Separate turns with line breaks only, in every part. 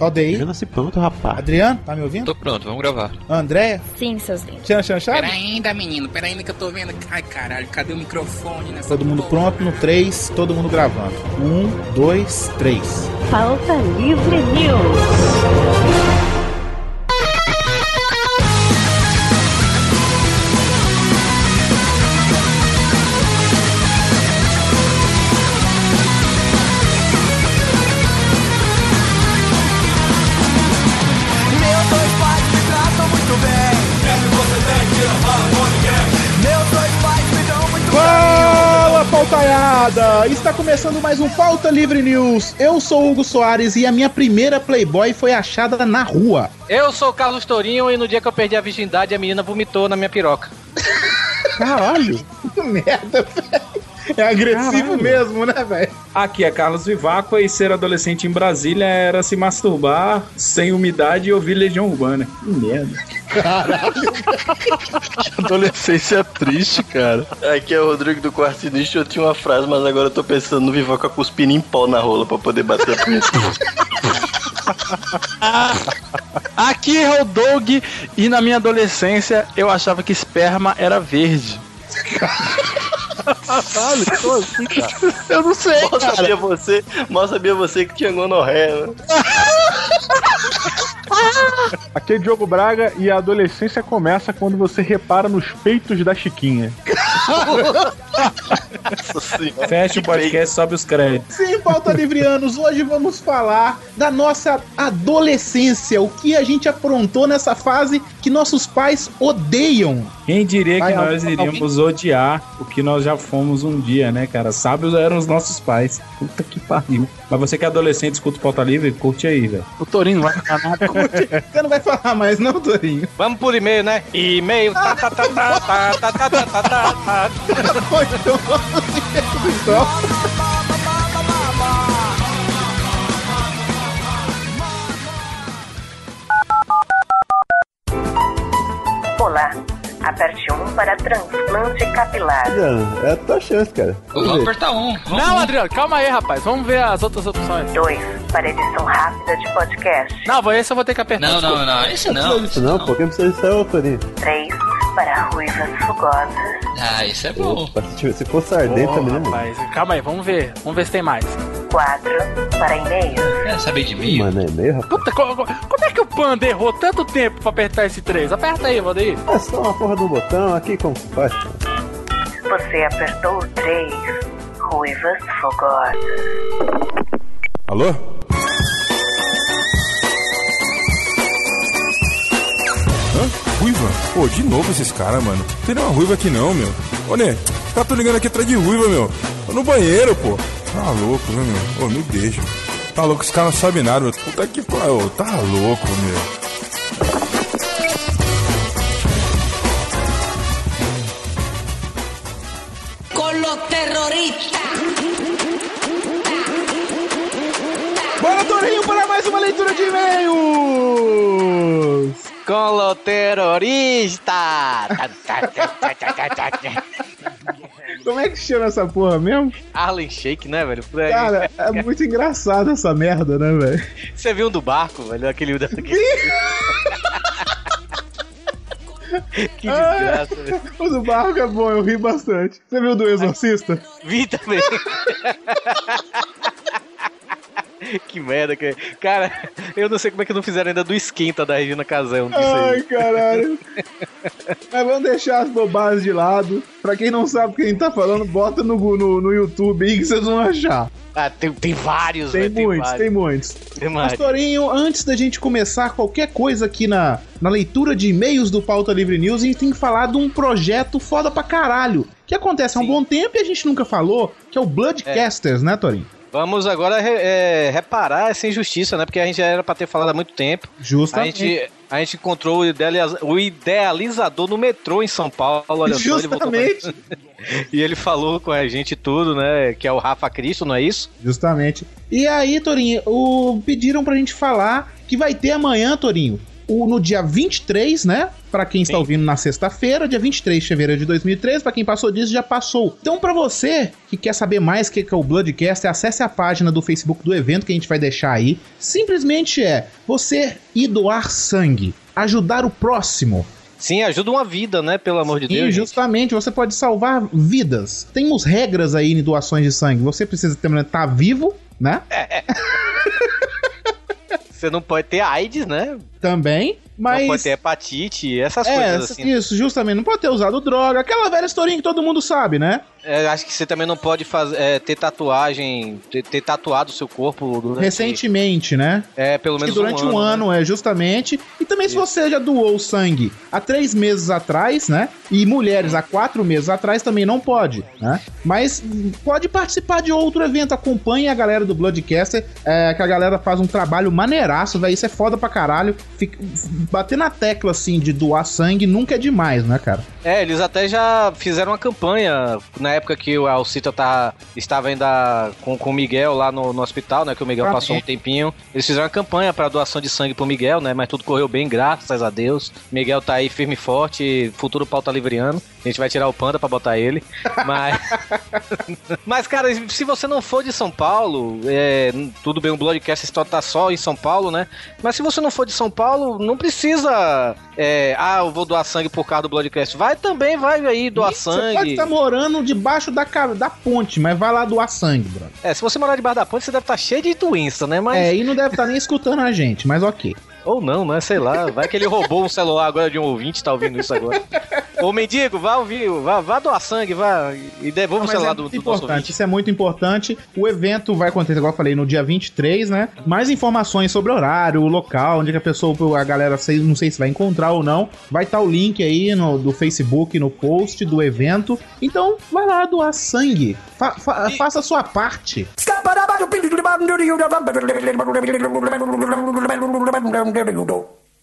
Aldeir,
nasci pronto, rapaz.
Adriano, tá me ouvindo?
Tô pronto, vamos gravar.
Andréia,
Sim, seus lindos.
Tchan Chan Chave?
Pera ainda, menino, pera ainda que eu tô vendo. Ai, caralho, cadê o microfone nessa
Todo mundo
porra?
pronto no 3, todo mundo gravando. 1, 2, 3.
Pauta Livre News.
Pautaiada! Está começando mais um Pauta Livre News. Eu sou Hugo Soares e a minha primeira Playboy foi achada na rua.
Eu sou o Carlos Tourinho e no dia que eu perdi a virgindade, a menina vomitou na minha piroca.
Caralho! Que merda, velho! É agressivo mesmo, né, velho?
Aqui é Carlos Vivaco e ser adolescente em Brasília era se masturbar sem umidade e ouvir Legião Urbana. Que merda.
Adolescência triste, cara. Aqui é o Rodrigo do Quarto Sinistro. Eu tinha uma frase, mas agora eu tô pensando no Vivaco cuspindo em pó na rola pra poder bater a punheta.
Aqui é o Doug e na minha adolescência eu achava que esperma era verde. Caralho, como assim, cara? Eu não sei,
Mal sabia você, mal sabia você que tinha gonorreia, né?
Aqui é Diogo Braga e a adolescência começa quando você repara nos peitos da Chiquinha.
Fecha o podcast, sobe os créditos.
Sim, Pauta Livrianos, hoje vamos falar da nossa adolescência, o que a gente aprontou nessa fase que nossos pais odeiam.
Quem diria
Vai,
que
alguém-
nós iríamos odiar o que nós já fomos um dia, né, cara? Sábios eram os nossos pais. Puta que pariu. Mas você que é adolescente, escuta o Pauta Livre, curte aí, velho.
O Torinho não vai falar nada.
Você não vai falar mais, não, Torinho?
Vamos por e-mail, né? E-mail. Tá, tá, tá, tá, tá, tá, tá, tá, tá, tá.
Foi, então vamos então.
Olá, aperte 1 para transplante capilar.
É a tua chance, cara.
Vamos apertar um. Vamos
Não, Adriano, calma aí, rapaz. Vamos ver as outras opções.
2 para edição rápida de podcast.
Não, esse eu vou ter que apertar.
Não,
desculpa.
não, não, esse
Não
não.
precisa disso não, pô. Quem precisa disso é o Torinho.
3 para ruivas fogosas.
Ah, isso é bom.
Opa, se,
Pô,
também, né?
rapaz, calma aí, vamos ver. Vamos ver se tem mais.
4 para e-mails.
Quer saber de mim?
Mano, é meio, rapaz.
Puta, co- co- como é que o Panda errou tanto tempo pra apertar esse 3? Aperta aí, Valdeir.
É só uma porra do botão aqui, como se faz?
Você apertou o 3. Ruivas fogosas.
Alô? Ruiva? Pô, de novo esses caras, mano. Não tem nenhuma ruiva aqui não, meu. Ô, Né, os caras tão ligando aqui atrás de ruiva, meu. Tô no banheiro, pô. Tá louco, né, meu? Ô, me deixa. Tá louco, os caras não sabem nada, meu. Puta que pariu. Tá louco, meu.
Bora, Torinho, para mais uma leitura de e-mails!
Colo terrorista!
Como é que chama essa porra mesmo?
Harlem Shake, né, velho?
Cara, é muito engraçado essa merda, né, velho?
Você viu um do barco, velho? Aquele. que desgraça, velho.
O do barco é bom, eu ri bastante. Você viu o do Exorcista?
Vi também. que merda, que... cara, eu não sei como é que não fizeram ainda do esquenta da Regina Casão
Ai,
aí.
caralho. Mas vamos deixar as bobagens de lado. Pra quem não sabe o que a gente tá falando, bota no, no, no YouTube aí que vocês vão achar.
Ah, tem, tem vários,
Tem
velho,
muitos, tem muitos.
Tem mais.
Pastorinho, antes da gente começar qualquer coisa aqui na, na leitura de e-mails do Pauta Livre News, a gente tem que falar de um projeto foda pra caralho. Que acontece há um
Sim.
bom tempo e a gente nunca falou, que é o Bloodcasters, né, Torinho?
Vamos agora é, reparar essa injustiça, né? Porque a gente já era pra ter falado há muito tempo. A
Justamente.
gente, a gente encontrou o, idealiza- o idealizador no metrô em São Paulo. Olha só, ele
Justamente.
E ele falou com a gente tudo, né? Que é o Rafa Cristo, não é isso?
Justamente. E aí, Torinho, o, pediram pra gente falar que vai ter amanhã, Torinho, o, no dia 23, né? Pra quem está ouvindo na sexta-feira, dia 23 de fevereiro de 2013, pra quem passou disso, já passou. Então, pra você que quer saber mais o que é o Bloodcast, acesse a página do Facebook do evento que a gente vai deixar aí. Simplesmente é você ir doar sangue, ajudar o próximo.
Sim, ajuda uma vida, né? Pelo amor de
E
Deus. gente.
justamente você pode salvar vidas. Temos regras aí em doações de sangue. Você precisa estar tá vivo, né?
Você não pode ter AIDS, né?
Também. Mas.
Não pode ter hepatite, essas
é,
coisas assim.
isso, justamente. Não pode ter usado droga. Aquela velha historinha que todo mundo sabe, né?
É, acho que você também não pode fazer, é, ter tatuagem, ter, ter tatuado o seu corpo durante,
Recentemente, né?
É, pelo
Acho que
menos
durante um ano,
né?
é, justamente. E também se você já doou sangue há três meses atrás, né? E mulheres há quatro meses atrás também não pode, né? Mas pode participar de outro evento. Acompanhe a galera do Bloodcaster, é, que a galera faz um trabalho maneiraço, velho. Isso é foda pra caralho. Fica- bater na tecla, assim, de doar sangue nunca é demais, né, cara?
É, eles até já fizeram uma campanha na época que o Alcita tá, estava ainda com, com o Miguel lá no, no hospital, né? Que o Miguel
Ah,
passou
é.
um tempinho. Eles fizeram uma campanha para doação de sangue pro Miguel, né? Mas tudo correu bem, graças a Deus. Miguel tá aí firme e forte, futuro pauta livriano. A gente vai tirar o panda pra botar ele. Mas. Mas, cara, se você não for de São Paulo, é, tudo bem, o Bloodcast tá só em São Paulo, né? Mas se você não for de São Paulo, não precisa. é, ah, eu vou doar sangue por causa do Bloodcast. Vai também, vai aí doar
Você pode
sangue.
estar morando debaixo da, da ponte, mas vai lá doar sangue, brother.
É, se você morar debaixo da ponte, você deve estar cheio de doença, né? Mas...
É, e não deve estar nem escutando a gente, mas ok.
Ou não, né? Sei lá. Vai que ele roubou um celular agora de um ouvinte, tá ouvindo isso agora. Ô, mendigo, vá ouvir, vá, vá doar sangue, vá e devolva o celular
é
do,
muito
do
importante, isso é muito importante. O evento vai acontecer, igual eu falei, no dia 23, né? Mais informações sobre o horário, o local, onde que a pessoa, a galera, não sei se vai encontrar ou não. Vai estar o link aí no, do Facebook, no post do evento. Então, vai lá doar sangue. Fa- fa- Faça a sua parte.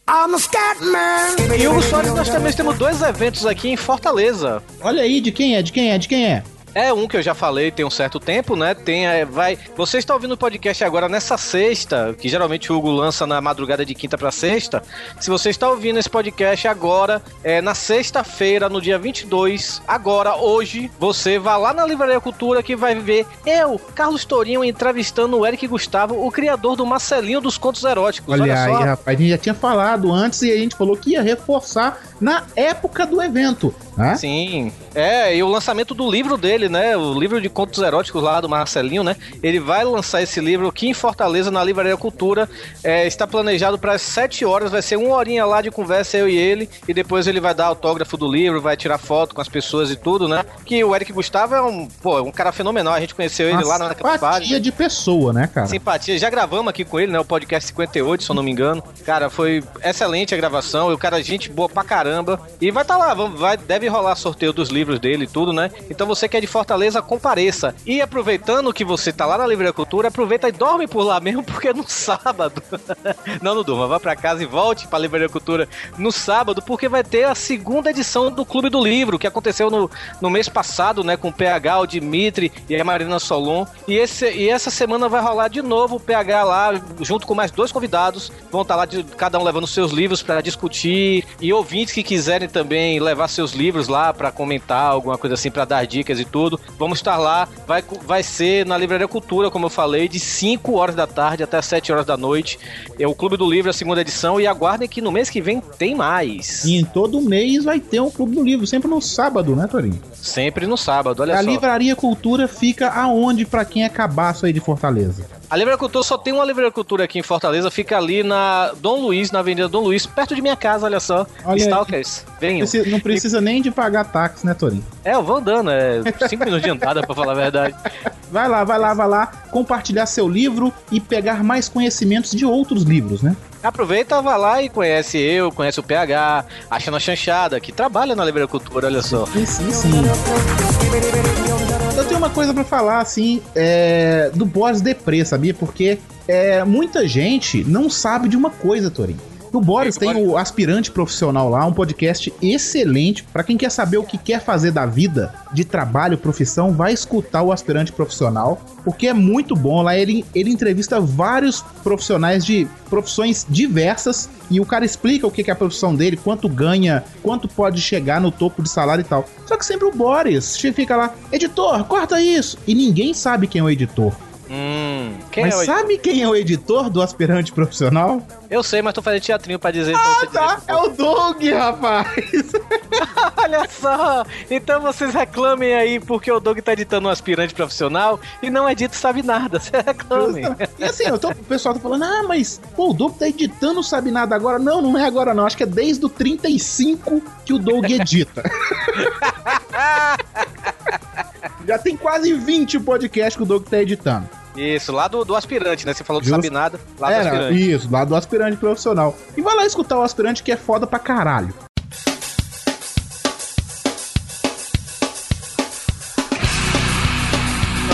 I'm a scat man.
E Hugo Soares, nós também temos dois eventos aqui em Fortaleza.
Olha aí, de quem é, de quem é, de quem é?
É um que eu já falei tem um certo tempo, né? Tem, é, vai. Você está ouvindo o podcast agora nessa sexta, que geralmente o Hugo lança na madrugada de quinta para sexta. Se você está ouvindo esse podcast agora, é na sexta-feira, no dia 22, agora, hoje, você vai lá na Livraria Cultura que vai ver eu, Carlos Tourinho, entrevistando o Eric Gustavo, o criador do Marcelinho dos Contos Eróticos.
Olha,
Olha,
aí, rapaz, a gente já tinha falado antes e a gente falou que ia reforçar na época do evento, né?
Sim. É, e o lançamento do livro dele, né? O livro de contos eróticos lá do Marcelinho, né? Ele vai lançar esse livro aqui em Fortaleza, na Livraria Cultura. É, está planejado para as 7 horas, vai ser uma horinha lá de conversa, eu e ele. E depois ele vai dar autógrafo do livro, vai tirar foto com as pessoas e tudo, né? Que o Eric Gustavo é um, pô, é um cara fenomenal. A gente conheceu ele lá na.
Simpatia de pessoa, né, cara?
Simpatia, já gravamos aqui com ele, né? O podcast 58, se eu não me engano. Cara, foi excelente a gravação. E o cara, gente boa pra caramba. E vai estar lá, vamos, vai, deve rolar sorteio dos livros dele e tudo, né? Então você que é de Fortaleza, compareça. E aproveitando que você tá lá na Livraria Cultura, aproveita e dorme por lá mesmo, porque no sábado. não, não durma, vá pra casa e volte pra Livraria Cultura no sábado, porque vai ter a segunda edição do Clube do Livro, que aconteceu no, no mês passado, né? Com o PH, o Dimitri e a Marina Solon. E, esse, e essa semana vai rolar de novo o PH lá, junto com mais dois convidados. Vão estar lá, de, cada um levando seus livros pra discutir. E ouvintes que quiserem também levar seus livros lá pra comentar, alguma coisa assim, pra dar dicas e tudo. Vamos estar lá. Vai, vai ser na Livraria Cultura, como eu falei, de 5 horas da tarde até 7 horas da noite. É o Clube do Livro, a segunda edição. E aguardem que no mês que vem tem mais.
E em todo mês vai ter um Clube do Livro, sempre no sábado, né, Torinho?
Sempre no sábado, olha
a
só.
Livraria Cultura fica aonde pra quem é cabaço aí de Fortaleza?
A Livraria Cultura só tem uma Livraria Cultura aqui em Fortaleza, fica ali na Dom Luiz, na Avenida Dom Luiz, perto de minha casa, olha só.
Olha.
Stalkers, venham.
Preci- Não precisa nem de pagar táxi, né, Torinho?
É, eu vou andando, é 5 minutos de andada, pra falar a verdade.
Vai lá, vai lá, vai lá, compartilhar seu livro e pegar mais conhecimentos de outros livros, né?
Aproveita, vai lá e conhece eu, conhece o PH, acha na chanchada, que trabalha na Livraria Cultura, olha só.
Sim, sim, sim. Eu tenho uma coisa pra falar, assim, é, do Boss Deprê, sabia? Porque é, muita gente não sabe de uma coisa, Torinho. O Boris tem o Aspirante Profissional lá, um podcast excelente. Pra quem quer saber o que quer fazer da vida, de trabalho, profissão, vai escutar o Aspirante Profissional, porque é muito bom. Lá ele, ele entrevista vários profissionais de profissões diversas e o cara explica o que que é a profissão dele, quanto ganha, quanto pode chegar no topo de salário e tal. Só que sempre o Boris fica lá, editor, corta isso! E ninguém sabe quem é o editor.
Hum, quem
mas
é o
sabe quem é o editor do aspirante profissional?
Eu sei, mas tô fazendo teatrinho pra dizer
Ah, tá. É o Doug, rapaz.
Olha só! Então vocês reclamem aí porque o Doug tá editando um aspirante profissional e não edita sabe nada. Você reclamem.
E assim, eu tô, o pessoal tá falando, ah, mas pô, o Doug tá editando sabe nada agora. Não, não é agora não. Acho que é desde o 35 que o Doug edita. Já tem quase 20 podcasts que o Doug tá editando.
Isso, lá do, do aspirante, né? Você falou que
Justo.
sabe nada, lá do
Era,
aspirante.
isso, lá do aspirante profissional. E vai lá escutar o aspirante que é foda pra caralho.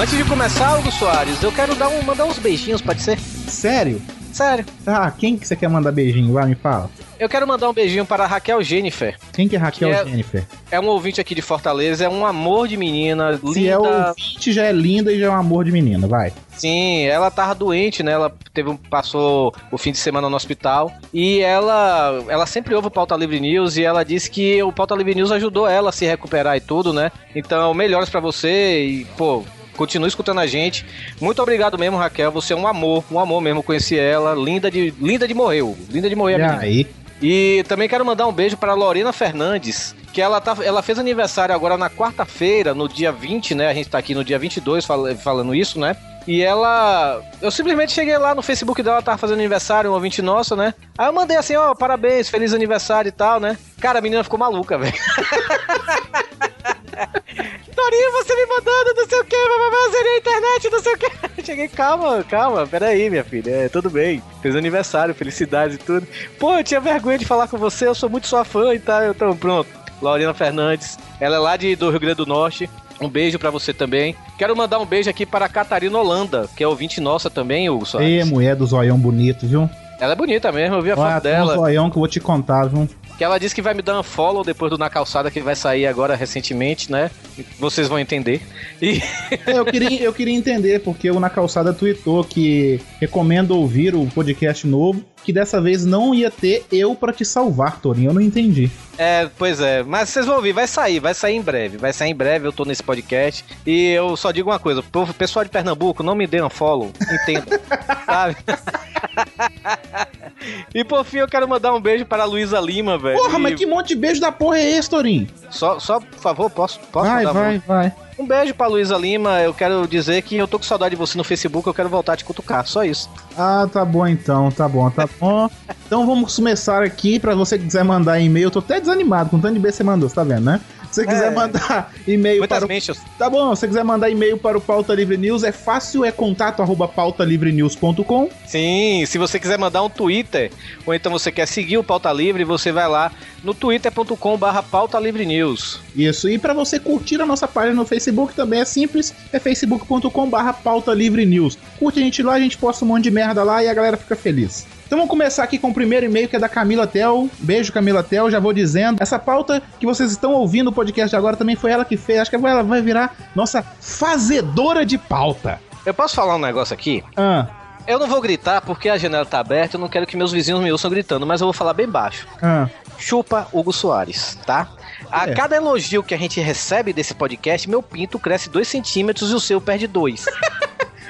Antes de começar, Hugo Soares, eu quero dar um, mandar uns beijinhos, pode ser?
Sério?
Sério.
Ah, quem que você quer mandar beijinho? Vai, me fala.
Eu quero mandar um beijinho para a Raquel Jennifer.
Quem que é Raquel
Que é-
Jennifer?
É um ouvinte aqui de Fortaleza, é um amor de menina,
Se é
linda.
ouvinte, já é linda e já é um amor de menina, vai.
Sim, ela tava doente, né? Ela teve um, passou o fim de semana no hospital e ela ela sempre ouve o Pauta Livre News e ela disse que o Pauta Livre News ajudou ela a se recuperar e tudo, né? Então, melhoras pra você e, pô, continue escutando a gente. Muito obrigado mesmo, Raquel. Você é um amor, um amor mesmo. Conheci ela, linda de linda de morrer, Hugo. linda de morrer a
E
menina.
aí?
E também quero mandar um beijo para Lorena Fernandes, que ela, tá, ela fez aniversário agora na quarta-feira, no dia 20, né? A gente tá aqui no dia 22 fal falando isso, né? E ela. Eu simplesmente cheguei lá no Facebook dela, ela tava fazendo aniversário, um ouvinte nosso, né? Aí eu mandei assim, ó, parabéns, feliz aniversário e tal, né? Cara, a menina ficou maluca, velho. Torinho, você me mandando, não sei o que, vai zerei a internet, não sei o que. Cheguei, calma, calma, peraí, minha filha, é, tudo bem. Fez aniversário, felicidades e tudo. Pô, eu tinha vergonha de falar com você, eu sou muito sua fã e tal, então pronto. Laurina Fernandes, ela é lá de, do Rio Grande do Norte. Um beijo pra você também. Quero mandar um beijo aqui para a Catarina Holanda, que é ouvinte nossa também, Hugo Soares.
Ê, mulher do zoião bonito, viu?
Ela é bonita mesmo, eu vi a
Olha,
foto
tem um
dela.
zoião que eu vou te contar, viu?
Que ela disse que vai me dar um follow depois do Na Calçada, que vai sair agora recentemente, né? Vocês vão entender. E
É, eu, queria, eu queria entender, porque o Na Calçada tweetou que recomenda ouvir o podcast novo, que dessa vez não ia ter eu pra te salvar, Torinho. Eu não entendi.
É, pois é, mas vocês vão ouvir, vai sair, vai sair em breve, vai sair em breve, eu tô nesse podcast. E eu só digo uma coisa, pessoal de Pernambuco, não me dê um follow, entenda, sabe? e por fim eu quero mandar um beijo para a Luísa Lima, velho.
Porra,
E
mas que monte de beijo da porra é esse, Torinho?
Só, só, por favor, posso, posso
Vai,
mandar
vai,
um-
vai.
Um beijo pra Luísa Lima, eu quero dizer que eu tô com saudade de você no Facebook, eu quero voltar a te cutucar, só isso.
Ah, tá bom então, tá bom, tá bom. Então vamos começar aqui, pra você que quiser mandar e-mail. Eu tô até desanimado com o tanto de B que você mandou, você tá vendo, né? Se você quiser
É.
mandar e-mail
Muitas
para o...
mentions.
Tá bom, se você quiser mandar e-mail para o Pauta Livre News, é fácil, é contato arroba pautalivrenews.com.
Sim, se você quiser mandar um Twitter, ou então você quer seguir o Pauta Livre, você vai lá no twitter.com barra Pauta Livre News.
Isso, e para você curtir a nossa página no Facebook também é simples, é facebook.com barra pauta livre news. Curte a gente lá, a gente posta um monte de merda lá e a galera fica feliz. Então vamos começar aqui com o primeiro e-mail que é da Camila Tel. Beijo, Camila Tel, já vou dizendo. Essa pauta que vocês estão ouvindo o podcast de agora também foi ela que fez. Acho que ela vai virar nossa fazedora de pauta.
Eu posso falar um negócio aqui?
Ah,
Eu não vou gritar porque a janela tá aberta, eu não quero que meus vizinhos me ouçam gritando, mas eu vou falar bem baixo.
ah.
Chupa Hugo Soares, tá? A
É.
cada elogio que a gente recebe desse podcast, meu pinto cresce 2 centímetros e o seu perde 2.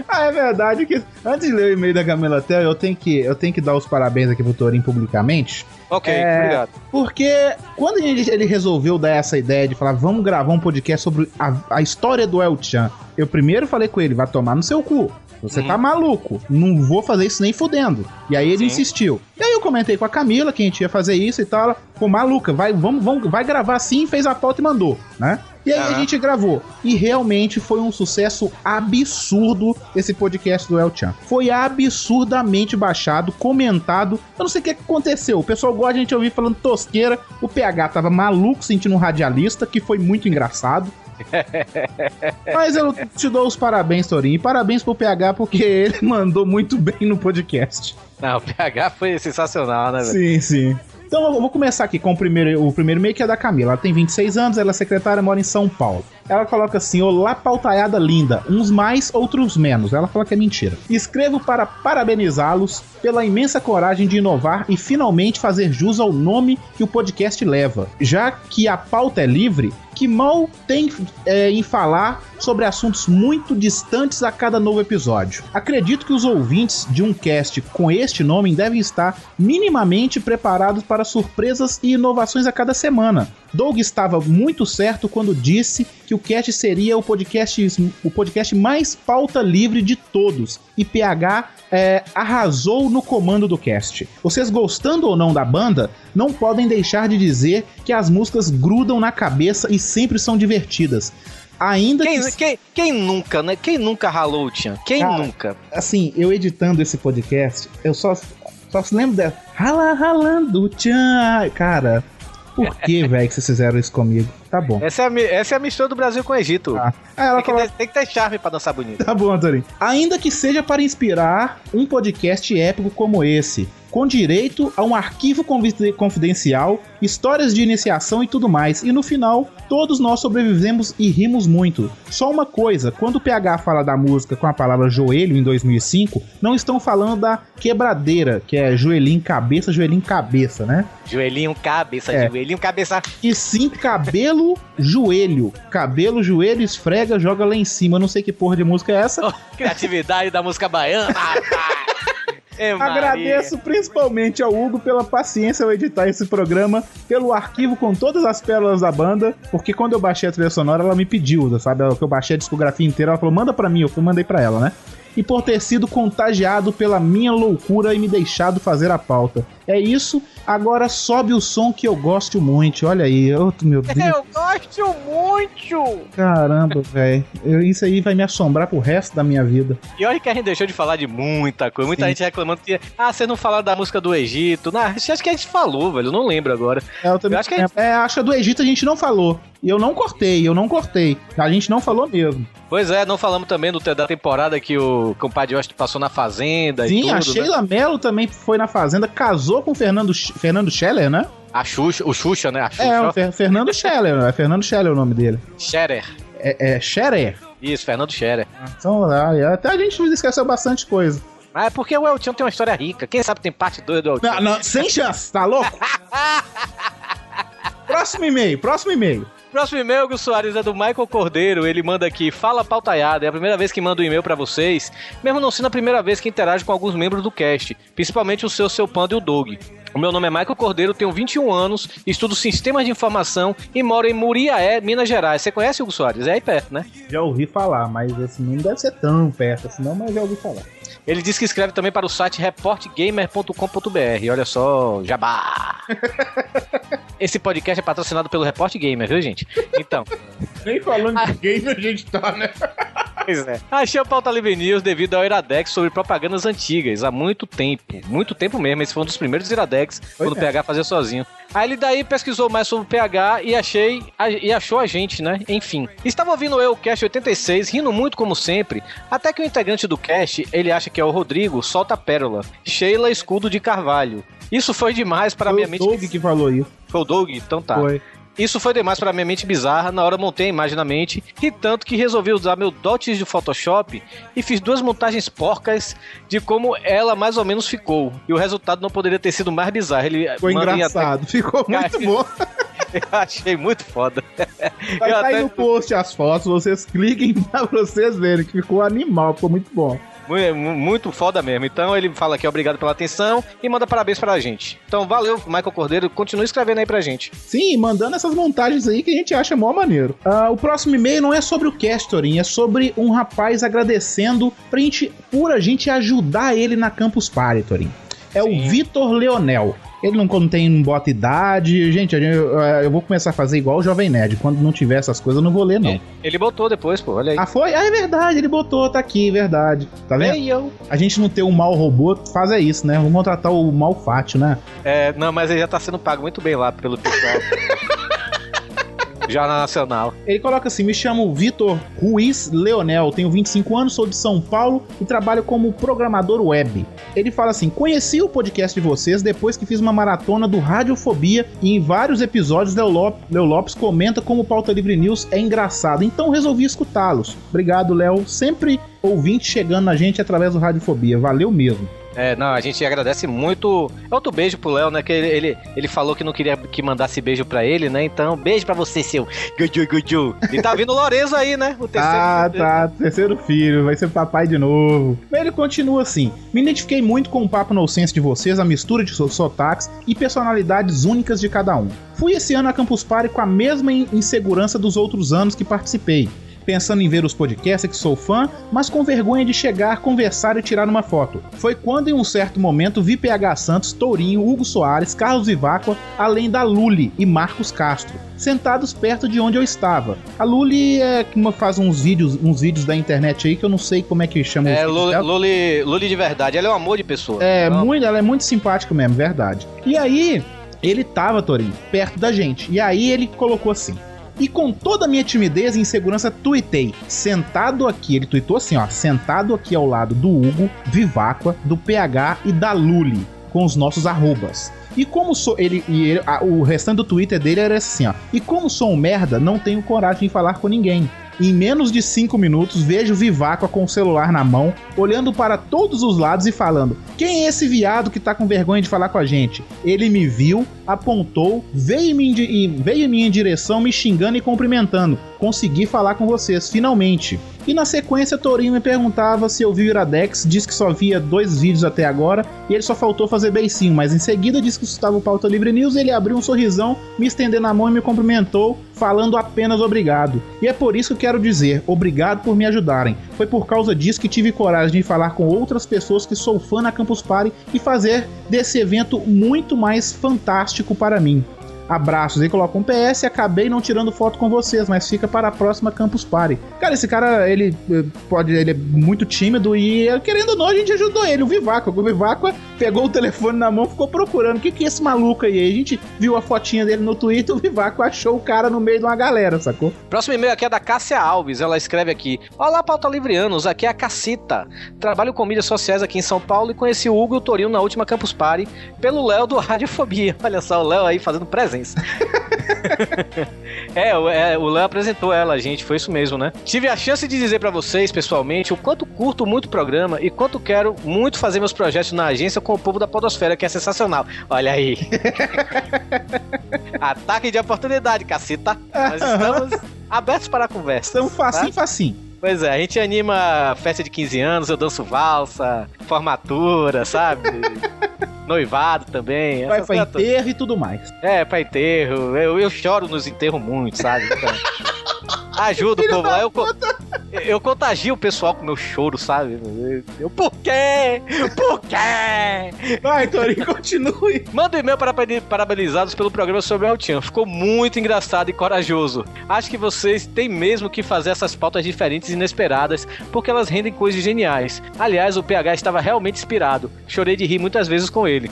Ah, é verdade que antes de ler o e-mail da Camila Tel, eu tenho que, eu tenho que dar os parabéns aqui pro Torinho publicamente.
ok,
É,
obrigado.
Porque quando ele, ele resolveu dar essa ideia de falar, vamos gravar um podcast sobre a, a história do El Chan, eu primeiro falei com ele, vai tomar no seu cu. Você
Uhum.
tá maluco, não vou fazer isso nem fudendo. E aí ele
Sim.
insistiu. E aí eu comentei com a Camila que a gente ia fazer isso e tal. Ela ficou maluca, vai, vamos, vamos, vai gravar sim, fez a pauta e mandou, né? E aí a gente gravou. E realmente foi um sucesso absurdo esse podcast do El Chan. Foi absurdamente baixado, comentado. Eu não sei o que que aconteceu. O pessoal gosta de a gente ouvir falando tosqueira. O PH tava maluco sentindo um radialista, que foi muito engraçado. Mas eu te dou os parabéns, Torinho. E parabéns pro PH, porque ele mandou muito bem no podcast.
Não, o PH foi sensacional, né, velho?
Sim, sim. Então eu vou começar aqui com o primeiro, o primeiro e-mail que é da Camila. Ela tem 26 anos, ela é secretária, mora em São Paulo. Ela coloca assim: Olá, pautaiada linda. Uns mais, outros menos. Ela fala que é mentira. Escrevo para parabenizá-los pela imensa coragem de inovar e finalmente fazer jus ao nome que o podcast leva. Já que a pauta é livre, que mal tem é, em falar sobre assuntos muito distantes a cada novo episódio. Acredito que os ouvintes de um cast com este nome devem estar minimamente preparados para surpresas e inovações a cada semana. Doug estava muito certo quando disse que o cast seria o podcast, o podcast mais pauta livre de todos. E PH é, arrasou no comando do cast. Vocês gostando ou não da banda, não podem deixar de dizer que as músicas grudam na cabeça e sempre são divertidas. Ainda
Quem,
que.
quem, quem nunca, né? Quem nunca ralou o Tchan? Quem
Cara,
nunca?
Assim, eu editando esse podcast, eu só, só se lembro dela. Rala, ralando, tchan. Cara, por que, velho, que vocês fizeram isso comigo? Tá bom.
Essa é, a, essa é a mistura do Brasil com o Egito.
Ah, ela
tem, que tem que ter charme pra dançar bonito.
Tá bom, Antoninho. Ainda que seja para inspirar um podcast épico como esse, com direito a um arquivo confi- confidencial, histórias de iniciação e tudo mais. E no final, todos nós sobrevivemos e rimos muito. Só uma coisa, quando o PH fala da música com a palavra joelho em 2005, não estão falando da quebradeira, que é joelhinho cabeça, joelhinho cabeça, né?
Joelhinho, cabeça,
É.
joelhinho, cabeça.
E sim cabelo, joelho. Cabelo, joelho, esfrega, joga lá em cima. Eu não sei que porra de música é essa.
Criatividade da música baiana, rapaz. Maria.
Agradeço principalmente ao Hugo pela paciência ao editar esse programa, pelo arquivo com todas as pérolas da banda, porque quando eu baixei a trilha sonora, ela me pediu, sabe? Eu baixei a discografia inteira, ela falou, manda pra mim, eu mandei pra ela, né? E por ter sido contagiado pela minha loucura e me deixado fazer a pauta. É isso, agora sobe o som que eu gosto muito. Olha aí, oh, meu Deus.
Eu gosto muito!
Caramba, velho. Isso aí vai me assombrar pro resto da minha vida.
E olha que a gente deixou de falar de muita coisa. Muita
Sim.
gente reclamando que. Ah, vocês não falaram da música do Egito. Não, acho que a gente falou, velho. Eu não lembro agora.
É, eu também
Eu acho que a gente-
é, acho que do Egito a gente não falou. E eu não cortei, eu não cortei. A gente não falou mesmo.
Pois é, não falamos também do, da temporada que o compadre Washington passou na Fazenda e
Sim,
tudo.
a
né?
Sheila Mello também foi na Fazenda, casou com o Fernando, Fernando Scheller, né?
A Xuxa, o Xuxa, né? A Xuxa.
É, o Fer- Fernando Scheller, é Fernando Scheller o nome dele.
Scherer.
É, é Scherer.
Isso, Fernando Scherer.
Então, ah, até a gente esqueceu bastante coisa.
Mas é porque o Elton tem uma história rica. Quem sabe tem parte 2 do Elton.
Não, não, sem chance, tá louco? próximo e-mail, próximo e-mail.
Próximo e-mail, Gus Soares, é do Michael Cordeiro. Ele manda aqui: Fala pautaiada. É a primeira vez que mando um e-mail pra vocês, mesmo não sendo a primeira vez que interage com alguns membros do cast, principalmente o seu, seu Panda e o Doug. O meu nome é Michael Cordeiro, tenho 21 anos, estudo sistemas de informação e moro em Muriaé, Minas Gerais. Você conhece o Soares? É aí perto, né?
Já ouvi falar, mas assim, não deve ser tão perto assim, não, mas já ouvi falar.
Ele diz que escreve também para o site reportgamer.com.br. Olha só, jabá! Esse podcast é patrocinado pelo Report Gamer, viu, gente? Então.
Nem falando de game a gente tá, né?
Pois é. Achei o Pauta Livre News devido ao Iradex sobre propagandas antigas, há muito tempo. Muito tempo mesmo. Esse foi um dos primeiros Iradex, quando o
é.
PH fazia sozinho. Aí ele daí pesquisou mais sobre o PH e achei e achou a gente, né? Enfim. Estava ouvindo eu o Cast 86, rindo muito como sempre, até que o integrante do Cast, ele acha que é o Rodrigo, solta a pérola. Sheila Escudo de Carvalho. Isso foi demais para
Foi
minha
o
mente.
Doug que falou isso.
Foi o Doug? Então tá.
Foi.
Isso foi demais para minha mente bizarra, na hora montei a imagem na mente, e tanto que resolvi usar meu dotes de Photoshop e fiz duas montagens porcas de como ela mais ou menos ficou. E o resultado não poderia ter sido mais bizarro. Ele em
engraçado, ficou muito
Cara,
bom.
Eu achei muito foda.
Vai
Eu
estar aí
até-
no post as fotos, vocês cliquem pra vocês verem que ficou animal, ficou muito bom.
Mu- mu- Muito foda mesmo. Então ele fala aqui obrigado pela atenção e manda parabéns pra gente. Então valeu, Michael Cordeiro. Continue escrevendo aí pra gente.
Sim, mandando essas montagens aí que a gente acha mó maneiro. Ah, o próximo e-mail não é sobre o Castorin, é sobre um rapaz agradecendo pra gente, por a gente ajudar ele na Campus Party, Torin. É o Vitor Leonel. Ele não, não bota idade. Gente, eu, eu vou começar a fazer igual o Jovem Nerd. Quando não tiver essas coisas, eu não vou ler, não.
Ele botou depois, pô. Olha aí.
Ah, foi? Ah, é verdade, ele botou, tá aqui, verdade. Tá vendo?
Ei, eu.
A gente não ter um mal robô, faz é isso, né? Vamos contratar o mal fátio, né?
É, não, mas ele já tá sendo pago muito bem lá pelo pessoal. Jornal Nacional.
Ele coloca assim: me chamo Vitor Ruiz Leonel, tenho 25 anos, sou de São Paulo e trabalho como programador web. Ele fala assim: conheci o podcast de vocês depois que fiz uma maratona do Radiofobia e em vários episódios Leo Lop- Leo Lopes comenta como o Pauta Livre News é engraçado, então resolvi escutá-los. Obrigado, Léo. Sempre ouvinte chegando na gente através do Radiofobia. Valeu mesmo.
É, não, a gente agradece muito. É outro beijo pro Léo, né? Que ele, ele, ele falou que não queria que mandasse beijo pra ele, né? Então, beijo pra você, seu Guju Guju. E tá vindo o Lorenzo aí, né? O terceiro.
Ah, tá. Terceiro filho, vai ser papai de novo. Mas ele continua assim: Me identifiquei muito com o papo no senso de vocês, a mistura de so- sotaques e personalidades únicas de cada um. Fui esse ano a Campus Party com a mesma in- insegurança dos outros anos que participei. Pensando em ver os podcasts que sou fã, mas com vergonha de chegar, conversar e tirar uma foto. Foi quando, em um certo momento, vi PH Santos, Tourinho, Hugo Soares, Carlos Viváqua, além da Luli e Marcos Castro, sentados perto de onde eu estava. A Luli é que faz uns vídeos, uns vídeos da internet aí que eu não sei como é que chama.
É, Luli. Luli, Luli de verdade. Ela é um amor de pessoa.
É,
Não.
muito, ela é muito simpática mesmo, verdade. E aí, ele tava, Torinho, perto da gente. E aí ele colocou assim. E com toda a minha timidez e insegurança, tuitei. Sentado aqui, ele tuitou assim, ó. Sentado aqui ao lado do Hugo, Viváqua, do PH e da Luli, com os nossos arrobas. E como sou. Ele, e ele- a- o restante do Twitter dele era assim, ó. E como sou um merda, não tenho coragem de falar com ninguém. Em menos de 5 minutos, vejo Viváqua com o celular na mão, olhando para todos os lados e falando: Quem é esse viado que tá com vergonha de falar com a gente? Ele me viu, apontou, veio em veio em minha direção me xingando e cumprimentando. Consegui falar com vocês, finalmente. E na sequência, Torinho me perguntava se eu vi o Iradex, disse que só via dois vídeos até agora e ele só faltou fazer beicinho, mas em seguida disse que estava o Pauta Livre News ele abriu um sorrisão, me estendendo a mão e me cumprimentou, falando apenas obrigado. E é por isso que quero dizer, obrigado por me ajudarem. Foi por causa disso que tive coragem de falar com outras pessoas que sou fã na Campus Party e fazer desse evento muito mais fantástico para mim. Abraços. Ele coloca um PS, acabei não tirando foto com vocês, mas fica para a próxima Campus Party. Cara, esse cara, ele eh, pode, ele é muito tímido e eh, querendo ou não, a gente ajudou ele, o Vivaco. O Vivaco pegou o telefone na mão, ficou procurando. O que, que é esse maluco aí? A gente viu a fotinha dele no Twitter, o Vivaco achou o cara no meio de uma galera, sacou?
Próximo e-mail aqui é da Cássia Alves. Ela escreve aqui: Olá, pauta livrianos. Aqui é a Cacita. Trabalho com mídias sociais aqui em São Paulo e conheci o Hugo e o Torino na última Campus Party pelo Léo do Radiofobia. Olha só, o Léo aí fazendo presença. é, o- é, o Léo apresentou ela, gente. Foi isso mesmo, né? Tive a chance de dizer pra vocês, pessoalmente, o quanto curto muito o programa e quanto quero muito fazer meus projetos na agência com o povo da Podosfera, que é sensacional. Olha aí. Ataque de oportunidade, caceta. Nós estamos abertos para a conversa.
Estamos facinho,
tá?
facinho.
Pois é, a gente anima festa de 15 anos, eu danço valsa, formatura, sabe? Noivado também.
Vai pra enterro e tudo mais.
É, pra enterro. Eu, eu choro nos enterros muito, sabe? Então, ajuda o povo lá. Eu, eu contagio o pessoal com meu choro, sabe? Eu, por quê? Por quê?
Vai, Torinho, continue.
Manda um e-mail para parabenizados pelo programa sobre o Altian. Ficou muito engraçado e corajoso. Acho que vocês têm mesmo que fazer essas pautas diferentes e inesperadas, porque elas rendem coisas geniais. Aliás, o PH estava realmente inspirado. Chorei de rir muitas vezes com ele.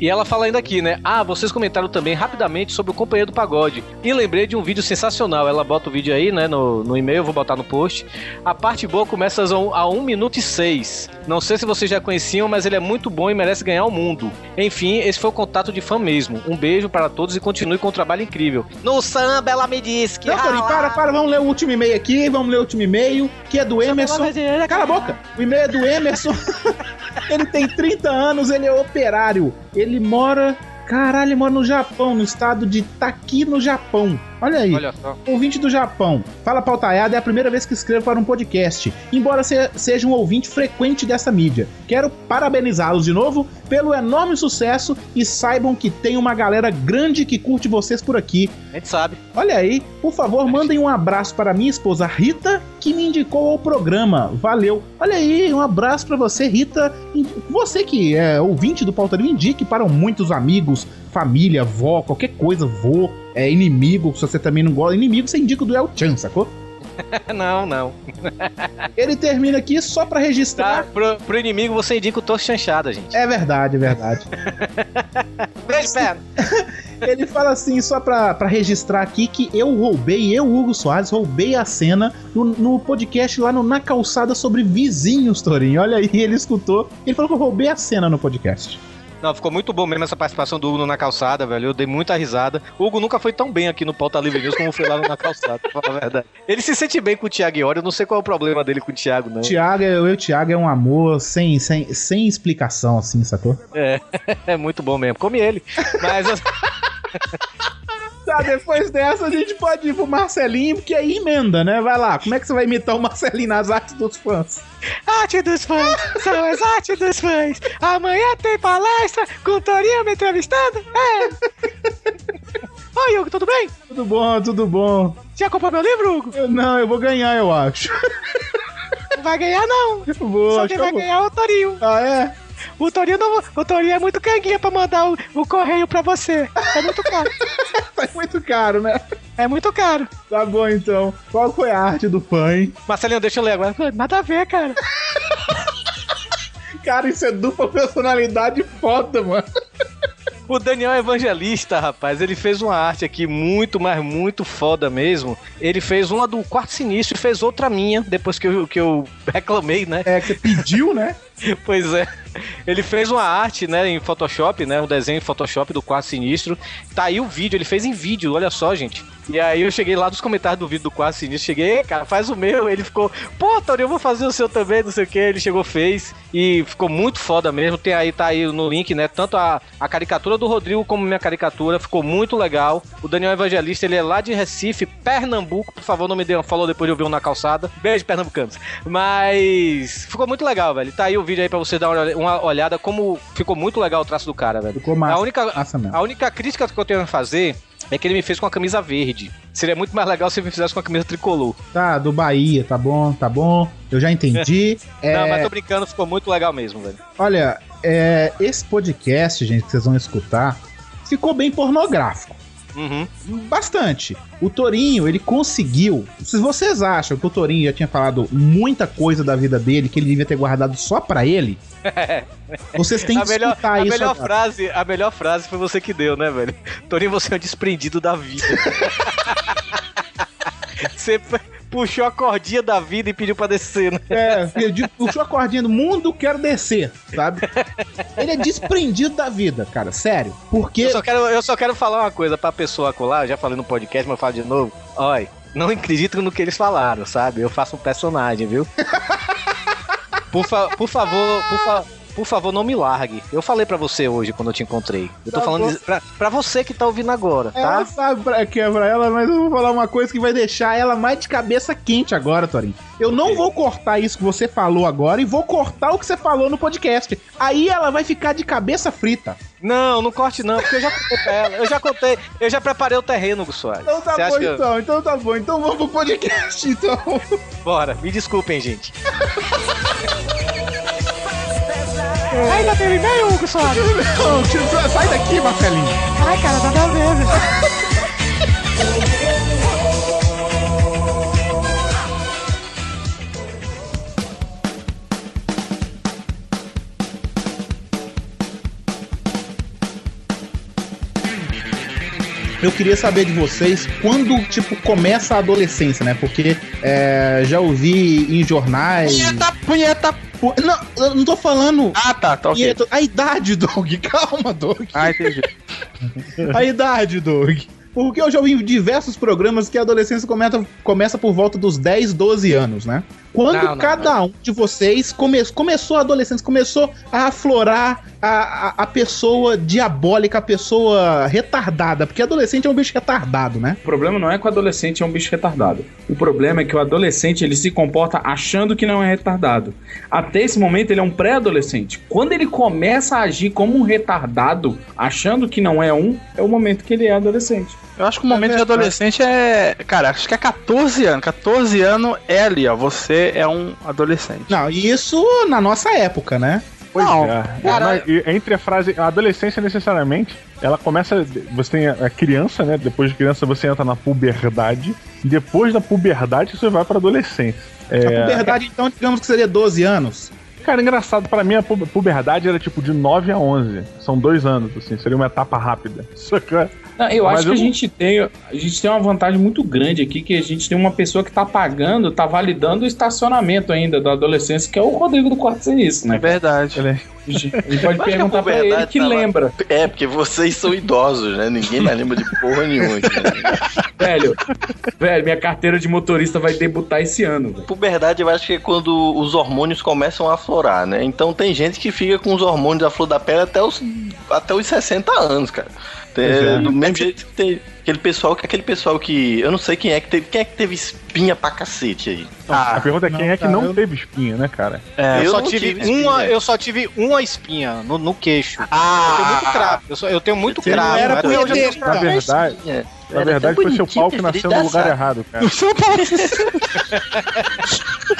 E ela fala ainda aqui, né? Ah, vocês comentaram também rapidamente sobre o companheiro do pagode. E lembrei de um vídeo sensacional. Ela bota o vídeo aí, né? No, no e-mail, eu vou botar no post. A parte boa começa a 1 a 1 minuto e 6. Não sei se vocês já conheciam, mas ele é muito bom e merece ganhar o mundo. Enfim, esse foi o contato de fã mesmo. Um beijo para todos e continue com o trabalho incrível. No samba, ela me disse que.
Não, Torinho, para, para, vamos ler o último e-mail aqui, vamos ler o último e-mail, que é do Emerson. Cala a boca! O e-mail é do Emerson. ele tem 30 anos, ele é operário. Ele mora. Caralho, ele mora no Japão, no estado de Taki, no Japão. Olha aí.
Olha só.
Ouvinte do Japão. Fala Pautaiada, é a primeira vez que escrevo para um podcast. Embora se- seja um ouvinte frequente dessa mídia. Quero parabenizá-los de novo pelo enorme sucesso e saibam que tem uma galera grande que curte vocês por aqui.
A gente sabe.
Olha aí, por favor, mandem um abraço para minha esposa Rita, que me indicou ao programa. Valeu. Olha aí, um abraço para você, Rita. Você que é ouvinte do Pauta Livre, indique para muitos amigos, família, avó, qualquer coisa, vô, é, inimigo, se você também não gosta. Inimigo você indica o do El Chan, sacou?
não, não.
Ele termina aqui só para registrar.
Tá, pro, pro inimigo você indica o torto chanchada, gente.
É verdade, é verdade.
Beijo, pé.
Ele fala assim, só pra, pra registrar aqui, que eu roubei, eu, Hugo Soares, roubei a cena no, no podcast lá no Na Calçada sobre vizinhos, Torinho. Olha aí, ele escutou. Ele falou que eu roubei a cena no podcast.
Não, ficou muito bom mesmo essa participação do Hugo na calçada, velho. Eu dei muita risada. O Hugo nunca foi tão bem aqui no Pauta Livre News como foi lá na calçada, pra falar a verdade. Ele se sente bem com o Thiago Iori, eu não sei qual é o problema dele com o Thiago, não.
Thiago, eu e o Thiago é um amor sem, sem, sem explicação, assim, sacou?
É, é muito bom mesmo. Come ele. Mas.
Tá, depois dessa a gente pode ir pro Marcelinho, porque aí emenda, né? Vai lá, como é que você vai imitar o Marcelinho nas artes dos fãs?
Arte dos fãs, são as artes dos fãs. Amanhã tem palestra com o Torinho me entrevistando? É. Oi, Hugo, tudo bem?
Tudo bom, tudo bom.
Já comprou meu livro, Hugo?
Eu, não, eu vou ganhar, eu acho.
Não vai ganhar, não.
Vou,
Só quem
que
vai ganhar é o Torinho.
Ah, é?
O Torinho, não, o Torinho é muito canguinha pra mandar o, o correio pra você. É muito caro.
É muito caro, né?
É muito caro.
Tá bom, então. Qual foi a arte do fã, hein?
Marcelinho, deixa eu ler agora.
Nada a ver, cara.
Cara, isso é dupla personalidade foda, mano.
O Daniel é Evangelista, rapaz, ele fez uma arte aqui muito, mas muito foda mesmo. Ele fez uma do Quarto Sinistro e fez outra minha, depois que eu, que eu reclamei, né?
É, que você pediu, né?
pois é. Ele fez uma arte, né, em Photoshop, né, um desenho em Photoshop do Quarto Sinistro. Tá aí o vídeo, ele fez em vídeo, olha só, gente. E aí eu cheguei lá dos comentários do vídeo do Quarto Sinistro, cheguei, "Ei, cara, faz o meu. Ele ficou, pô, Tony, eu vou fazer o seu também, não sei o que. Ele chegou, fez e ficou muito foda mesmo. Tem aí, tá aí no link, né, tanto a, a caricatura do Rodrigo como minha caricatura, ficou muito legal. O Daniel Evangelista, ele é lá de Recife, Pernambuco, por favor, não me dê um falou depois de eu ver um na calçada. Beijo, pernambucanos. Mas ficou muito legal, velho. Tá aí o vídeo aí pra você dar uma olhada- como ficou muito legal o traço do cara, velho.
Ficou massa.
A única,
Massa mesmo.
a única crítica que eu tenho a fazer é que ele me fez com a camisa verde. Seria muito mais legal se ele me fizesse com a camisa tricolor.
Tá, do Bahia, tá bom, tá bom. Eu já entendi. É,
Não, mas tô brincando, ficou muito legal mesmo, velho.
Olha, é, esse podcast, gente, que vocês vão escutar, ficou bem pornográfico.
Uhum.
Bastante. O Torinho, ele conseguiu. Se vocês acham que o Torinho já tinha falado muita coisa da vida dele, que ele devia ter guardado só pra ele, vocês têm
a
que
melhor,
escutar
a
isso.
melhor
agora.
frase, a melhor frase foi você que deu, né, velho? Torinho, você é um desprendido da vida. você puxou a cordinha da vida e pediu pra descer, né?
É, ele puxou a cordinha do mundo, quero descer, sabe? Ele é desprendido da vida, cara, sério. Porque.
Eu só quero, eu só quero falar uma coisa pra pessoa colar, eu já falei no podcast, mas eu falo de novo. Olha, não acredito no que eles falaram, sabe? Eu faço um personagem, viu? Por, fa- por favor, por, fa- por favor, não me largue. Eu falei pra você hoje quando eu te encontrei. Eu tô
Tá
falando
bom.
pra, pra você que tá ouvindo agora, tá?
Ela sabe pra, que é pra ela, mas eu vou falar uma coisa que vai deixar ela mais de cabeça quente agora, Torinho. Eu não vou cortar isso que você falou agora e vou cortar o que você falou no podcast. Aí ela vai ficar de cabeça frita.
Não, não corte não, porque eu já contei pra ela. Eu já contei, eu já preparei o terreno, Gus Soares.
Então tá bom,
que eu-
então. Então tá bom. Então vamos pro podcast, então.
Bora, me desculpem, gente.
Ainda tem e-mail, Hugo Soares?
Não, sai daqui, Marcelinho.
Ai, cara, nada a ver,
Eu queria saber de vocês quando, tipo, começa a adolescência, né? Porque é, já ouvi em jornais.
Punheta, punheta.
Pu- Não, eu não tô falando.
Ah, tá, tá ok.
A idade, Doug. Calma, Doug.
Ah, entendi.
A idade, Doug. Porque eu já ouvi em diversos programas que a adolescência começa, começa por volta dos 10, 12 anos, né? Quando
Não, não,
cada um de vocês come, começou a adolescência, começou a aflorar a, a, a pessoa diabólica, a pessoa retardada, porque adolescente é um bicho retardado, né?
O problema não é que o adolescente é um bicho retardado. O problema é que o adolescente ele se comporta achando que não é retardado. Até esse momento ele é um pré-adolescente. Quando ele começa a agir como um retardado, achando que não é um, é o momento que ele é adolescente.
Eu acho que o momento de adolescente é. Cara, acho que é 14 anos. 14 anos é ali, ó. Você é um adolescente.
Não, e isso na nossa época, né?
Pois
Não,
é.
cara-
Mas, e entre a frase. A adolescência, necessariamente, ela começa. Você tem a a criança, né? Depois de criança, você entra na puberdade. E depois da puberdade, você vai pra adolescência.
A
É,
puberdade, então, digamos que seria 12 anos.
Cara, engraçado, pra mim a pu- puberdade era tipo de 9 a 11. São dois anos, assim, seria uma etapa rápida. Sacou?
Não, eu
Mas
acho que a gente tem a gente tem uma vantagem muito grande aqui que a gente tem uma pessoa que tá pagando, tá validando o estacionamento ainda da adolescência, que é o Rodrigo do Quarto Sinistro, né?
Verdade.
A gente pode
Eu acho que a
perguntar pra ele
puberdade
que
tava-
lembra.
É, porque vocês são idosos, né? Ninguém mais lembra de porra nenhuma.
Velho, velho, minha carteira de motorista vai debutar esse ano, velho.
Puberdade, eu acho que é quando os hormônios começam a aflorar, né? Então tem gente que fica com os hormônios à flor da pele até os, até os 60 anos, cara.
Pois é.
Do mesmo jeito que tem aquele pessoal, aquele pessoal que. Eu não sei quem é que teve. Quem é que teve espinha pra cacete aí?
a pergunta é quem
não,
é que
cara,
não
eu-
teve espinha, né, cara?
eu,
Eu
só tive,
tive
uma,
espinha.
eu só tive uma espinha no, no queixo.
Ah!
eu tenho muito cravo. Eu, sou- eu tenho muito
Você
cravo.
era
né?
por
Eu já tenho
ter-
Na verdade,
É.
na
Era
verdade foi seu pau que nasceu no lugar errado, cara.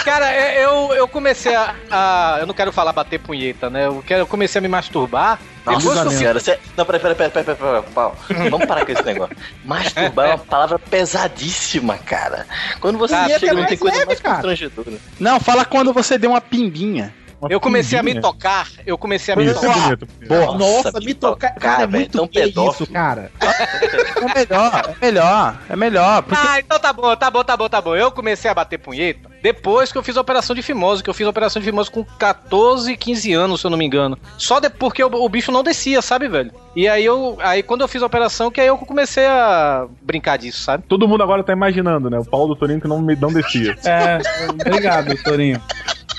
Cara, é, eu, eu comecei a, a- Eu não quero falar bater punheta, né? Eu, quero, eu comecei a me masturbar. Depois que eu
Nossa
fiz-
senhora, cê... não, peraí, peraí, peraí, peraí, peraí, peraí, pau. Vamos parar com esse negócio. Masturbar é uma palavra pesadíssima, cara. Quando você
Ah,
chega, não tem coisa
leve,
mais
cara.
constrangedora.
Não, fala quando você deu uma pimbinha.
Eu comecei a me tocar, eu comecei a me
Isso é
tocar.
bonito.
Nossa,
Nossa,
me tocar. Cara, é
velho,
muito
tão pedófilo.
isso, cara.
É melhor, é melhor, é melhor. Porque
Ah, então tá bom, tá bom, tá bom, tá bom. Eu comecei a bater punheta depois que eu fiz a operação de fimose, que eu fiz a operação de fimose com 14, 15 anos, se eu não me engano. Só depois porque o, o bicho não descia, sabe, velho? E aí eu, aí quando eu fiz a operação, que aí eu comecei a brincar disso, sabe?
Todo mundo agora tá imaginando, né? O pau do Torinho que não, me, não descia.
É, obrigado, Torinho.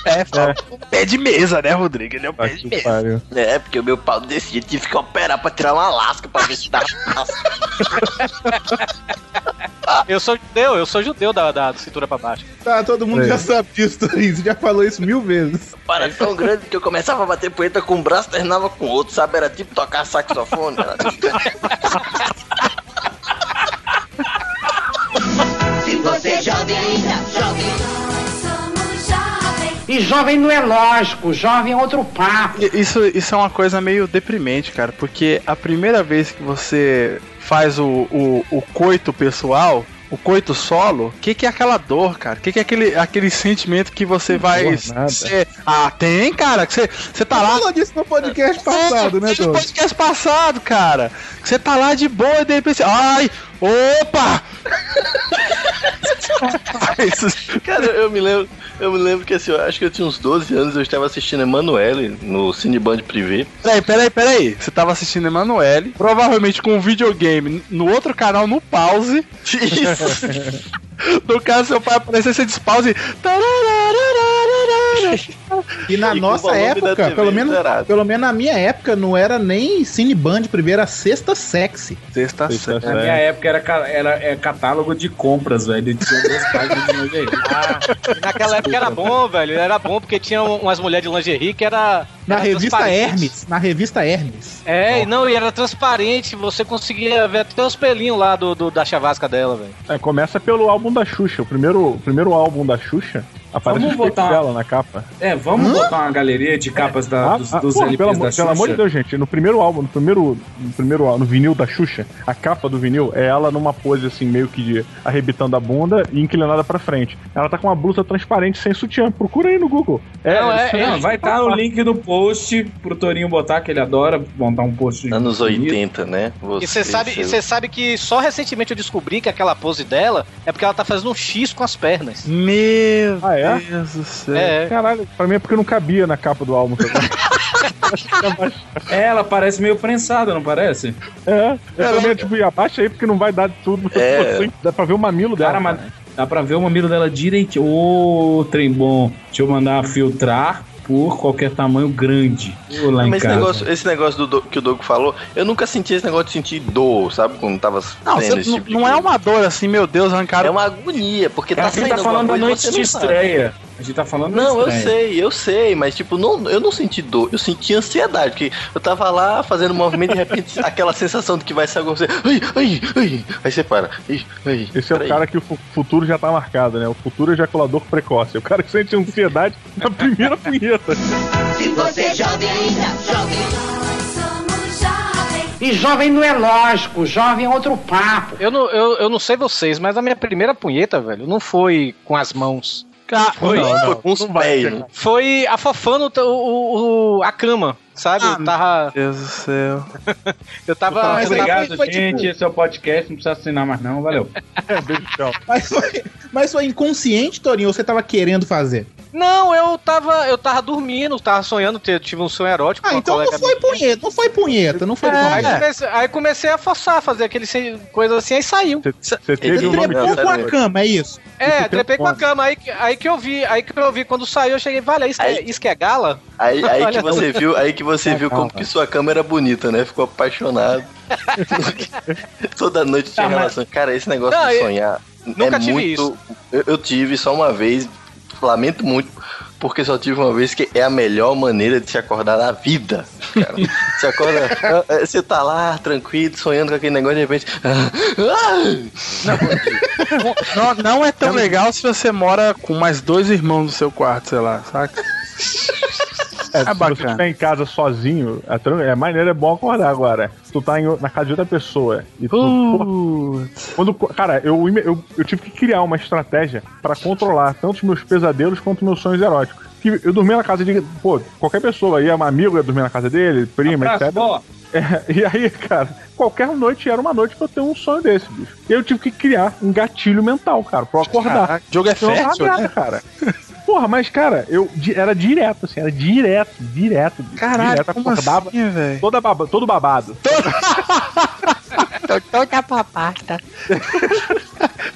É, fala. Pé de mesa, né, Rodrigo? Ele é o pé de mesa.
pariu.
É, porque o meu pau descia, tive que operar pra tirar uma lasca pra ver se dava.
Eu sou judeu, eu sou judeu da, da cintura pra baixo.
Tá, todo mundo
É.
já sabe disso, Torinho. Você já falou isso mil vezes.
Para tão grande que eu começava a bater poeta com um braço, terminava com o outro, sabe? Era tipo tocar saxofone. cara.
Se você é jovem ainda, jovem.
E jovem não é lógico, jovem é outro papo.
Isso, isso é uma coisa meio deprimente, cara, porque a primeira vez que você faz o, o, o coito pessoal, o coito solo, o que, que é aquela dor, cara? O que, que é aquele, aquele sentimento que você vai.
dor nada.
ser- ah, tem, cara, que você, você tá lá.
falou disso no podcast passado, né,
No podcast passado, cara. Que Você tá lá de boa e de repente. Ai! Opa!
Cara, eu me lembro, eu me lembro que assim, eu acho que eu tinha uns 12 anos, eu estava assistindo Emanuele no Cineband Privé.
Peraí, peraí, peraí. Você tava assistindo Emanuele, provavelmente com um videogame no outro canal no pause. No caso, seu pai aparecer, você despause.
E na
E
nossa época, pelo menos,
zerado.
pelo menos na minha época, não era nem Cineband primeiro, era Sexta Sexy.
Sexta
Sexta
Na minha época era, ca- era é, catálogo de compras, velho. Tinha duas páginas de lingerie.
Ah, naquela época era bom, velho. Era bom porque tinha um- umas mulheres de lingerie que era.
Na
era
revista. Hermes. Na revista Hermes.
É, e não, e era transparente, você conseguia ver até os pelinhos lá do, do- da chavasca dela, velho.
É, começa pelo álbum da Xuxa. O primeiro, o primeiro álbum da Xuxa aparece
Vamos botar-
dela na capa.
É, vamos botar uma galeria de capas da,
Ah,
dos,
ah,
dos
porra,
LPs
pelo,
da
amor,
Xuxa.
pelo amor de Deus, gente, no primeiro álbum, no primeiro, no primeiro álbum, no vinil da Xuxa, a capa do vinil é ela numa pose assim, meio que de arrebitando a bunda e inclinada pra frente. Ela tá com uma blusa transparente sem sutiã. Procura aí no Google.
Não,
é,
é, não, vai estar o link no post pro Torinho botar, que ele adora montar um post.
Anos
bonito.
80, né?
E você sabe, e você sabe que só recentemente eu descobri que aquela pose dela é porque ela tá fazendo um X com as pernas.
Meu
Ah, é?
Deus do céu.
É.
Caralho, pra mim é porque não cabia na capa do álbum. também.
É, ela parece meio prensada, não parece?
é, eu também, tipo, e abaixa aí porque não vai dar tudo.
É.
Assim, dá pra ver o mamilo dela.
Cara, mas dá pra ver o mamilo dela direitinho. Ô, trem bom. Deixa eu mandar filtrar por qualquer tamanho grande. Lá em
Mas esse
casa.
negócio, esse negócio do, do- que o Doug falou, eu nunca senti esse negócio de sentir dor, sabe? Quando tava
Não,
tendo
você-
esse
não,
tipo de
não é uma dor assim, meu Deus, arrancaram.
É uma agonia, porque
Cara,
tá
a gente
saindo
tá falando da noite de estreia. A gente tá falando
Não, eu sei, eu sei, mas tipo, não, eu não senti dor, eu senti ansiedade, porque eu tava lá fazendo um movimento e de repente aquela sensação de que vai sair alguma coisa, ai, ai, ai, aí você para, ai, ai,
Esse é o cara que o fu- futuro já tá marcado, né? O futuro ejaculador precoce. O cara que sente ansiedade na primeira punheta.
Se você é jovem ainda, jovem.
E jovem não é lógico, jovem é outro papo.
Eu não, eu, eu não sei vocês, mas a minha primeira punheta, velho, não foi com as mãos. Ah,
Foi,
não,
foi
não.
com os pés. né?
Foi afofando o, o- o- a cama, sabe?
Ah,
eu tava.
Deus do céu.
Eu tava.
Mas
eu tava-
obrigado,
foi,
gente.
tipo-
Esse é o podcast, não precisa assinar mais não, valeu.
Mas foi, mas foi inconsciente, Torinho, ou você tava querendo fazer?
Não, eu tava. Eu tava dormindo, tava sonhando, tive um sonho erótico.
Ah, então não foi punheta, não foi punheta, não foi
É, aí,
punheta.
comecei, aí comecei a forçar, fazer aquele coisa assim, aí saiu.
Você um
trepou com a cama, é isso?
É, trepei com a cama, aí, que- aí que eu vi, aí que eu vi, quando saiu, eu cheguei, vale, isso, que é, isso que é gala?
Aí, aí que você viu, aí que você
É,
viu como
calma.
que sua câmera era bonita, né? Ficou apaixonado. Toda noite tinha
mas-
relação. Cara, esse negócio
Não,
de
eu-
sonhar
nunca
é
tive
muito.
isso.
Eu, eu tive só uma vez, lamento muito, porque só tive uma vez que é a melhor maneira de se acordar na vida. Cara. Você acorda, ah, você tá lá, tranquilo, sonhando com aquele negócio, de repente. ah,
Não, não é tão legal se você mora com mais dois irmãos no seu quarto, sei lá, saca?
É,
É
se você
bacana.
estiver em casa sozinho, é, é maneiro, é bom acordar agora. Se tu tá em na casa de outra pessoa e tu. porra, quando, cara, eu, eu, eu tive que criar uma estratégia pra controlar tanto os meus pesadelos quanto meus sonhos eróticos. Que eu dormia na casa de. Pô, qualquer pessoa aí, um amigo ia dormir na casa dele, prima,
Abraço,
etc. É, e aí, cara, qualquer noite era uma noite pra eu ter um sonho desse, bicho. E eu tive que criar um gatilho mental, cara, pra eu acordar.
Caraca, jogo é fértil, né?
cara. Porra, mas, cara, eu era direto, assim, era direto, direto.
Caralho,
direto,
como
acordava
assim, velho?
toda baba, todo babado.
Tô toda papasta.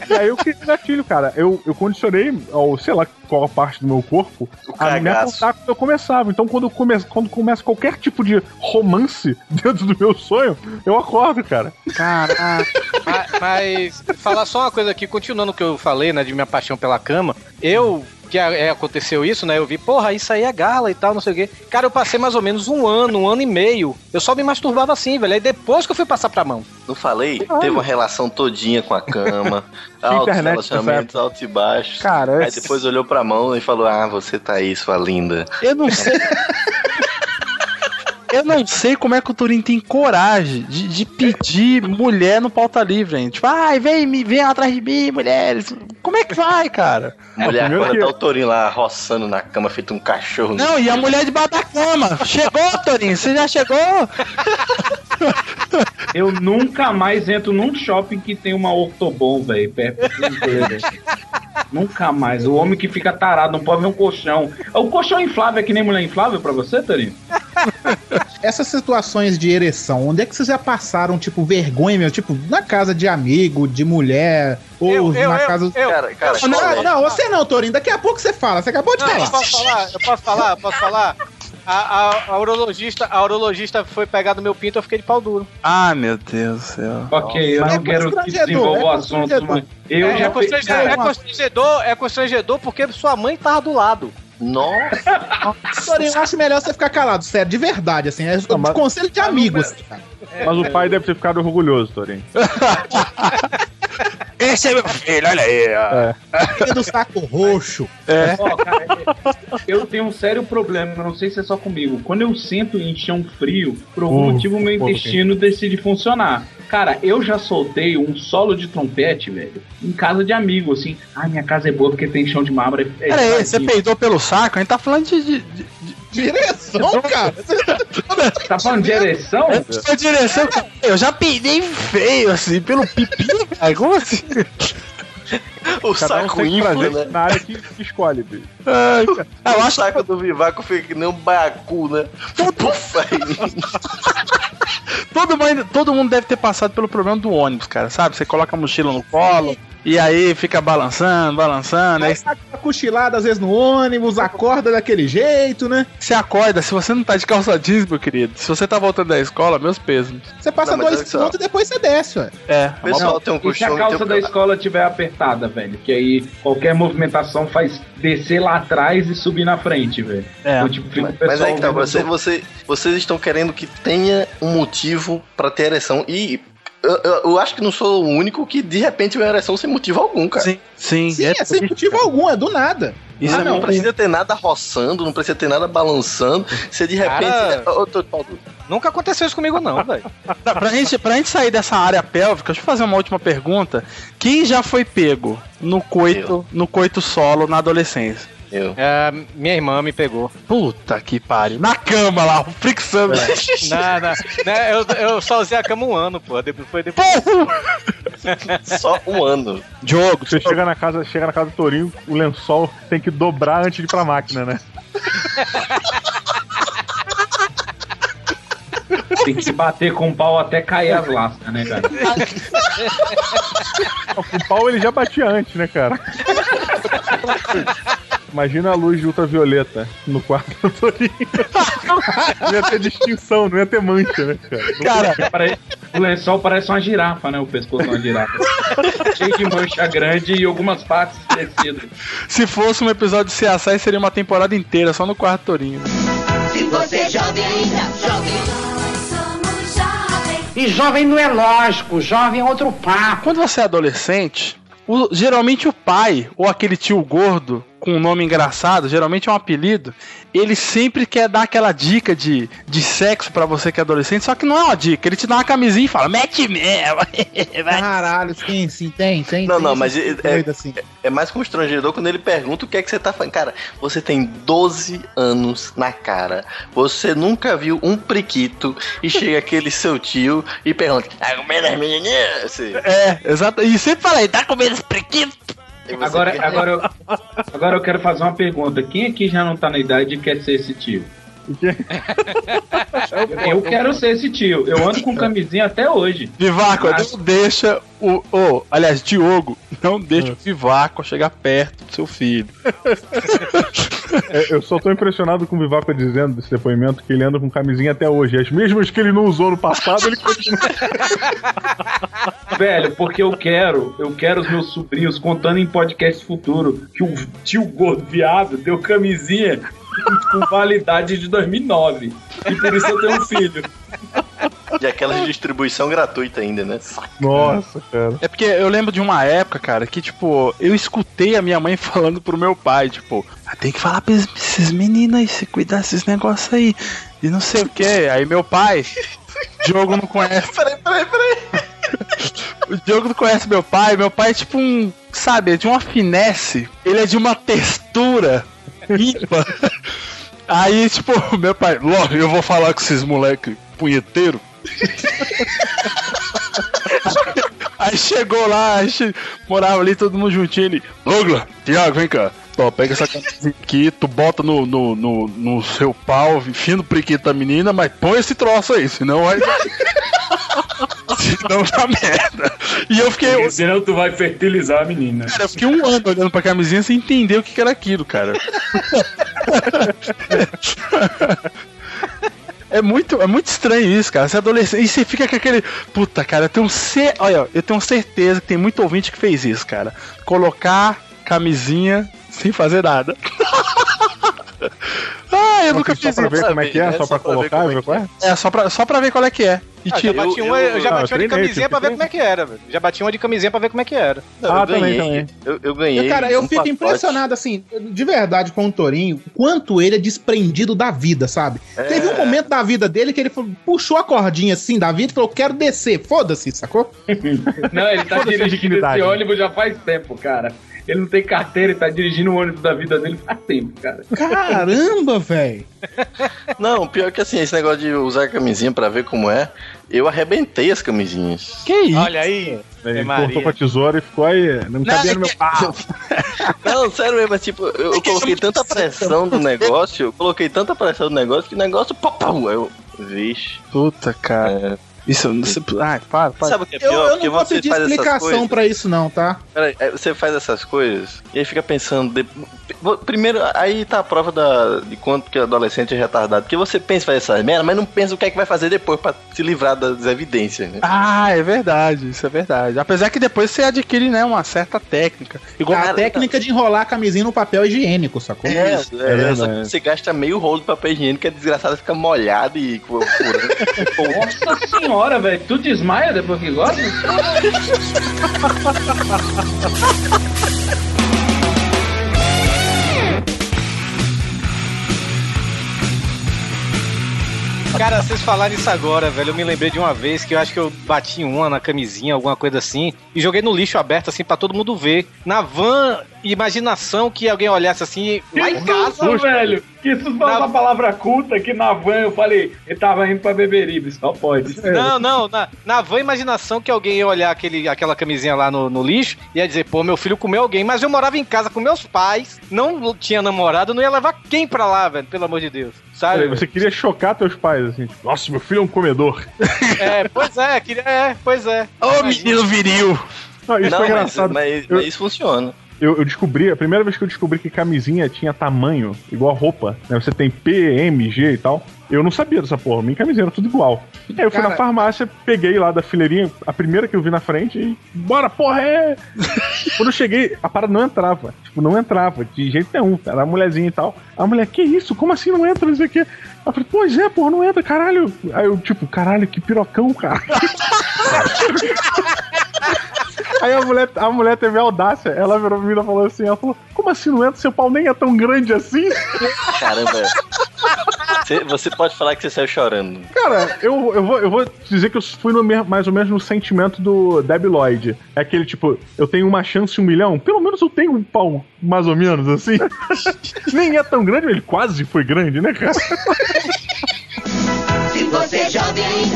E aí eu criei gatilho, cara. Eu, eu condicionei, ao, sei lá qual parte do meu corpo, a me acordar quando eu começava. Então, quando, eu come, quando começa qualquer tipo de romance dentro do meu sonho, eu acordo, cara.
Caraca.
Mas, mas falar só uma coisa aqui, continuando o que eu falei, né, de minha paixão pela cama, eu que é, aconteceu isso, né? Eu vi, porra, isso aí é gala e tal, não sei o quê. Cara, eu passei mais ou menos um ano, um ano e meio. Eu só me masturbava assim, velho. Aí depois que eu fui passar pra mão.
Não falei? Teve uma relação todinha com a cama, altos
internet
relacionamentos, altos e baixos.
Cara,
Aí depois olhou pra mão e falou: Ah, você tá aí, sua linda.
Eu não sei. Eu não sei como é que o Turim tem coragem de, de pedir mulher no pauta livre, gente. Tipo, ai, vem, me- vem atrás de mim, mulheres. Como é que vai, cara?
Mulher,
primeiro
quando
que-
tá o Torinho lá roçando na cama, feito um cachorro.
Não, e a mulher debaixo da cama. Chegou, Torinho? Você já chegou?
Eu nunca mais entro num shopping que tem uma ortobon, velho, perto. Nunca mais. O homem que fica tarado, não pode ver um colchão. O colchão inflável é que nem mulher inflável pra você, Torinho?
Essas situações de ereção, onde é que vocês já passaram, tipo, vergonha, meu? Tipo, na casa de amigo, de mulher, ou
Eu, eu,
na
eu,
casa.
eu.
Cara, cara,
não,
cara,
não, você não, Torinho. Daqui a pouco você fala. Você acabou de
Não, eu
falar.
posso falar, eu posso falar, eu posso falar. A, a, a urologista, a urologista foi pegar no meu pinto, eu fiquei de pau duro.
Ah, meu Deus do céu.
Ok, eu
É
não quero que desenvolva
é
o assunto, mas eu
é,
já
é constrangedor, é constrangedor, é constrangedor porque sua mãe tava do lado.
Nossa,
Torinho, eu acho melhor você ficar calado, sério, de verdade, assim. É
Não, mas-
conselho de amigo, assim, cara.
Mas o pai deve ter ficado orgulhoso, Torinho.
Esse é meu filho, olha aí. ó.
Filho do saco roxo.
Ó, cara, eu tenho um sério problema, não sei se é só comigo. Quando eu sento em chão frio, por algum
Uh,
motivo meu intestino decide funcionar. Cara, eu já soltei um solo de trompete, velho, em casa de amigo, assim. Ah, minha casa é boa porque tem chão de mármore. É
Pera aí, você
vazio.
peidou pelo saco? A gente tá falando de. de, de,
Direção, cara.
Tá falando de ereção?
de direção. cara. Eu já peidei feio, assim, pelo pipi, cara. Como assim?
o
Cada um
saco infla,
trazer
né?
na área que, escolhe, bicho.
Ai, cara. Ah, eu
o
acho
saco do Vivaco fica que nem um baiacu, né? Aí.
Todo mundo, todo mundo deve ter passado pelo problema do ônibus, cara, sabe? Você coloca a mochila no colo e aí fica balançando, balançando. Aí
Aí tá cochilado às vezes no ônibus, acorda daquele jeito, né?
você acorda, se você não tá de calça jeans, meu querido, se você tá voltando da escola, meus pesos.
Você passa
Não,
dois pontos e depois você desce, ué.
É,
O pessoal tem um
E se a calça
tem um-
da escola estiver apertada, velho? Que aí qualquer movimentação faz descer lá atrás e subir na frente, velho.
É.
Então, tipo, fica o
Mas, mas
pessoal
aí que tá, você, você, vocês estão querendo que tenha um motivo pra ter ereção. E eu, eu- eu acho que não sou o único que de repente uma ereção sem motivo algum, cara.
sim, sim.
Sim,
é
é sem motivo algum, é do nada.
Isso
Ah,
não,
não.
precisa ter nada roçando, não precisa ter nada balançando. Você de repente.
Cara-
Ô, tô- Paulo,
Nunca aconteceu isso comigo, não, velho.
Pra, pra gente, pra gente sair dessa área pélvica, deixa eu fazer uma última pergunta. Quem já foi pego no coito, no coito solo na adolescência?
Eu.
É, minha irmã me pegou.
Puta que pariu. Na cama lá, fricção.
não, não, não, eu, eu só usei a cama um ano, pô. Depois, foi depois.
Só um ano.
Diogo,
Você chega na casa, chega na casa do Torinho, o lençol tem que dobrar antes de ir pra máquina, né?
Tem que se bater com o pau até cair as lascas, né, cara?
O pau ele já batia antes, né, cara? Imagina a luz de ultravioleta no quarto do Torinho. Não ia ter distinção, não ia ter mancha, né, cara?
Cara, pare- o lençol parece uma girafa, né? O pescoço de uma girafa. Cheio de mancha grande e algumas partes crescidas.
Se fosse um episódio de CSI, seria uma temporada inteira, só no quarto Torinho.
Se você é jovem ainda, jovem.
E jovem não é lógico, jovem é outro papo.
Quando você é adolescente, o- geralmente o pai, ou aquele tio gordo com um nome engraçado, geralmente é um apelido, ele sempre quer dar aquela dica de, de sexo pra você que é adolescente, só que não é uma dica, ele te dá uma camisinha e fala, mete mesmo.
Caralho, sim, sim, tem, tem.
Não,
tem
não, mas é,
doido
é,
assim.
é mais constrangedor quando ele pergunta o que é que você tá fazendo. Cara, você tem 12 anos na cara. Você nunca viu um priquito e chega aquele seu tio e pergunta: Tá comendo as menininhas?
É, exato. E sempre fala aí, tá comendo esse prequito?
Agora,
quer-
agora, eu, agora eu quero fazer uma pergunta. Quem aqui já não tá na idade e quer ser esse tio? Eu quero ser esse tio. Eu ando com camisinha até hoje.
Vivaco, não deixa o. o aliás, Diogo, não deixa o Vivaco chegar perto do seu filho.
É, eu só tô impressionado com o Vivaco dizendo desse depoimento que ele anda com camisinha até hoje. As mesmas que ele não usou no passado, ele continua.
Velho, porque eu quero, eu quero os meus sobrinhos contando em podcast futuro que o tio gordo viado deu camisinha com validade de 2009. E por isso eu tenho um filho.
De aquela de distribuição gratuita ainda, né?
Nossa, cara.
É porque eu lembro de uma época, cara, que, tipo, eu escutei a minha mãe falando pro meu pai, tipo, ah, tem que falar pra esses- esses meninos aí, se cuidar desses negócios aí. E não sei o que. Aí meu pai, Diogo não conhece.
Peraí, peraí, peraí.
O Diogo não conhece meu pai. Meu pai é tipo um. Sabe, é de uma finesse. Ele é de uma textura ímpar. Aí, tipo, meu pai, Ló, eu vou falar com esses moleque punheteiro. Aí chegou lá, gente morava ali todo mundo juntinho. Ele, Douglas, Tiago, vem cá. Ó, pega essa camisa aqui, tu bota no, no, no, no seu pau, enfia no priquito da menina, mas põe esse troço aí, senão vai. senão dá merda. E eu fiquei.
Porque senão tu vai fertilizar a menina.
Cara, eu fiquei um ano olhando pra camisinha sem entender o que era aquilo, cara. É muito, é muito estranho isso, cara. Você é adolescente e você fica com aquele. Puta, cara, eu tenho, cer... Olha, eu tenho certeza que tem muito ouvinte que fez isso, cara. Colocar camisinha sem fazer nada. Ah, eu nunca
Só
fiz
pra
isso.
ver como é que é, só pra colocar, ver qual é?
É, só pra, só pra ver qual é que é.
Ah, já
tira-
bati uma, eu, já
Ah,
bati uma de camisinha pra ver como é que era, velho. Já bati uma de camisinha pra ver como é que era.
Não,
Ah,
eu
também,
ganhei.
também.
Eu, eu ganhei.
Cara, eu
um
fico
pacote.
impressionado, assim, de verdade com o Torinho, quanto ele é desprendido da vida, sabe?
É.
Teve um momento da vida dele que ele falou- puxou a cordinha assim da vida e falou: quero descer, foda-se, sacou?
Não, ele tá dirigindo
dignidade.
esse ônibus já faz tempo, cara. Ele não tem carteira e tá dirigindo o ônibus da vida dele faz tempo, cara.
Caramba, velho.
Não, pior que assim, esse negócio de usar camisinha pra ver como é, eu arrebentei as camisinhas.
Que isso?
Olha aí.
Ele
Maria.
cortou com a tesoura e ficou aí. Não cabia no meu pau.
Não, sério mesmo, mas, tipo, eu, eu coloquei tanta pressão no negócio, eu coloquei tanta pressão no negócio que o negócio, pá, pá, eu, vixe.
Puta, cara. Isso, isso. Ai, para, para.
Sabe o que é
Eu,
pior?
eu
Porque
não vou
você
pedir explicação pra isso, não, tá?
Peraí, aí você faz essas coisas e aí fica pensando. de- Primeiro, aí tá a prova da, de quanto que o adolescente é retardado. Porque você pensa em fazer essas merda, mas não pensa o que é que vai fazer depois pra se livrar das evidências, né?
Ah, é verdade, isso é verdade. Apesar que depois você adquire, né, uma certa técnica. Igual
a técnica de enrolar a camisinha no papel higiênico, sacou?
É, isso, é,
é
só que você gasta meio rolo de papel higiênico, a desgraçada fica molhada e.
Nossa senhora, hora, velho. Tu desmaia depois que gosta?
Cara, vocês falaram isso agora, velho. Eu me lembrei de uma vez que eu acho que eu bati uma na camisinha, alguma coisa assim, e joguei no lixo aberto, assim, para todo mundo ver. Na van imaginação que alguém olhasse assim, lá em casa.
velho. Que isso foi uma palavra culta que na van eu falei, ele tava indo pra Beberibe, só pode.
Não, não, na, na van imaginação que alguém ia olhar aquele, aquela camisinha lá no, no lixo e ia dizer, pô, meu filho comeu alguém, mas eu morava em casa com meus pais, não tinha namorado, não ia levar quem pra lá, velho, pelo amor de Deus. Sabe?
Você queria chocar teus pais, assim, tipo, nossa, meu filho é um comedor.
É, pois é, queria, é, pois é.
Ô, menino viril!
Não, isso
Não,
foi
mas,
engraçado.
mas-
Eu-
mas isso funciona.
Eu, eu descobri, a primeira vez que eu descobri que camisinha tinha tamanho, igual roupa, né? Você tem P, M, G e tal. Eu não sabia dessa porra, minha camisinha era tudo igual. Aí eu fui
Cara-
na farmácia, peguei lá da fileirinha, a primeira que eu vi na frente e. Bora, porra, é! Quando eu cheguei, a parada não entrava. Tipo, não entrava, de jeito nenhum. Era a mulherzinha e tal. A mulher, que isso? Como assim não entra? Não sei o quê. Eu falei, pois é, porra, não entra, caralho. Aí eu, tipo, caralho, que pirocão, cara. Aí a mulher, a mulher teve a audácia, ela virou pra mim e falou assim: ela falou, como assim não entra? Seu pau nem é tão grande assim?
Caramba. Você, você pode falar que você saiu chorando.
Cara, eu, eu, vou, eu vou dizer que eu fui no, mais ou menos no sentimento do Debbie Lloyd. É aquele tipo, eu tenho uma chance em um milhão, pelo menos eu tenho um pau mais ou menos assim. Nem é tão grande, ele quase foi grande, né, cara?
Se você é jovem ainda, jovem.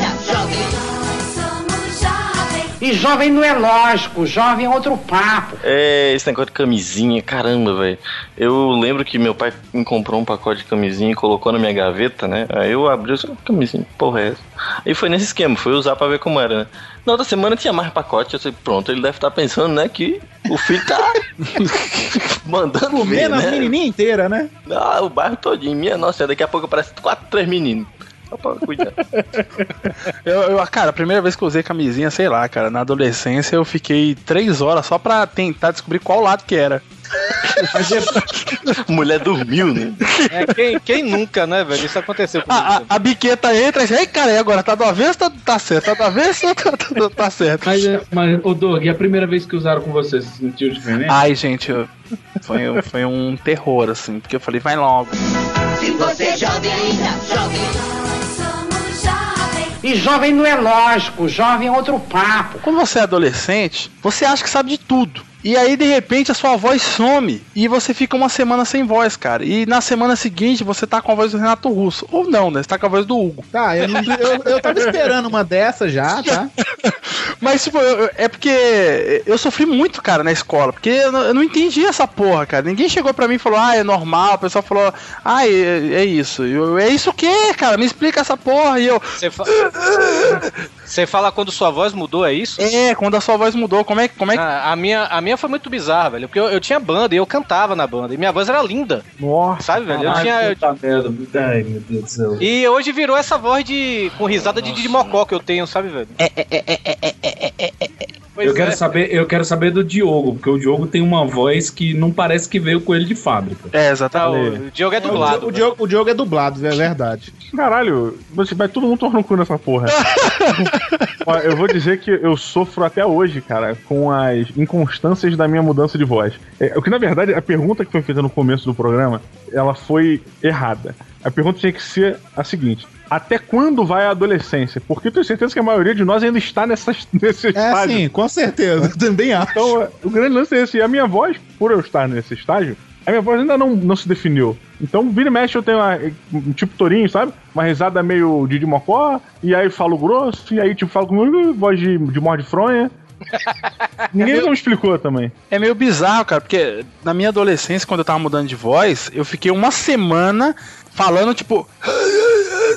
E jovem não é lógico, jovem é outro papo.
É, esse negócio de camisinha, caramba, velho. Eu lembro que meu pai me comprou um pacote de camisinha e colocou na minha gaveta, né? Aí eu abri essa camisinha, porra é essa? Aí foi nesse esquema, foi usar pra ver como era, né? Na outra semana tinha mais pacote, eu falei, pronto, ele deve estar pensando, né, que o filho tá mandando ver,
Comendo as
né?
menininhas inteiras, né?
Ah, o bairro todinho, minha nossa, daqui a pouco aparece quatro, três meninos. Só pra cuidar.
Eu, eu- cara, a primeira vez que eu usei camisinha, sei lá, cara, na adolescência eu fiquei três horas só pra tentar descobrir qual lado que era.
Mulher dormiu, né?
É, quem, quem nunca, né, velho? Isso aconteceu comigo.
A, a, a biqueta entra e ai, cara, e agora? Tá do avesso ou tá, tá certo? Tá do avesso ou tá, tá, tá certo?
Mas, é, mas ô Doug, e a primeira vez que usaram com você, você sentiu diferente?
Ai, gente, eu- foi, foi um terror, assim, porque eu falei, vai logo.
Se você é jovem ainda, jovem. E jovem não é lógico, jovem é outro papo.
Quando você é adolescente, você acha que sabe de tudo. E aí, de repente, a sua voz some e você fica uma semana sem voz, cara. E na semana seguinte você tá com a voz do Renato Russo. Ou não, né? Você tá com a voz do Hugo.
Tá, eu, não- eu, eu tava esperando uma dessa já, tá?
Mas, tipo, eu- é porque eu sofri muito, cara, na escola. Porque eu não, eu não entendi essa porra, cara. Ninguém chegou pra mim e falou, ah, é normal. O pessoal falou, ah, é, é isso. Eu, é isso o quê, cara? Me explica essa porra. E eu,
Você, fa- Você fala quando sua voz mudou, é isso?
é, quando a sua voz mudou, como é, como é que.
Ah, a, minha, a minha foi muito bizarra, velho. Porque eu, eu tinha banda e eu cantava na banda. E minha voz era linda.
Nossa.
Sabe, velho? Eu tinha. eu-
puta merda. Ai, meu Deus do céu.
E hoje virou essa voz de. com risada de, de mocó que eu tenho, sabe, velho? Pois
eu quero
é.
saber, eu quero saber do Diogo, porque o Diogo tem uma voz que não parece que veio com ele de fábrica.
É,
Tá,
exatamente.
o Diogo é dublado.
O Diogo, o Diogo é dublado, é verdade.
Caralho, você vai todo mundo tomar no cu nessa porra. Eu vou dizer que eu sofro até hoje, cara, com as inconstâncias da minha mudança de voz. É, o que na verdade, a pergunta que foi feita no começo do programa, ela foi errada. A pergunta tinha que ser a seguinte: até quando vai a adolescência? Porque eu tenho certeza que a maioria de nós ainda está nessas, nesse
É
estágio.
sim, com certeza. Eu também acho.
Então, o grande lance é esse. E a minha voz, por eu estar nesse estágio, a minha voz ainda não, não se definiu. Então, vira e mexe, eu tenho uma, um tipo tourinho, sabe? Uma risada meio de Mocó, e aí falo grosso, e aí tipo falo com voz de, de morde fronha. Ninguém não explicou também.
É meio bizarro, cara, porque na minha adolescência, quando eu tava mudando de voz, eu fiquei uma semana falando, tipo.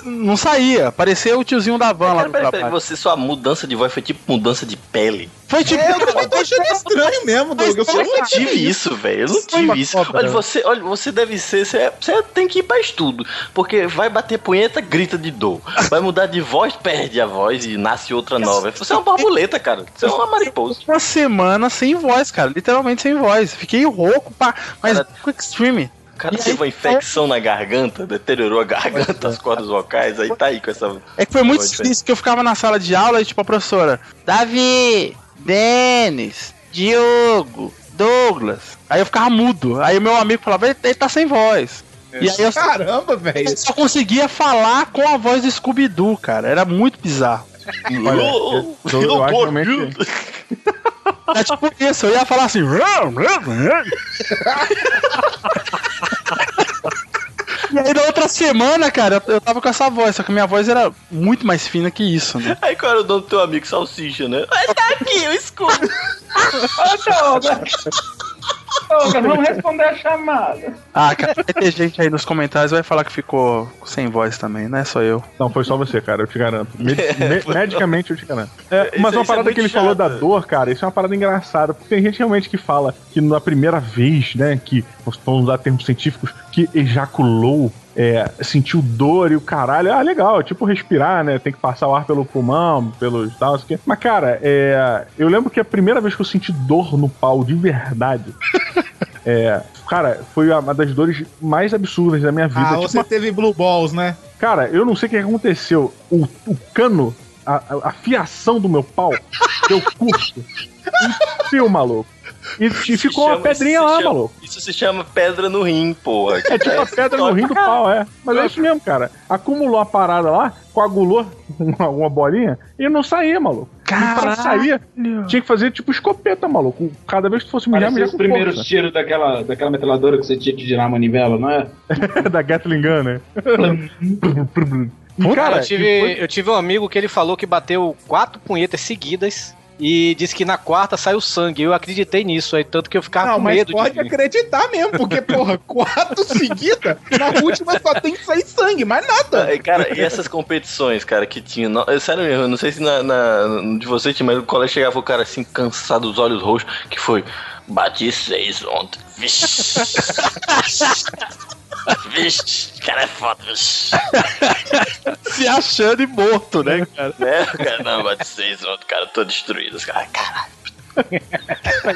Não saía. Parecia o tiozinho da van lá do
pera, pera,
trabalho.
você, sua mudança de voz foi tipo mudança de pele.
Foi tipo.
É, eu também tô achando estranho mesmo, Doug. Eu,
Eu não tive isso, velho. Eu não tive isso.
cobra,
Olha, você, olha, você deve ser. Você, você tem que ir pra estudo. Porque vai bater punheta, grita de dor. Vai mudar de voz, perde a voz e nasce outra nova. Você é uma borboleta, cara. Você é uma mariposa.
Uma semana sem voz, cara. Literalmente sem voz. Fiquei rouco, pá, mas
Cara,
com extreme.
O cara teve uma infecção na garganta, deteriorou a garganta, as cordas vocais, aí tá aí com essa.
É que foi muito difícil que eu ficava na sala de aula e, tipo, a professora, Davi, Denis, Diogo, Douglas. Aí eu ficava mudo. Aí o meu amigo falava, ele, ele tá sem voz. E aí eu
Caramba, velho.
eu só conseguia falar com a voz do Scooby-Doo, cara. Era muito bizarro.
Olha, eu, eu, eu acho realmente.
É tipo isso, eu ia falar assim. E aí na outra semana, cara, eu, tava com essa voz, só que a minha voz era muito mais fina que isso, né?
Aí qual era o nome do teu amigo Salsicha, né? Mas tá aqui, o escudo.
Ô. Doga, vamos responder a chamada.
Ah, cara, vai ter gente aí nos comentários vai falar que ficou sem voz também, não é só eu.
Não, foi só você, cara, eu te garanto. Med- me- medicamente eu te garanto. É, mas uma
é
parada
muito
que ele
chato.
falou da dor, cara, isso é uma parada engraçada. Porque tem gente realmente que fala que na primeira vez, né, que vamos usar termos científicos, que ejaculou, é, sentiu dor e o caralho. Ah, legal, tipo respirar, né? Tem que passar o ar pelo pulmão, pelos tal, quê. Mas, cara, é, eu lembro que a primeira vez que eu senti dor no pau de verdade. É, cara, foi uma das dores mais absurdas da minha vida.
Ah,
Tipo,
você
uma-
teve Blue Balls, né?
Cara, eu não sei o que aconteceu. O, o cano, a, a- fiação do meu pau, deu curto. E fio, maluco. E, e ficou uma
Chama-
pedrinha
se
lá,
chama-
maluco.
Isso se chama pedra no rim, porra.
É tipo a pedra no rim do pau, é. Mas é isso mesmo, cara. Acumulou a parada lá, coagulou uma, uma bolinha e não saía, maluco. E pra
Caralho.
sair, tinha que fazer tipo escopeta, maluco. Cada vez que fosse mijar
os
com
primeiros
força.
tiros daquela, daquela metralhadora que você tinha que girar a manivela, não é?
da Gatling Gun, né?
Cara,
cara,
eu, tive, eu tive um amigo que ele falou que bateu quatro punhetas seguidas e disse que na quarta saiu sangue. Eu acreditei nisso, aí tanto que eu ficava
Não,
com
mas
medo
pode
de.
acreditar mesmo, porque, porra, quatro seguidas, na última só tem que sair sangue, mais nada.
Ai, Cara, e essas competições, cara, que tinha. no- é Sério mesmo, eu não sei se na, na- de você tinha, mas no colégio chegava o cara assim, cansado, os olhos roxos, que foi. Bati seis ontem. Vixe. Vixe, cara é foda, vixe.
Se achando e morto, né, cara?
Né, cara? Não, bati seis ontem, cara, tô destruído. Os caras, caralho.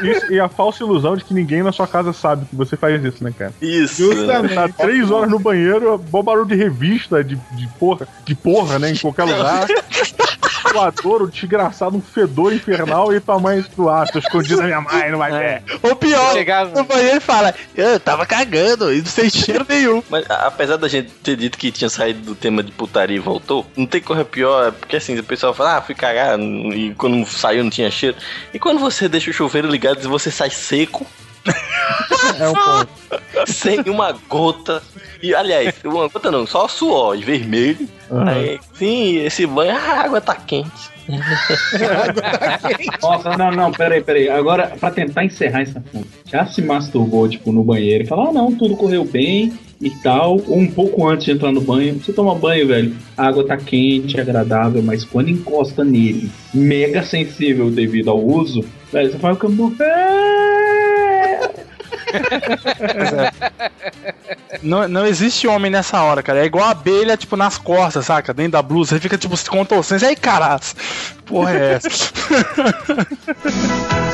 Isso, e a falsa ilusão de que ninguém na sua casa sabe que você faz isso, né, cara?
Isso.
Você tá três horas no banheiro, bom barulho de revista, de, de porra, de porra, né, em qualquer lugar. Voador, o desgraçado, um fedor infernal e tua mãe do ah, tô escondido na minha mãe, não vai ver.
O pior,
Chegava-
no banheiro fala, eu tava cagando, e sem cheiro nenhum.
Mas apesar da gente ter dito que tinha saído do tema de putaria e voltou, não tem coisa pior, é porque assim, o pessoal fala, ah, fui cagar, e quando saiu não tinha cheiro. E quando você deixa o chuveiro ligado e você sai seco,
É um ponto.
sem uma gota. E aliás, uma gota não, só suor e vermelho. Aí, sim, esse banho, a água tá quente.
Nossa, não, não, peraí, peraí. Agora, pra tentar encerrar essa conta, já se masturbou, tipo, no banheiro e falou, ah, não, tudo correu bem e tal. Ou um pouco antes de entrar no banho, você toma banho, velho, a água tá quente, agradável, mas quando encosta nele, mega sensível devido ao uso, velho, você fala que eu
Não, não existe homem nessa hora, cara. É igual a abelha, tipo, nas costas, saca? Dentro da blusa. Você fica, tipo, se contorcendo. E aí, caralho, porra é essa?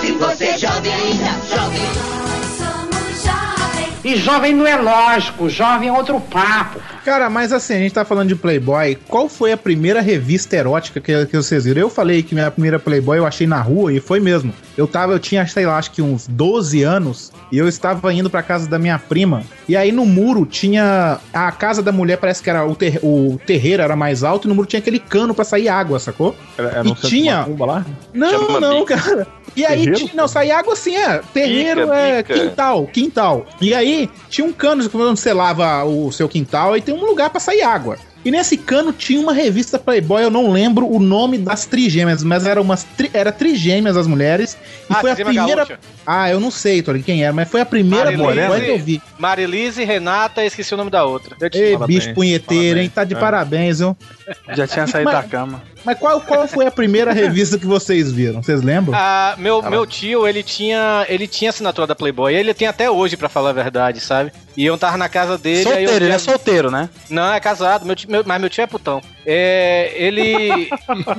Se você é jovem ainda, jovem. E jovem não é lógico, jovem é outro papo.
Cara, mas assim, a gente tá falando de Playboy. Qual foi a primeira revista erótica que, que vocês viram? Eu falei que minha primeira Playboy eu achei na rua e foi mesmo. Eu tava, eu tinha, sei lá, acho que uns 12 anos e eu estava indo pra casa da minha prima. E aí no muro tinha. A casa da mulher parece que era. O, ter, o terreiro era mais alto e no muro tinha aquele cano pra sair água, sacou?
Era, era
E tinha-
lá?
Não,
Chama
não,
bica.
cara. E aí,
Terreiro?
tinha, não, saía água assim, é. Terreiro
Bica,
é
bica.
quintal, quintal. E aí, tinha um cano onde você lava o seu quintal e tem um lugar pra sair água. E nesse cano tinha uma revista Playboy, eu não lembro o nome das trigêmeas, mas era umas tri, era trigêmeas as mulheres. E
Ah,
foi a primeira.
Gaúcha.
Ah, eu não sei, Tori, quem era, mas foi a primeira
Marilise.
Playboy que eu vi.
Marilise, Renata, esqueci o nome da outra. Eu te-
Ei,
Parabéns,
bicho punheteiro, hein? Tá de
É.
parabéns, viu?
Já tinha saído
Mas-
da cama.
Mas qual, qual foi a primeira revista que vocês viram? Vocês lembram?
Ah, meu, meu tio, ele tinha, ele tinha assinatura da Playboy. Ele tem até hoje, pra falar a verdade, sabe? E eu tava na casa dele. aí eu
Solteiro, ele é solteiro, né?
Não, é casado, meu tio- meu- mas meu tio é putão. É, ele.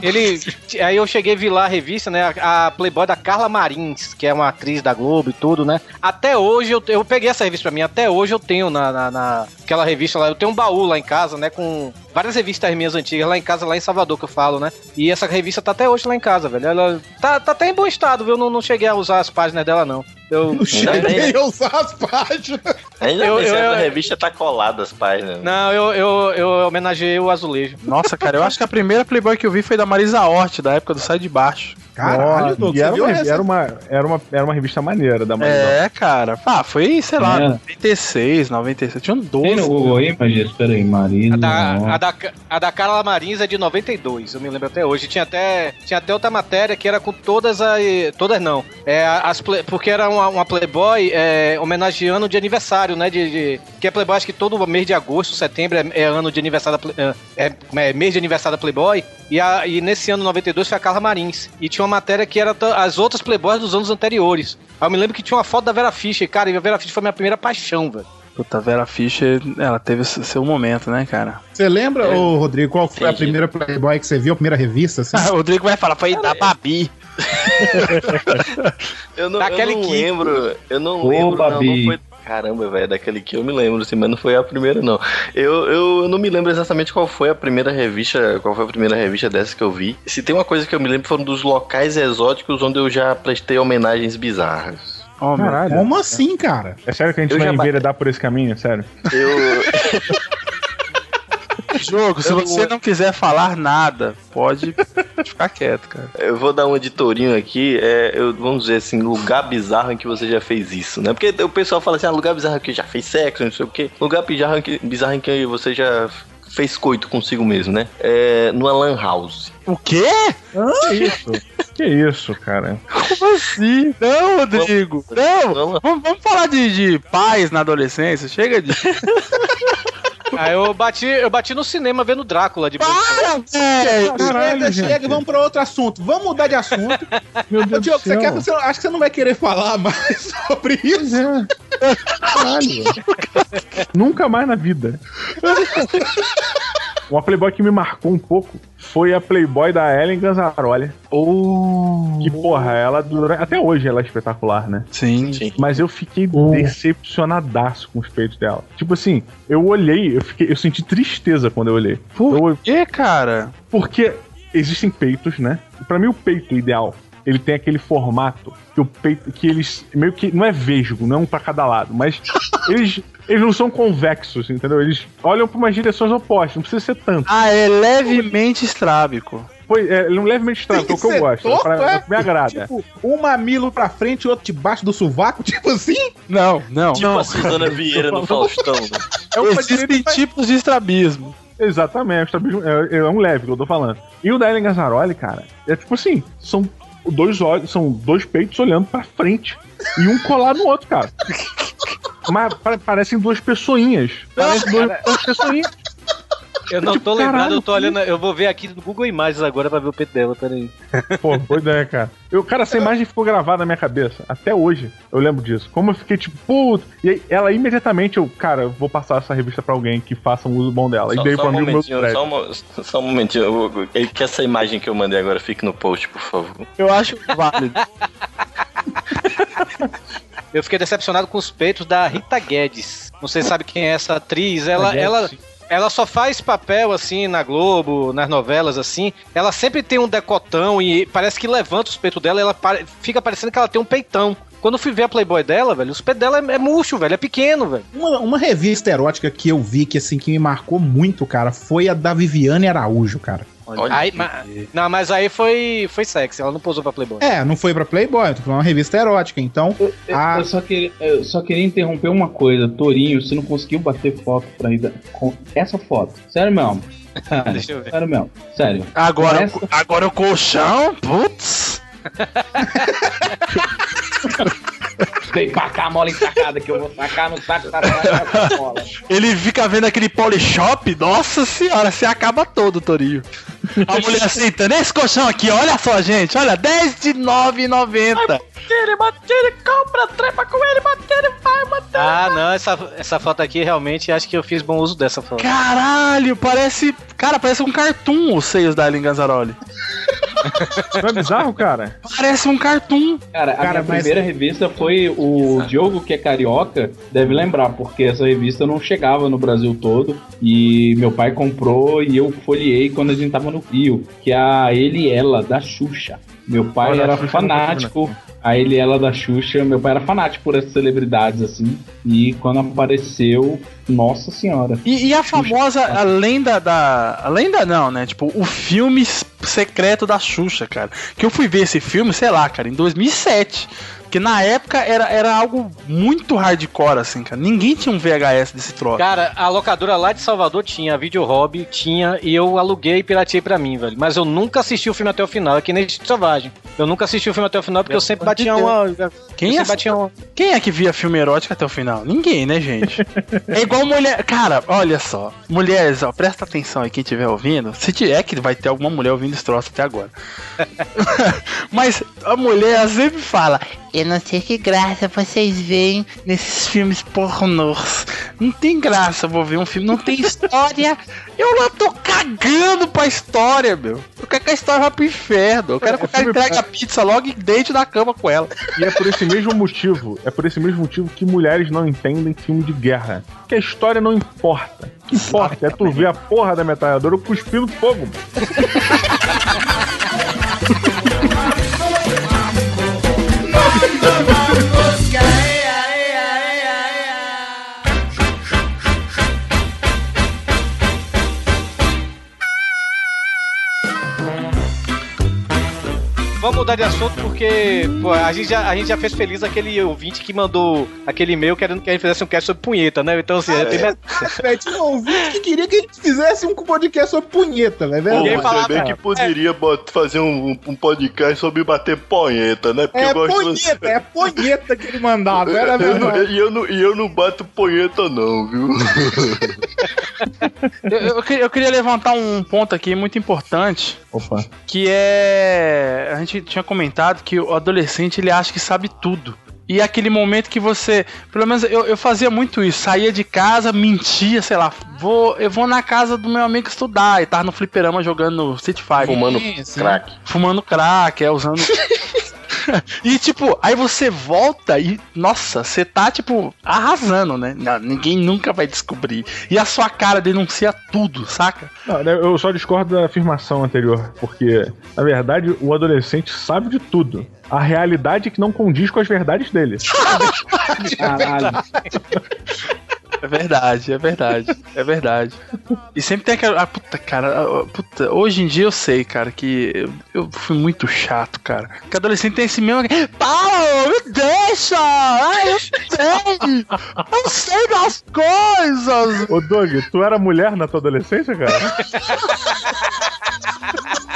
ele. Aí eu cheguei a vi lá a revista, né? A, a Playboy da Carla Marins, que é uma atriz da Globo e tudo, né? Até hoje eu, eu peguei essa revista pra mim, até hoje eu tenho na, na, na- aquela revista lá. Eu tenho um baú lá em casa, né? Com várias revistas minhas antigas lá em casa, lá em Salvador, que eu falo, né? E essa revista tá até hoje lá em casa, velho. Ela tá, tá até em bom estado, viu? Eu não, não cheguei a usar as páginas dela, não. Eu,
Não cheguei a usar as páginas.
Ainda
Eu-
bem,
eu-
a
eu-
revista tá colada as páginas.
Não, eu, eu, eu homenageei o azulejo.
Nossa, cara, eu acho que a primeira Playboy que eu vi foi da Marisa Hort, da época do Sai de Baixo.
Caralho,
Nossa,
Doug, você
era, uma, era, uma, era, uma, era uma revista maneira da Marisa.
É, cara. Ah, foi, sei lá,
É.
96, 97. Tinha um 12.
Tem no Google aí, mas espera aí, Marisa.
A da, a, da, a da Carla Marins é de 92, eu me lembro até hoje. Tinha até, tinha até outra matéria que era com todas as. Todas não. É, as play- porque era uma, uma Playboy é, homenageando de aniversário, né? De, de- que a Playboy, acho que todo mês de agosto, setembro é, é ano de aniversário da é, é, é mês de aniversário da Playboy. E, a, e nesse ano 92 foi a Carla Marins. E tinha uma matéria que era as outras Playboys dos anos anteriores. Aí eu me lembro que tinha uma foto da Vera Fischer, cara, e a Vera Fischer foi minha primeira paixão, velho.
Puta, Vera Fischer, ela teve seu seu momento, né, cara?
Você lembra, ô Rodrigo, qual foi a primeira Playboy que você viu, a primeira revista? Assim?
o Rodrigo vai falar, foi da Babi.
Eu não, eu não
que-
lembro. Eu não
Ô,
lembro, não, não foi. Caramba, velho, daquele que eu me lembro, assim, mas não foi a primeira, não. Eu, eu, eu não me lembro exatamente qual foi a primeira revista, qual foi a primeira revista dessa que eu vi. Se tem uma coisa que eu me lembro, foram dos locais exóticos onde eu já prestei homenagens bizarras.
Oh.
Caralho.
Como assim, cara?
É sério que a gente
Eu
vai
já ba-
enveredar por esse caminho? É sério?
Eu.
Jogo, se você não quiser falar nada, pode ficar quieto, cara.
Eu vou dar um editorinho aqui, é, eu, vamos dizer assim, lugar bizarro em que você já fez isso, né? Porque o pessoal fala assim, ah, lugar bizarro que já fez sexo, não sei o quê. Lugar bizarro em que, bizarro em que você já fez coito consigo mesmo, né? É, numa lan house.
O quê?
Que isso? que isso, cara?
Como assim? Não, Rodrigo. Não.
Vamos-
Vamos, vamos falar de, de pais na adolescência. Chega de.
Aí eu bati, eu bati no cinema vendo Drácula de
Para, velho!
Chega,
gente.
chega, vamos pra outro assunto. Vamos mudar de assunto.
Meu
Ô,
Deus
Diogo,
do
você
céu.
quer, você, acho que você não vai querer falar mais sobre isso.
É. Caralho. Nunca mais na vida. Uma Playboy que me marcou um pouco foi a Playboy da Ellen Ganzaroli.
Oh.
Que, porra, ela dura- até hoje ela é espetacular, né?
Sim.
Sim.
Mas eu fiquei decepcionadaço com os peitos dela. Tipo assim, eu olhei, eu, fiquei, eu senti tristeza quando eu olhei.
Por
Eu-
quê, cara?
porque existem peitos, né? Pra mim o peito ideal, ele tem aquele formato que o peito que eles meio que não é vesgo, não é um pra cada lado, mas eles eles não são convexos, entendeu? Eles olham pra umas direções opostas, não precisa ser tanto.
Ah, é levemente estrábico.
Foi, é, ele é um levemente estranho, que é o que eu gosto,
torto,
pra, é? o que me agrada.
Tipo, um mamilo pra frente e outro debaixo do sovaco, tipo assim.
Não, não.
Tipo
não.
a Suzana Vieira no Faustão. né?
É um
Existem tipos de estrabismo.
Exatamente, o estrabismo é, é um leve que eu tô falando. E o da Ellen Gazzaroli, cara, é tipo assim, são dois olhos, são dois peitos olhando pra frente e um colado no outro, cara. Mas pa- parecem duas pessoinhas. Parecem duas, duas pessoinhas.
Eu não tô
Tipo,
lembrado,
caralho,
eu tô olhando. Eu vou ver aqui no Google Imagens agora pra ver o peito dela, peraí.
Pô, boa ideia, cara. Eu, cara, essa imagem ficou gravada na minha cabeça. Até hoje eu lembro disso. Como eu fiquei tipo, puto. E aí, ela imediatamente, eu, cara, eu vou passar essa revista pra alguém que faça um uso bom dela.
Só,
e dei
só
pra
um
mim o meu
só, um, só um momentinho. eu- eu- Que essa imagem que eu mandei agora fique no post, por favor.
Eu acho válido.
Eu fiquei decepcionado com os peitos da Rita Guedes. Não sei se sabe quem é essa atriz. Ela, ela, ela só faz papel assim na Globo, nas novelas assim. Ela sempre tem um decotão e parece que levanta os peitos dela. e Ela fica parecendo que ela tem um peitão. Quando eu fui ver a Playboy dela, velho, os peitos dela é, é murcho, velho, é pequeno, velho.
Uma, uma revista erótica que eu vi que assim que me marcou muito, cara, foi a da Viviane Araújo, cara.
Olha
Aí,
que-
ma- não, mas aí foi, foi sexy, ela não posou pra Playboy.
É, não foi pra Playboy, falando uma revista erótica, então.
Eu,
Ah.
eu só queria, eu só queria interromper uma coisa, Torinho, você não conseguiu bater foto pra ir da- com essa foto. Sério mesmo. Sério,
Deixa eu ver.
sério mesmo. Sério.
Agora,
Essa-
agora o colchão, putz.
Vem pra cá, mola ensacada, que eu vou sacar no saco da mola.
Ele fica vendo aquele polishop, nossa senhora, você acaba todo, Torinho. A mulher aceitando esse colchão aqui, olha só, gente, olha, 10 de 9,90.
Tire, batire, compra, trepa com ele, batire, vai, batire.
Ah, não, essa, essa foto aqui realmente acho que eu fiz bom uso dessa foto.
Caralho, parece. Cara, parece um cartoon os seios da Ellen Ganzaroli.
Não é bizarro, cara?
Parece um cartoon.
Cara, a
Cara,
minha
mas-
primeira revista foi o Diogo, que é carioca, deve lembrar, porque essa revista não chegava no Brasil todo. E meu pai comprou e eu folheei quando a gente tava no Rio, que é a Ele e Ela, da Xuxa. Meu pai
Olha,
era
Xuxa
fanático. A ele ela da Xuxa, meu pai era fanático por essas celebridades, assim. E quando apareceu, nossa senhora.
E, e a famosa, a lenda da. A lenda não, né? Tipo, o filme secreto da Xuxa, cara. Que eu fui ver esse filme, sei lá, cara, em 2007. Porque na época era, era algo muito hardcore, assim, cara. Ninguém tinha um VHS desse troço.
Cara, a locadora lá de Salvador tinha, a Video Hobby tinha, e eu aluguei e pirateei pra mim, velho. Mas eu nunca assisti o filme até o final, é que nem Selvagem. Eu nunca assisti o filme até o final porque eu sempre batia uma.
Quem é,
batia uma.
quem é que via filme erótico até o final? Ninguém, né, gente? é igual mulher. Cara, olha só. Mulheres, ó, presta atenção aí, quem estiver ouvindo. Se tiver, que vai ter alguma mulher ouvindo esse troço até agora. Mas a mulher sempre fala: Eu não sei que graça vocês veem nesses filmes pornôs. Não tem graça, eu vou ver um filme, não tem história. Eu lá tô cagando pra história, meu. Eu quero que a história vá pro inferno. Eu quero que o cara entregue a pizza logo e deite na cama com ela.
E é por esse mesmo motivo, é por esse mesmo motivo que mulheres não entendem filme de guerra. Que a história não importa. O que importa é tu ver a porra da metralhadora cuspindo fogo.
mudar de assunto porque pô, a, gente já, a gente já fez feliz aquele ouvinte que mandou aquele e-mail querendo que a gente fizesse um cast sobre punheta, né? Então, assim,
É.
tem met-
Velho, tinha um ouvinte que queria que a gente fizesse um podcast sobre punheta, velho.
Pô,
velho.
você bem que poderia bot- fazer um, um podcast sobre bater punheta, né? Porque
É
eu gosto
punheta, é punheta que ele mandava, era verdade.
e eu não, e eu não bato punheta, não, viu?
Eu, eu queria- eu queria levantar um ponto aqui muito importante.
Opa.
Que é. A gente tinha comentado que o adolescente ele acha que sabe tudo. E é aquele momento que você. Pelo menos eu, eu fazia muito isso. Saía de casa, mentia, sei lá. Vou, eu vou na casa do meu amigo estudar. E tava no fliperama jogando Street Fighter.
Fumando crack.
Fumando crack, é, usando. e tipo, aí você volta e, nossa, você tá, tipo, arrasando, né? Não, ninguém nunca vai descobrir. E a sua cara denuncia tudo, saca?
Não, né, eu só discordo da afirmação anterior, porque, na verdade, o adolescente sabe de tudo. A realidade é que não condiz com as verdades dele.
Caralho.
É verdade, é verdade, é verdade. E sempre tem aquela. Ah, puta, cara, ah, puta, hoje em dia eu sei, cara, que eu, eu fui muito chato, cara. Que adolescente tem esse mesmo. Paulo, me deixa! Ai, eu sei! Eu sei das coisas!
Ô, Doug, tu era mulher na tua adolescência, cara?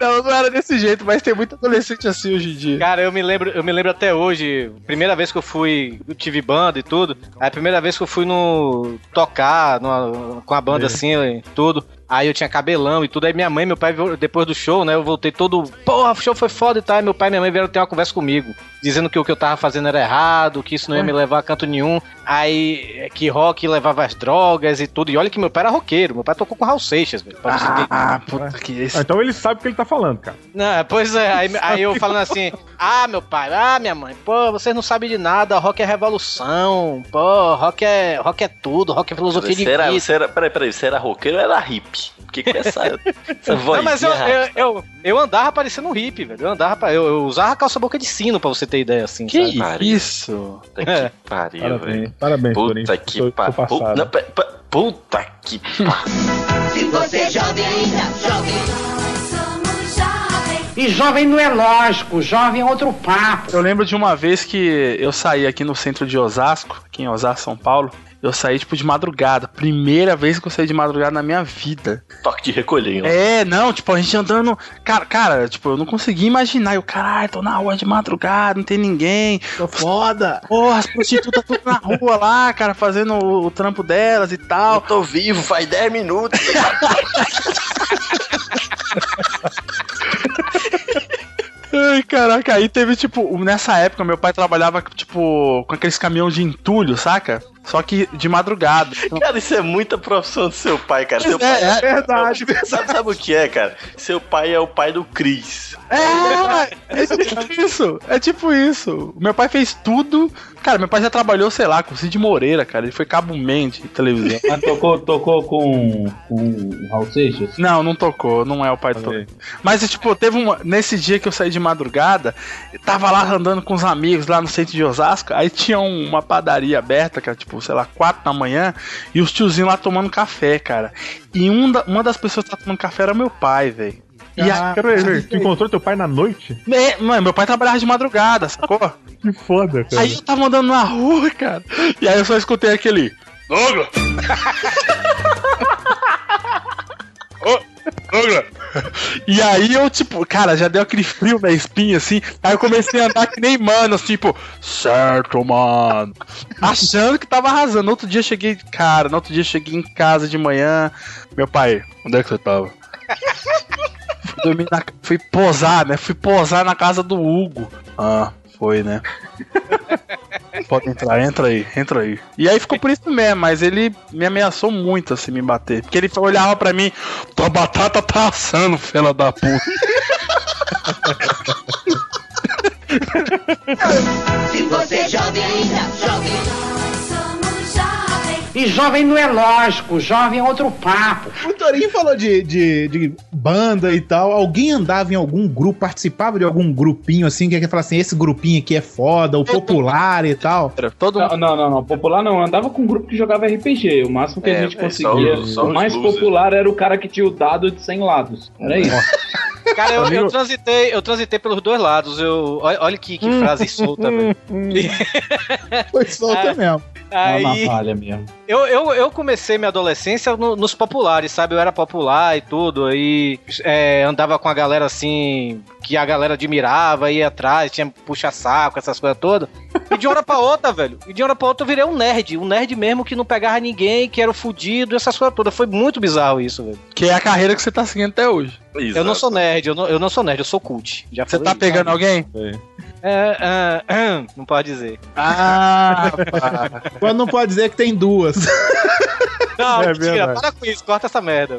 Não, não era desse jeito, mas tem muito adolescente assim hoje em dia.
Cara, eu me lembro, eu me lembro até hoje, primeira vez que eu fui, eu tive banda e tudo. Aí a primeira vez que eu fui no tocar numa- com a banda
É.
assim, e tudo. Aí eu tinha cabelão e tudo. Aí minha mãe e meu pai, depois do show, né? Eu voltei todo. Porra, o show foi foda e tal. Aí meu pai e minha mãe vieram ter uma conversa comigo. Dizendo que o que eu tava fazendo era errado, que isso não ia me levar a canto nenhum. Aí que rock levava as drogas e tudo. E olha que meu pai era roqueiro. Meu pai tocou com Raul Seixas, velho. pra você ter-
Ah, puta que.
Ah, então ele sabe o que ele tá falando, cara.
Não, pois é, aí, aí eu falando assim, ah, meu pai, ah, minha mãe, pô, vocês não sabem de nada, rock é revolução, pô, rock é, rock é tudo, rock é filosofia de vida.
você era, peraí, peraí, você era roqueiro ou era hippie? Porque com essa, essa voz.
Não, mas eu, eu, eu, eu andava parecendo um hippie, velho. Eu andava, eu, eu usava calça boca de sino, pra você ter ideia, assim.
Que
sabe?
isso?
Puta que pariu,
Parabéns,
velho.
parabéns,
Puta que pariu. Puta que pariu.
Se você é jovem ainda, jovem. E jovem não é lógico, jovem é outro papo.
Eu lembro de uma vez que eu saí aqui no centro de Osasco, aqui em Osasco, São Paulo. Eu saí, tipo, de madrugada. Primeira vez que eu saí de madrugada na minha vida.
Toque de recolher, hein?
É, não, tipo, a gente andando. Cara, cara, tipo, eu não conseguia imaginar. Eu, caralho, tô na rua de madrugada, não tem ninguém.
Tô foda.
Porra, as prostitutas tudo na rua lá, cara, fazendo o, o trampo delas e tal.
Eu tô vivo, faz 10 minutos.
Ai, caraca, aí teve tipo, nessa época meu pai trabalhava tipo com aqueles caminhões de entulho, saca? Só que de madrugada.
Cara, isso é muita profissão do seu pai, cara. Seu
É,
pai
é verdade,
Sabe, sabe o que é, cara? Seu pai é o pai do Cris.
É, é tipo isso. É tipo isso. Meu pai fez tudo. Cara, meu pai já trabalhou, sei lá, com o Cid Moreira, cara. Ele foi cabo mente de televisão.
Mas tocou, tocou com, com o Raul Seixas?
Não, não tocou, não é o pai todo. Mas, tipo, teve uma. Nesse dia que eu saí de madrugada, tava lá andando com os amigos lá no centro de Osasco. Aí tinha um- uma padaria aberta, que era tipo, sei lá, quatro da manhã, e os tiozinhos lá tomando café, cara. E um da- uma das pessoas que tava tomando café era meu pai, velho. E
Ah,
a...
quero ver, tu encontrou teu pai na noite?
É, mano, meu pai trabalhava de madrugada, sacou?
Que foda, cara.
Aí eu tava andando na rua, cara. E aí eu só escutei aquele. Douglas! Ô, Douglas! E aí eu, tipo, cara, já deu aquele frio na espinha, assim. Aí eu comecei a andar que nem mano, tipo, certo, mano. Achando que tava arrasando. No outro dia cheguei, cara, no outro dia cheguei em casa de manhã. Meu pai, onde é que você tava? Fui na. Fui posar, né? Fui posar na casa do Hugo. Ah, foi, né? Pode entrar, entra aí, entra aí. E aí ficou por isso mesmo, mas ele me ameaçou muito assim me bater. Porque ele olhava pra mim, tua batata tá assando, fela da puta.
Se você jovem ainda, jovem. E jovem não é lógico, jovem é outro papo.
O Torinho falou de, de, de banda e tal. Alguém andava em algum grupo, participava de algum grupinho assim, que ia falar assim: esse grupinho aqui é foda, o popular e tal.
Todo
Não, não, não, não. Popular não. Eu andava com um grupo que jogava RPG. O máximo que
É,
a gente
é,
conseguia.
só só
o mais popular era o cara que tinha o dado de 100 lados. Era isso.
Cara, eu, eu transitei, eu transitei pelos dois lados. Eu, olha, que, que frase solta, velho.
Foi solta
Ah.
mesmo.
Aí,
Uma navalha mesmo.
eu, eu, eu comecei minha adolescência no- nos populares, sabe? Eu era popular e tudo. Aí é, andava com a galera assim, que a galera admirava, ia atrás, tinha puxa-saco, essas coisas todas. E de uma hora pra outra, velho. E de uma hora pra outra eu virei um nerd. Um nerd mesmo que não pegava ninguém, que era o fudido, essas coisas todas. Foi muito bizarro isso, velho.
Que é a carreira que você tá seguindo até hoje.
Eu não sou nerd, eu não, eu não sou nerd, eu sou cult. Já
Você tá
isso.
pegando alguém?
É, é, não pode dizer.
Ah,
Quando não pode dizer que tem duas.
Não,
É
mentira,
verdade.
para com isso, corta essa merda.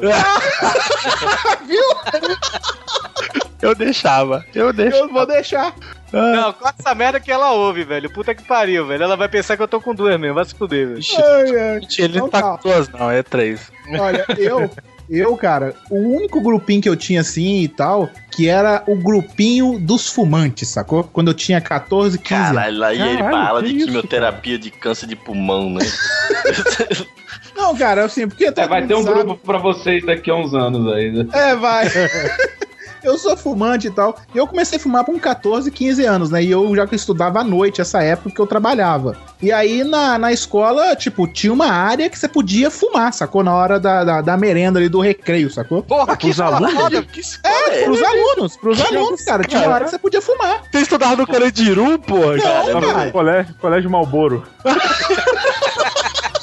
eu deixava. Eu deixava.
Eu vou deixar.
Não, corta essa merda que ela ouve, velho. Puta que pariu, velho. Ela vai pensar que eu tô com duas mesmo, vai se fuder, velho.
Ai, ai.
Ele não tá
tá.
com duas, não, é três.
Olha, eu, eu, cara, o único grupinho que eu tinha assim e tal, que era o grupinho dos fumantes, sacou? Quando eu tinha 14, 15 anos.
Caralho, lá ia ele pra
que
de
isso,
quimioterapia de câncer de pulmão, né?
Não, cara, assim, porque
É, vai ter um
sabe-
grupo pra vocês daqui a uns anos aí. né?
É, vai. Eu sou fumante e tal. E eu comecei a fumar com 14, 15 anos, né? E eu já que estudava à noite, essa época que eu trabalhava. E aí na, na escola, tipo, tinha uma área que você podia fumar, sacou? Na hora da, da, da merenda ali do recreio, sacou?
Porra, que
Pros alunos?
foda.
Que escola
É, pros alunos, pros alunos, cara. Tinha uma hora que você podia fumar.
Você estudava no Carandiru, porra?
Não, cara.
Colégio, colégio Malboro.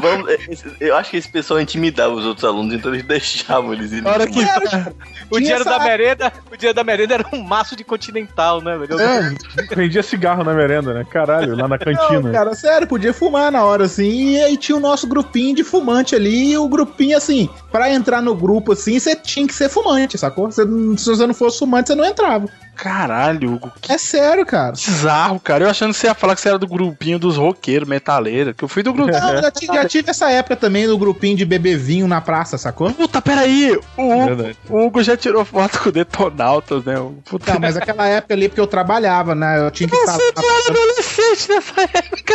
Vamos, eu acho que esse pessoal intimidava os outros alunos, então eles deixavam eles irem.
Hora que.
O
Tinha
dinheiro
essa-
da merenda, o dinheiro da merenda era um maço de continental, né, velho?
É, vendia cigarro na merenda, né? Caralho, lá na cantina.
Não, cara, sério, podia fumar na hora, assim. E aí tinha o nosso grupinho de fumante ali. E o grupinho, assim, pra entrar no grupo, assim, você tinha que ser fumante, sacou? Não- se você não fosse fumante, você não entrava.
Caralho, Hugo, que
É sério, cara.
bizarro, cara. Eu achando que você ia falar que você era do grupinho dos roqueiros, metaleiros. Que eu fui do grupo.
Não, já, ti- já tive essa época também do grupinho de beber vinho na praça, sacou?
Puta, peraí. O Hugo,
Verdade.
o Hugo já tirou foto com o Detonautas, né? Puta,
Não, mas aquela época ali, porque eu trabalhava, né? Eu tinha que estar.
você não era adolescente nessa época.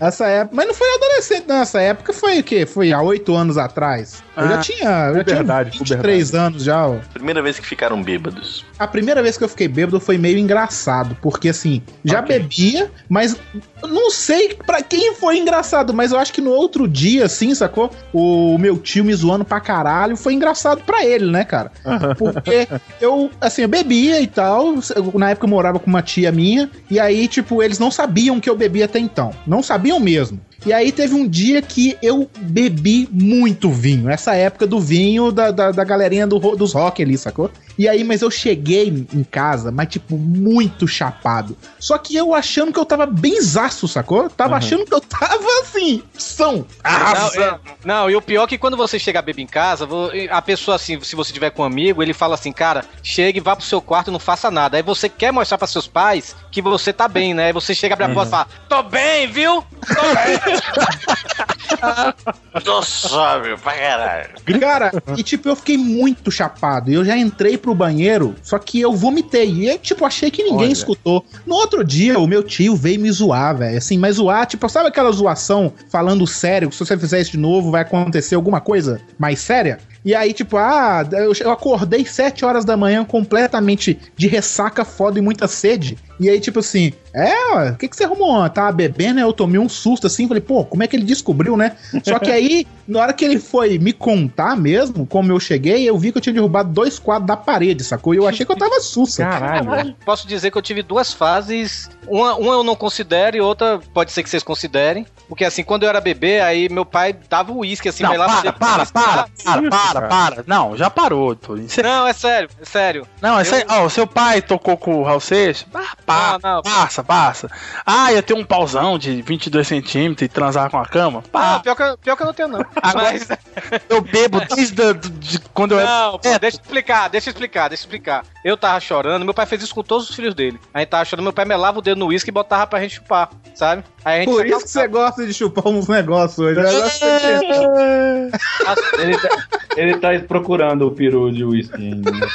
Essa época. Mas não foi adolescente, não. Essa época foi o quê? Foi há oito anos atrás. Eu já
Ah,
tinha. Eu já tinha
puberdade,
23 anos já, ó.
Primeira vez que ficaram bêbados.
A primeira vez que eu fiquei bêbado foi meio engraçado, porque assim, já
Ok.
bebia, mas não sei pra quem foi engraçado, mas eu acho que no outro dia, assim, sacou? O meu tio me zoando pra caralho, foi engraçado pra ele, né, cara? Porque eu, assim, eu bebia e tal, na época eu morava com uma tia minha, e aí, tipo, eles não sabiam que eu bebia até então, não sabiam mesmo. E aí teve um dia que eu bebi muito vinho. Essa época do vinho da, da, da galerinha do, dos rock ali, sacou? E aí, mas eu cheguei em casa, mas tipo, muito chapado. Só que eu achando que eu tava bem zaço, sacou? Tava
Uhum.
achando que eu tava assim, são.
Não, é- não, e o pior é que quando você chega a beber em casa, a pessoa assim, se você tiver com um amigo, ele fala assim, cara, chegue, vá pro seu quarto e não faça nada. Aí você quer mostrar pra seus pais que você tá bem, né? Aí você chega, abre a porta e fala, tô bem, viu? Tô bem.
Tô sóbrio pra caralho.
Cara, e tipo, eu fiquei muito chapado. E eu já entrei pro banheiro, só que eu vomitei. E eu, tipo, achei que ninguém
Olha.
escutou. No outro dia, o meu tio veio me zoar, velho. Assim, mas zoar, tipo, sabe aquela zoação falando sério? Que se você fizer isso de novo, vai acontecer alguma coisa mais séria? E aí, tipo, ah, eu eu acordei 7 horas da manhã completamente de ressaca foda e muita sede. E aí, tipo assim, é, o que, que você arrumou? Tava bebendo, né? Eu tomei um susto assim, falei, pô, como é que ele descobriu, né? Só que aí, na hora que ele foi me contar mesmo, como eu cheguei, eu vi que eu tinha derrubado dois quadros da parede, sacou? E eu achei que eu tava sussa.
Posso dizer que eu tive duas fases. Uma, uma eu não considero e outra pode ser que vocês considerem. Porque assim, quando eu era bebê, aí meu pai dava uísque assim,
Não,
vai lá
para, para, para, para, para, para. Não, já parou. Cê-
Não, é sério, é sério.
Não, é
Eu-
sério. Ó, o seu pai tocou com o Raul Seixas? Ah, pá, passa, passa. Ah, ia ter um pauzão de 22 centímetros e transar com a cama?
Ah, pior, que, pior que eu não tenho, não. Mas.
Eu bebo desde a- de quando eu era.
Não, pô, deixa eu explicar, deixa eu explicar, deixa eu explicar. Eu tava chorando, meu pai fez isso com todos os filhos dele. A gente tava chorando, meu pai melava o dedo no uísque e botava pra gente chupar, sabe? Aí a gente
Por isso que você gosta de chupar uns negócios hoje. né?
Ele tá, ele tá procurando o peru de ainda. né?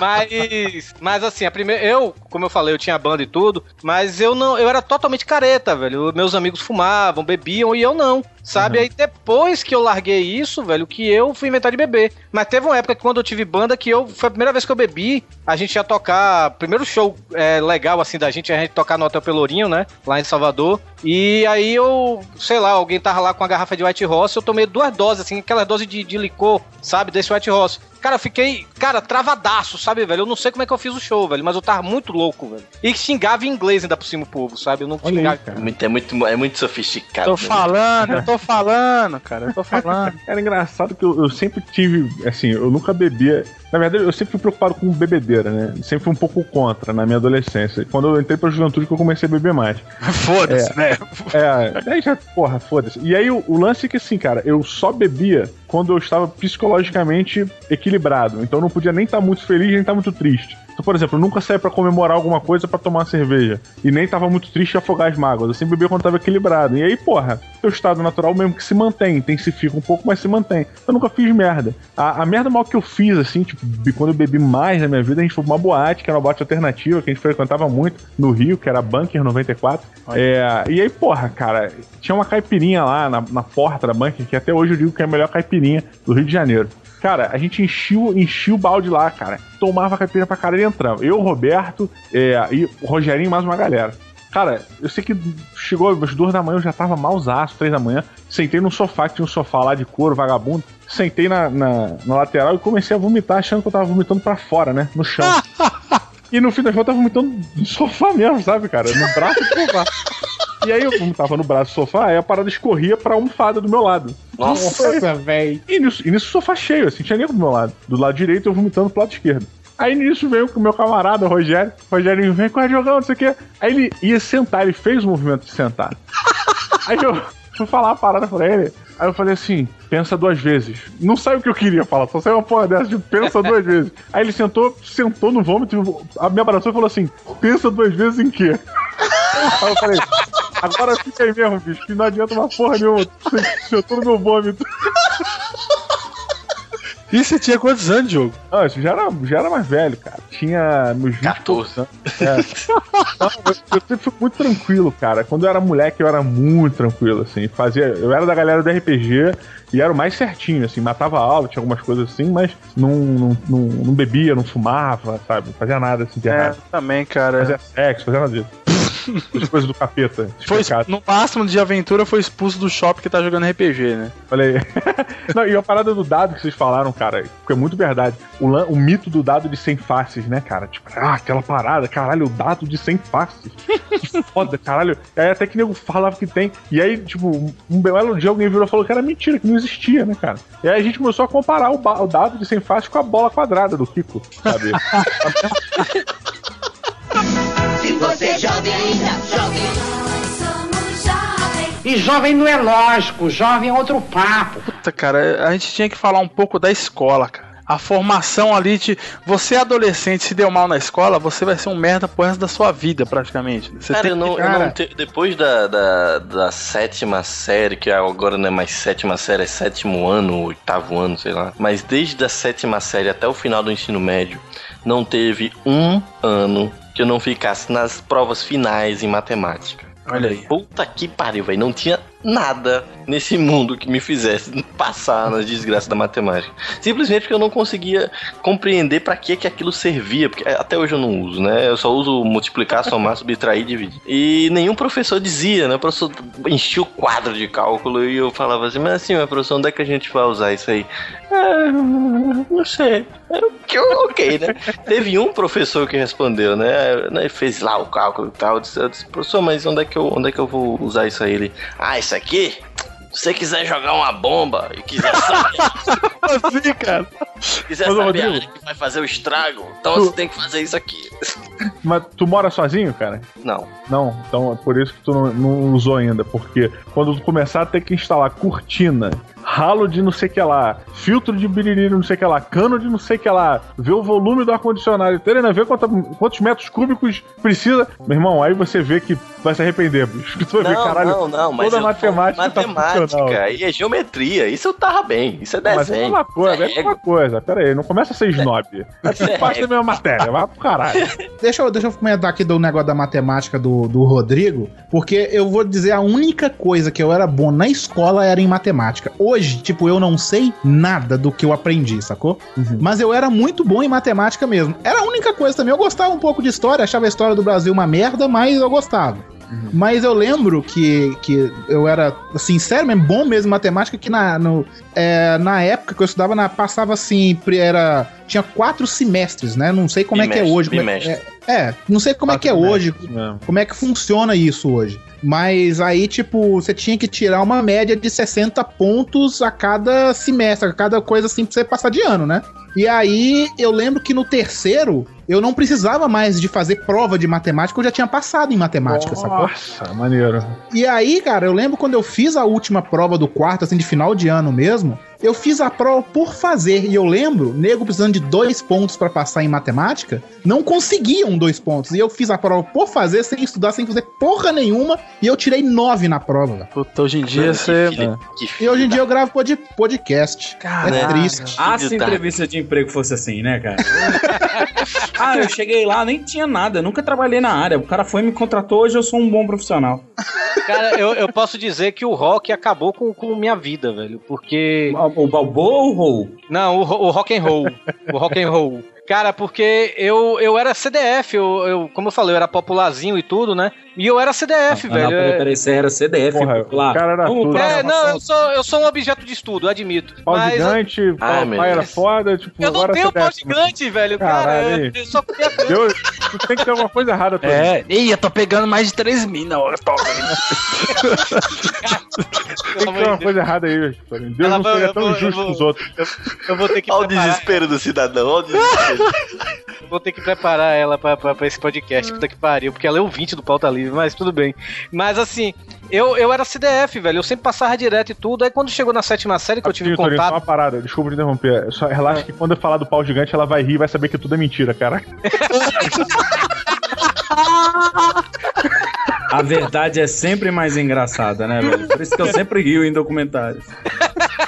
Mas, mas assim, a primeira, eu, como eu falei, eu tinha banda e tudo, mas eu não, eu era totalmente careta, velho. Meus amigos fumavam, bebiam e eu não, sabe? Aí depois que eu larguei isso, velho, que eu fui inventar de beber. Mas teve uma época que quando eu tive banda que eu foi a primeira vez que eu bebi, a gente ia tocar, primeiro show é, legal assim da gente, a gente tocar no Hotel Pelourinho, né, lá em Salvador. E aí eu, sei lá, alguém tava lá com a garrafa de White Ross, eu tomei duas doses assim, aquela dose de, de licor, sabe, desse White Ross. Cara, eu fiquei, cara, travadaço, sabe, velho? Eu não sei como é que eu fiz o show, velho, mas eu tava muito louco, velho. E xingava em inglês ainda por cima o povo, sabe? Eu não xingava.
É muito, é, muito, é muito sofisticado.
Tô
né?
falando, eu tô falando, cara, eu tô falando.
Era engraçado que eu, eu sempre tive, assim, eu nunca bebia. Na verdade, eu sempre fui preocupado com bebedeira, né? Sempre fui um pouco contra na minha adolescência. Quando eu entrei pra juventude que eu comecei a beber mais.
Foda-se,
É.
né?
É, aí já, porra, foda-se. E aí o, o lance é que, assim, cara, eu só bebia quando eu estava psicologicamente equilibrado. Então eu não podia nem estar muito feliz, nem estar muito triste. Então, por exemplo, eu nunca saía pra comemorar alguma coisa pra tomar uma cerveja. E nem tava muito triste e afogar as mágoas. Eu sempre bebia quando tava equilibrado. E aí, porra, teu estado natural mesmo que se mantém, intensifica um pouco, mas se mantém. Eu nunca fiz merda. A, a merda mal que eu fiz, assim, tipo, quando eu bebi mais na minha vida, a gente foi pra uma boate, que era uma boate alternativa, que a gente frequentava muito no Rio, que era Bunker 94. É, e aí, porra, cara, tinha uma caipirinha lá na, na porta da Bunker, que até hoje eu digo que é a melhor caipirinha do Rio de Janeiro. Cara, a gente enchia, enchia o balde lá, cara. Tomava caipirinha pra cara e entrava. Eu, Roberto é, e o Rogerinho mais uma galera. Cara, eu sei que chegou às duas da manhã, eu já tava malzaço, três da manhã. Sentei num sofá, que tinha um sofá lá de couro, vagabundo. Sentei na, na, na lateral e comecei a vomitar, achando que eu tava vomitando pra fora, né? No chão. e no fim das contas, eu tava vomitando no sofá mesmo, sabe, cara? No braço do sofá. E aí, eu, tava no braço do sofá, aí a parada escorria pra almofada do meu lado.
Nossa, velho.
E nisso, e nisso o sofá cheio, assim, tinha nego do meu lado. Do lado direito, eu vomitando pro lado esquerdo. Aí nisso veio com o meu camarada, o Rogério. Rogério vem com a jogão, não sei o quê. Aí ele ia sentar, ele fez o movimento de sentar. Aí eu fui falar a parada pra ele. Aí eu falei assim, pensa duas vezes. Não saiu o que eu queria falar, só saiu uma porra dessa de pensa duas vezes. Aí ele sentou, sentou no vômito, me abraçou e falou assim, pensa duas vezes em quê? Aí eu falei, agora fica aí mesmo, bicho, que não adianta uma porra nenhuma. Sentou no meu vômito.
E você tinha quantos anos, Diogo?
Ah, isso já era, já era mais velho, cara. Tinha meus 20 14. anos. É. Eu, eu sempre fui muito tranquilo, cara. Quando eu era moleque, eu era muito tranquilo, assim. Fazia, eu era da galera do RPG e era o mais certinho, assim. Matava aula, tinha algumas coisas assim, mas não, não, não, não bebia, não fumava, sabe? Não fazia nada assim de
É,
errado.
também, cara.
Fazia sexo, fazia nada disso. As coisas do capeta.
Foi, no máximo de aventura foi expulso do shopping que tá jogando RPG, né?
Olha aí. Não, e a parada do dado que vocês falaram, cara, que é muito verdade. O, o mito do dado de 100 faces, né, cara? Tipo, ah, aquela parada, caralho, o dado de 100 faces. Que foda, caralho. E aí até que nego falava que tem. E aí, tipo, um belo dia alguém virou e falou que era mentira, que não existia, né, cara? E aí a gente começou a comparar o, o dado de 100 faces com a bola quadrada do Kiko, sabe?
Se você é jovem ainda, jovem. E jovem não é lógico, jovem é outro papo.
Puta, cara, a gente tinha que falar um pouco da escola, cara. A formação ali de. Você adolescente, se deu mal na escola, você vai ser um merda pro resto da sua vida, praticamente. Você
Cara,
tem
eu não,
que-
eu não te- depois da, da, da sétima série, que agora não é mais sétima série, é sétimo ano, oitavo ano, sei lá. Mas desde a sétima série até o final do ensino médio, não teve um ano que eu não ficasse nas provas finais em matemática.
Olha aí.
Puta que pariu, velho. Não tinha nada nesse mundo que me fizesse passar nas desgraças da matemática. Simplesmente porque eu não conseguia compreender pra que que aquilo servia, porque até hoje eu não uso, né? Eu só uso multiplicar, somar, subtrair e dividir. E nenhum professor dizia, né? O professor enchia o quadro de cálculo e eu falava assim, mas assim, mas professor, onde é que a gente vai usar isso aí? Ah, não sei. Eu, que ok, né? Teve um professor que respondeu, né? Ele fez lá o cálculo e tal. Eu disse, eu disse, professor, mas onde é, que eu, onde é que eu vou usar isso aí? Ele, ah, isso aqui? Se você quiser jogar uma bomba e quiser saber,
assim, cara.
quiser
Mas,
saber a
Rodrigo,
área que vai fazer o estrago, então
tu-
você tem que fazer isso aqui.
Mas tu mora sozinho, cara?
Não.
Não, então é por isso que tu não, não usou ainda, porque quando tu começar a ter que instalar cortina, ralo de não sei o que lá, filtro de biriri não sei o que lá, cano de não sei o que lá, ver o volume do ar-condicionado, entendeu? ver quanta- quantos metros cúbicos precisa. Meu irmão, aí você vê que vai se arrepender, bicho. Tu vai ver,
Não,
caralho,
não, não, mas
toda a
eu-
matemática tá
matemática e é geometria. Isso eu tava bem. Isso é
é
desenho.
Uma coisa, é uma coisa. Pera aí, não começa a ser snob. É tudo parte da mesma matéria, vai pro caralho.
Deixa eu, deixa eu comentar aqui do negócio da matemática do, do Rodrigo, porque eu vou dizer a única coisa que eu era bom na escola era em matemática. Hoje, tipo, eu não sei nada do que eu aprendi, sacou? Mas eu era muito bom em matemática mesmo. Era a única coisa também. Eu gostava um pouco de história, achava a história do Brasil uma merda, mas eu gostava. Mas eu lembro que, que eu era, assim, sério mesmo, bom mesmo em matemática, que na, no, é, na época que eu estudava, na, passava assim, era, tinha quatro semestres, né? Não sei como é que é
Bimestre,
hoje. como é-
bimestre.
é, é, não sei como é que é hoje, como é que funciona isso hoje. Mas aí, tipo, você tinha que tirar uma média de 60 pontos a cada semestre, a cada coisa assim pra você passar de ano, né? E aí eu lembro que no terceiro eu não precisava mais de fazer prova de matemática, eu já tinha passado em matemática, sacou?
Nossa, maneiro.
E aí, cara, eu lembro quando eu fiz a última prova do quarto, assim, de final de ano mesmo, eu fiz a prova por fazer. E eu lembro, nego precisando de dois pontos pra passar em matemática, não conseguiam dois pontos. E eu fiz a prova por fazer, sem estudar, sem fazer porra nenhuma, e eu tirei nove na prova.
Puta, hoje em dia você.
E hoje em dia eu gravo pod- podcast. é triste.
Ah, se entrevista de emprego fosse assim, né, cara? ah, eu cheguei lá, nem tinha nada, nunca trabalhei na área. O cara foi e me contratou, hoje eu sou um bom profissional.
Cara, eu, eu posso dizer que o rock acabou com, com minha vida, velho. Porque.
O Balboa ou o Roll?
Não, o, o rock and roll. o rock and roll. Cara, porque eu, eu era CDF, eu, eu, como eu falei, eu era popularzinho e tudo, né? E eu era CDF,
Ah, não,
velho.
peraí, peraí, você era CDF, lá.
o cara era tudo.
pra
É, não, eu sou, eu sou um objeto de estudo, eu admito.
Pau
Mas eu-
gigante, pau, pai era foda, tipo,
Eu não
agora
tenho
você
pau gigante, velho. Cara,
Caralho,
eu, eu só
Deus, tu tem que ter alguma coisa errada, Tony.
É, ih, eu tô pegando mais de 3 mil na hora, top.
Tem que ter uma coisa errada aí, Tony. Deus
Ela
não
eu
tão
vou- eu
justo
vou-
com os outros.
Eu vou ter que
Olha o desespero do cidadão, olha o desespero.
vou ter que preparar ela pra, pra, pra esse podcast, puta que pariu, porque ela é ouvinte do Pauta Livre, mas tudo bem. Mas assim, eu, eu era CDF, velho, eu sempre passava direto e tudo, aí quando chegou na sétima série que eu tive
Rapidinho, Torinho, só
contato...
uma parada, desculpa te interromper. Só relaxa que quando eu falar do pau gigante, ela vai rir e vai saber que tudo é mentira, cara.
A verdade é sempre mais engraçada, né, velho? Por isso que eu sempre rio em documentários.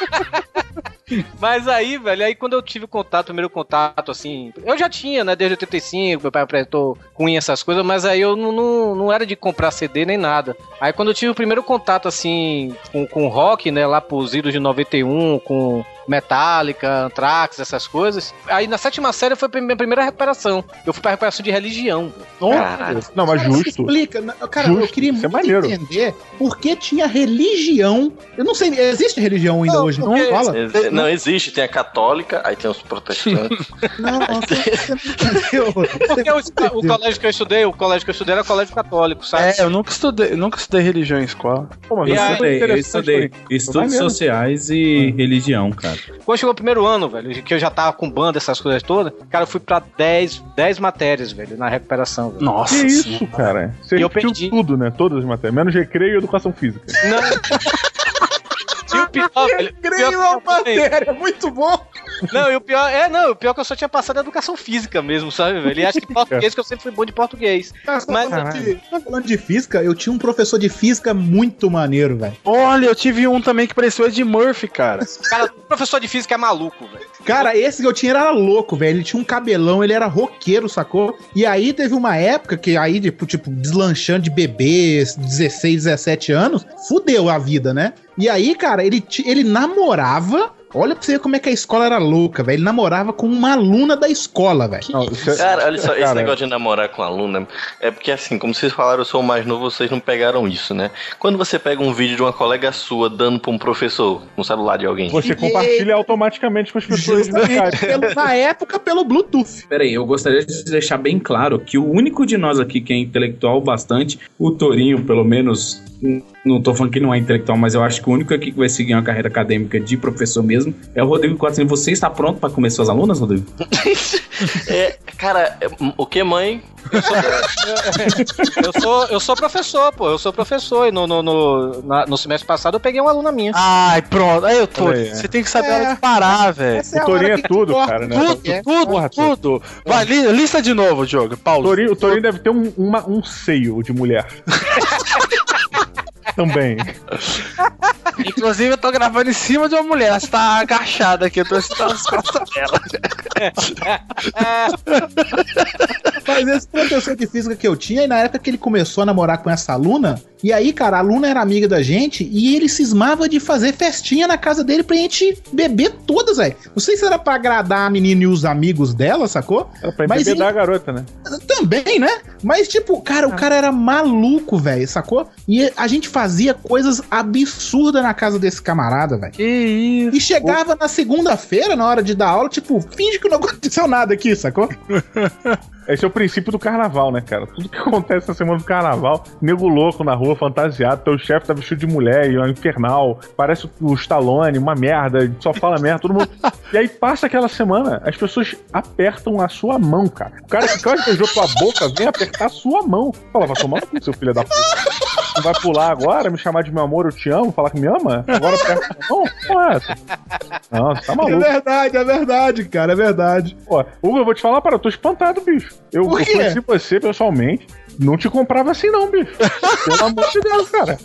Mas aí, velho, aí quando eu tive contato, primeiro contato, assim, eu já tinha, né, desde 85, meu pai apresentou Queen, essas coisas, mas aí eu não, não, não era de comprar CD nem nada. Aí quando eu tive o primeiro contato, assim, com, com rock, né, lá pros idos de 91, com Metallica, Anthrax, essas coisas. Aí na sétima série foi a minha primeira recuperação. Eu fui pra recuperação de religião.
Caralho. Não, mas
Cara,
justo.
Explica. Cara, eu
Justo,
queria
isso é
muito
maneiro.
entender por que tinha religião. Eu não sei, existe religião ainda hoje? Não
Porque-
fala?
Ex- Não existe, tem a católica, aí tem os protestantes.
Não,
Porque o, o colégio que eu estudei, o colégio que eu estudei era colégio católico, sabe?
É, eu nunca estudei, eu nunca estudei religião em escola.
Pô, mas
Eu
E aí-
estudei, eu estudei estudos sociais e religião, cara.
Quando chegou o primeiro ano, velho, que eu já tava com banda, essas coisas todas, cara, eu fui pra 10, 10 matérias, velho, na recuperação. Velho.
Nossa,
Que isso, cara? Você
E eu perdi.
tudo, né? Todas as matérias, menos recreio e educação física.
Não. E o pior, o pior também-
muito bom.
Não, e o pior, é, não, o pior é que eu só tinha passado a educação física mesmo, sabe, velho? E acho que português, que eu sempre fui bom de português.
Mas,
Mas-
falando, de, tá falando de física, eu tinha um professor de física muito maneiro, velho.
Olha, eu tive um também que pareceu Ed Murphy, cara.
Cara, o professor de física é maluco, velho.
Cara, esse que eu tinha era louco, velho. Ele tinha um cabelão, ele era roqueiro, sacou? E aí teve uma época que aí, tipo, tipo deslanchando de bebês, 16, 17 anos, fudeu a vida, né? E aí, cara, ele, ele namorava. Olha pra você ver como é que a escola era louca, velho. Ele namorava com uma aluna da escola, velho.
É-
Cara, olha só, esse
Cara.
negócio de namorar com aluna é porque assim, como vocês falaram, eu sou o mais novo, vocês não pegaram isso, né? Quando você pega um vídeo de uma colega sua dando pra um professor no celular de alguém.
Você compartilha automaticamente com as pessoas
Justamente pelo- na época, pelo Bluetooth.
Peraí, eu gostaria de deixar bem claro que o único de nós aqui que é intelectual bastante, o Torinho, pelo menos, não tô falando que não é intelectual, mas eu acho que o único aqui que vai seguir uma carreira acadêmica de professor mesmo é o Rodrigo Quatrino. Você está pronto para comer suas alunas, Rodrigo?
É, cara, é, o que, mãe?
Eu sou, eu sou professor, pô. Eu sou professor. E no, no, no, na- no semestre passado eu peguei uma aluna minha.
Ai, pronto. Aí eu tô.
É.
Você tem que saber a hora de parar, velho.
É
O Torinho é tudo,
corta.
cara, né?
Tudo,
É.
tudo,
Porra,
tudo. Vai, li- lista de novo, Diogo.
O
Paulo.
Torinho, o Torinho deve ter um, uma- um seio de mulher. Também.
Inclusive, eu tô gravando em cima de uma mulher. Ela está agachada aqui. Eu tô assistindo as costas dela.
Mas esse professor de física que eu tinha, e na época que ele começou a namorar com essa aluna, e aí, cara, a aluna era amiga da gente e ele cismava de fazer festinha na casa dele pra gente beber todas, velho. Não sei se era pra agradar a menina e os amigos dela, sacou?
Era pra
Mas ele-
a garota, né?
Também, né? Mas, tipo, cara, o cara era maluco, velho, sacou? E a gente fazia coisas absurdas na casa desse camarada, velho.
Que isso.
E chegava na segunda-feira, na hora de dar aula, tipo, finge que não aconteceu nada aqui, sacou?
Esse é o princípio do carnaval, né, cara? Tudo que acontece na semana do carnaval, nego louco na rua, fantasiado, teu chefe tá vestido de mulher e é um infernal, parece o Stallone, uma merda, só fala merda, todo mundo. E aí passa aquela semana, as pessoas apertam a sua mão, cara. O cara que quase beijou tua boca vem apertar a sua mão. Fala, vai tomar no cu, seu filho da puta. Não vai pular agora, me chamar de meu amor, eu te amo, falar que me ama? Agora a mão? Porra, é essa? Não, você tá
É
maluco.
verdade, é verdade, cara, é verdade.
Pô, Hugo, eu vou te falar, para, eu tô espantado, bicho. Eu, eu conheci você pessoalmente, não te comprava assim não, bicho. Pelo amor de Deus, cara.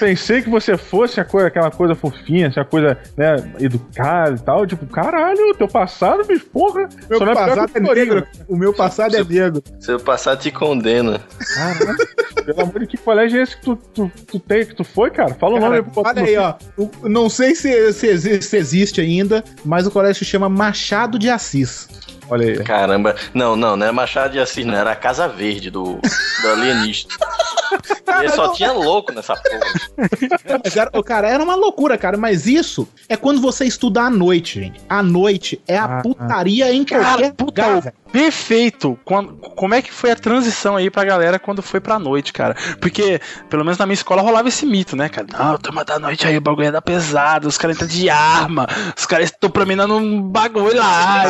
Pensei que você fosse a coisa, aquela coisa fofinha, essa coisa, né, educada e tal. Tipo, caralho, teu passado, bicho, porra.
Meu
só não pior
passado é
Torinho.
negro. O meu passado é negro.
Seu passado te condena.
Caralho, pelo amor de que colégio é esse que tu, tu, tu tem, que tu foi, cara? Fala o nome
Cara,
aí pro
olha aí, ó. O- não sei se, se, se existe ainda, mas o colégio se chama Machado de Assis.
Olha aí.
Caramba. Não, não, não é Machado de Assis, não. Era a Casa Verde do, do alienista. E só tinha louco nessa porra.
Mas era, ô, cara, era uma loucura, cara. Mas isso é quando você estuda à noite, gente. À noite é a
Ah,
putaria em
Cara,
qualquer
puta,
lugar,
perfeito. Quando, como é que foi a transição aí pra galera quando foi pra noite, cara? Porque, pelo menos na minha escola rolava esse mito, né, cara? Não, turma da noite aí, o bagulho é da pesada, os caras entram de arma, os caras estão praminando um bagulho lá.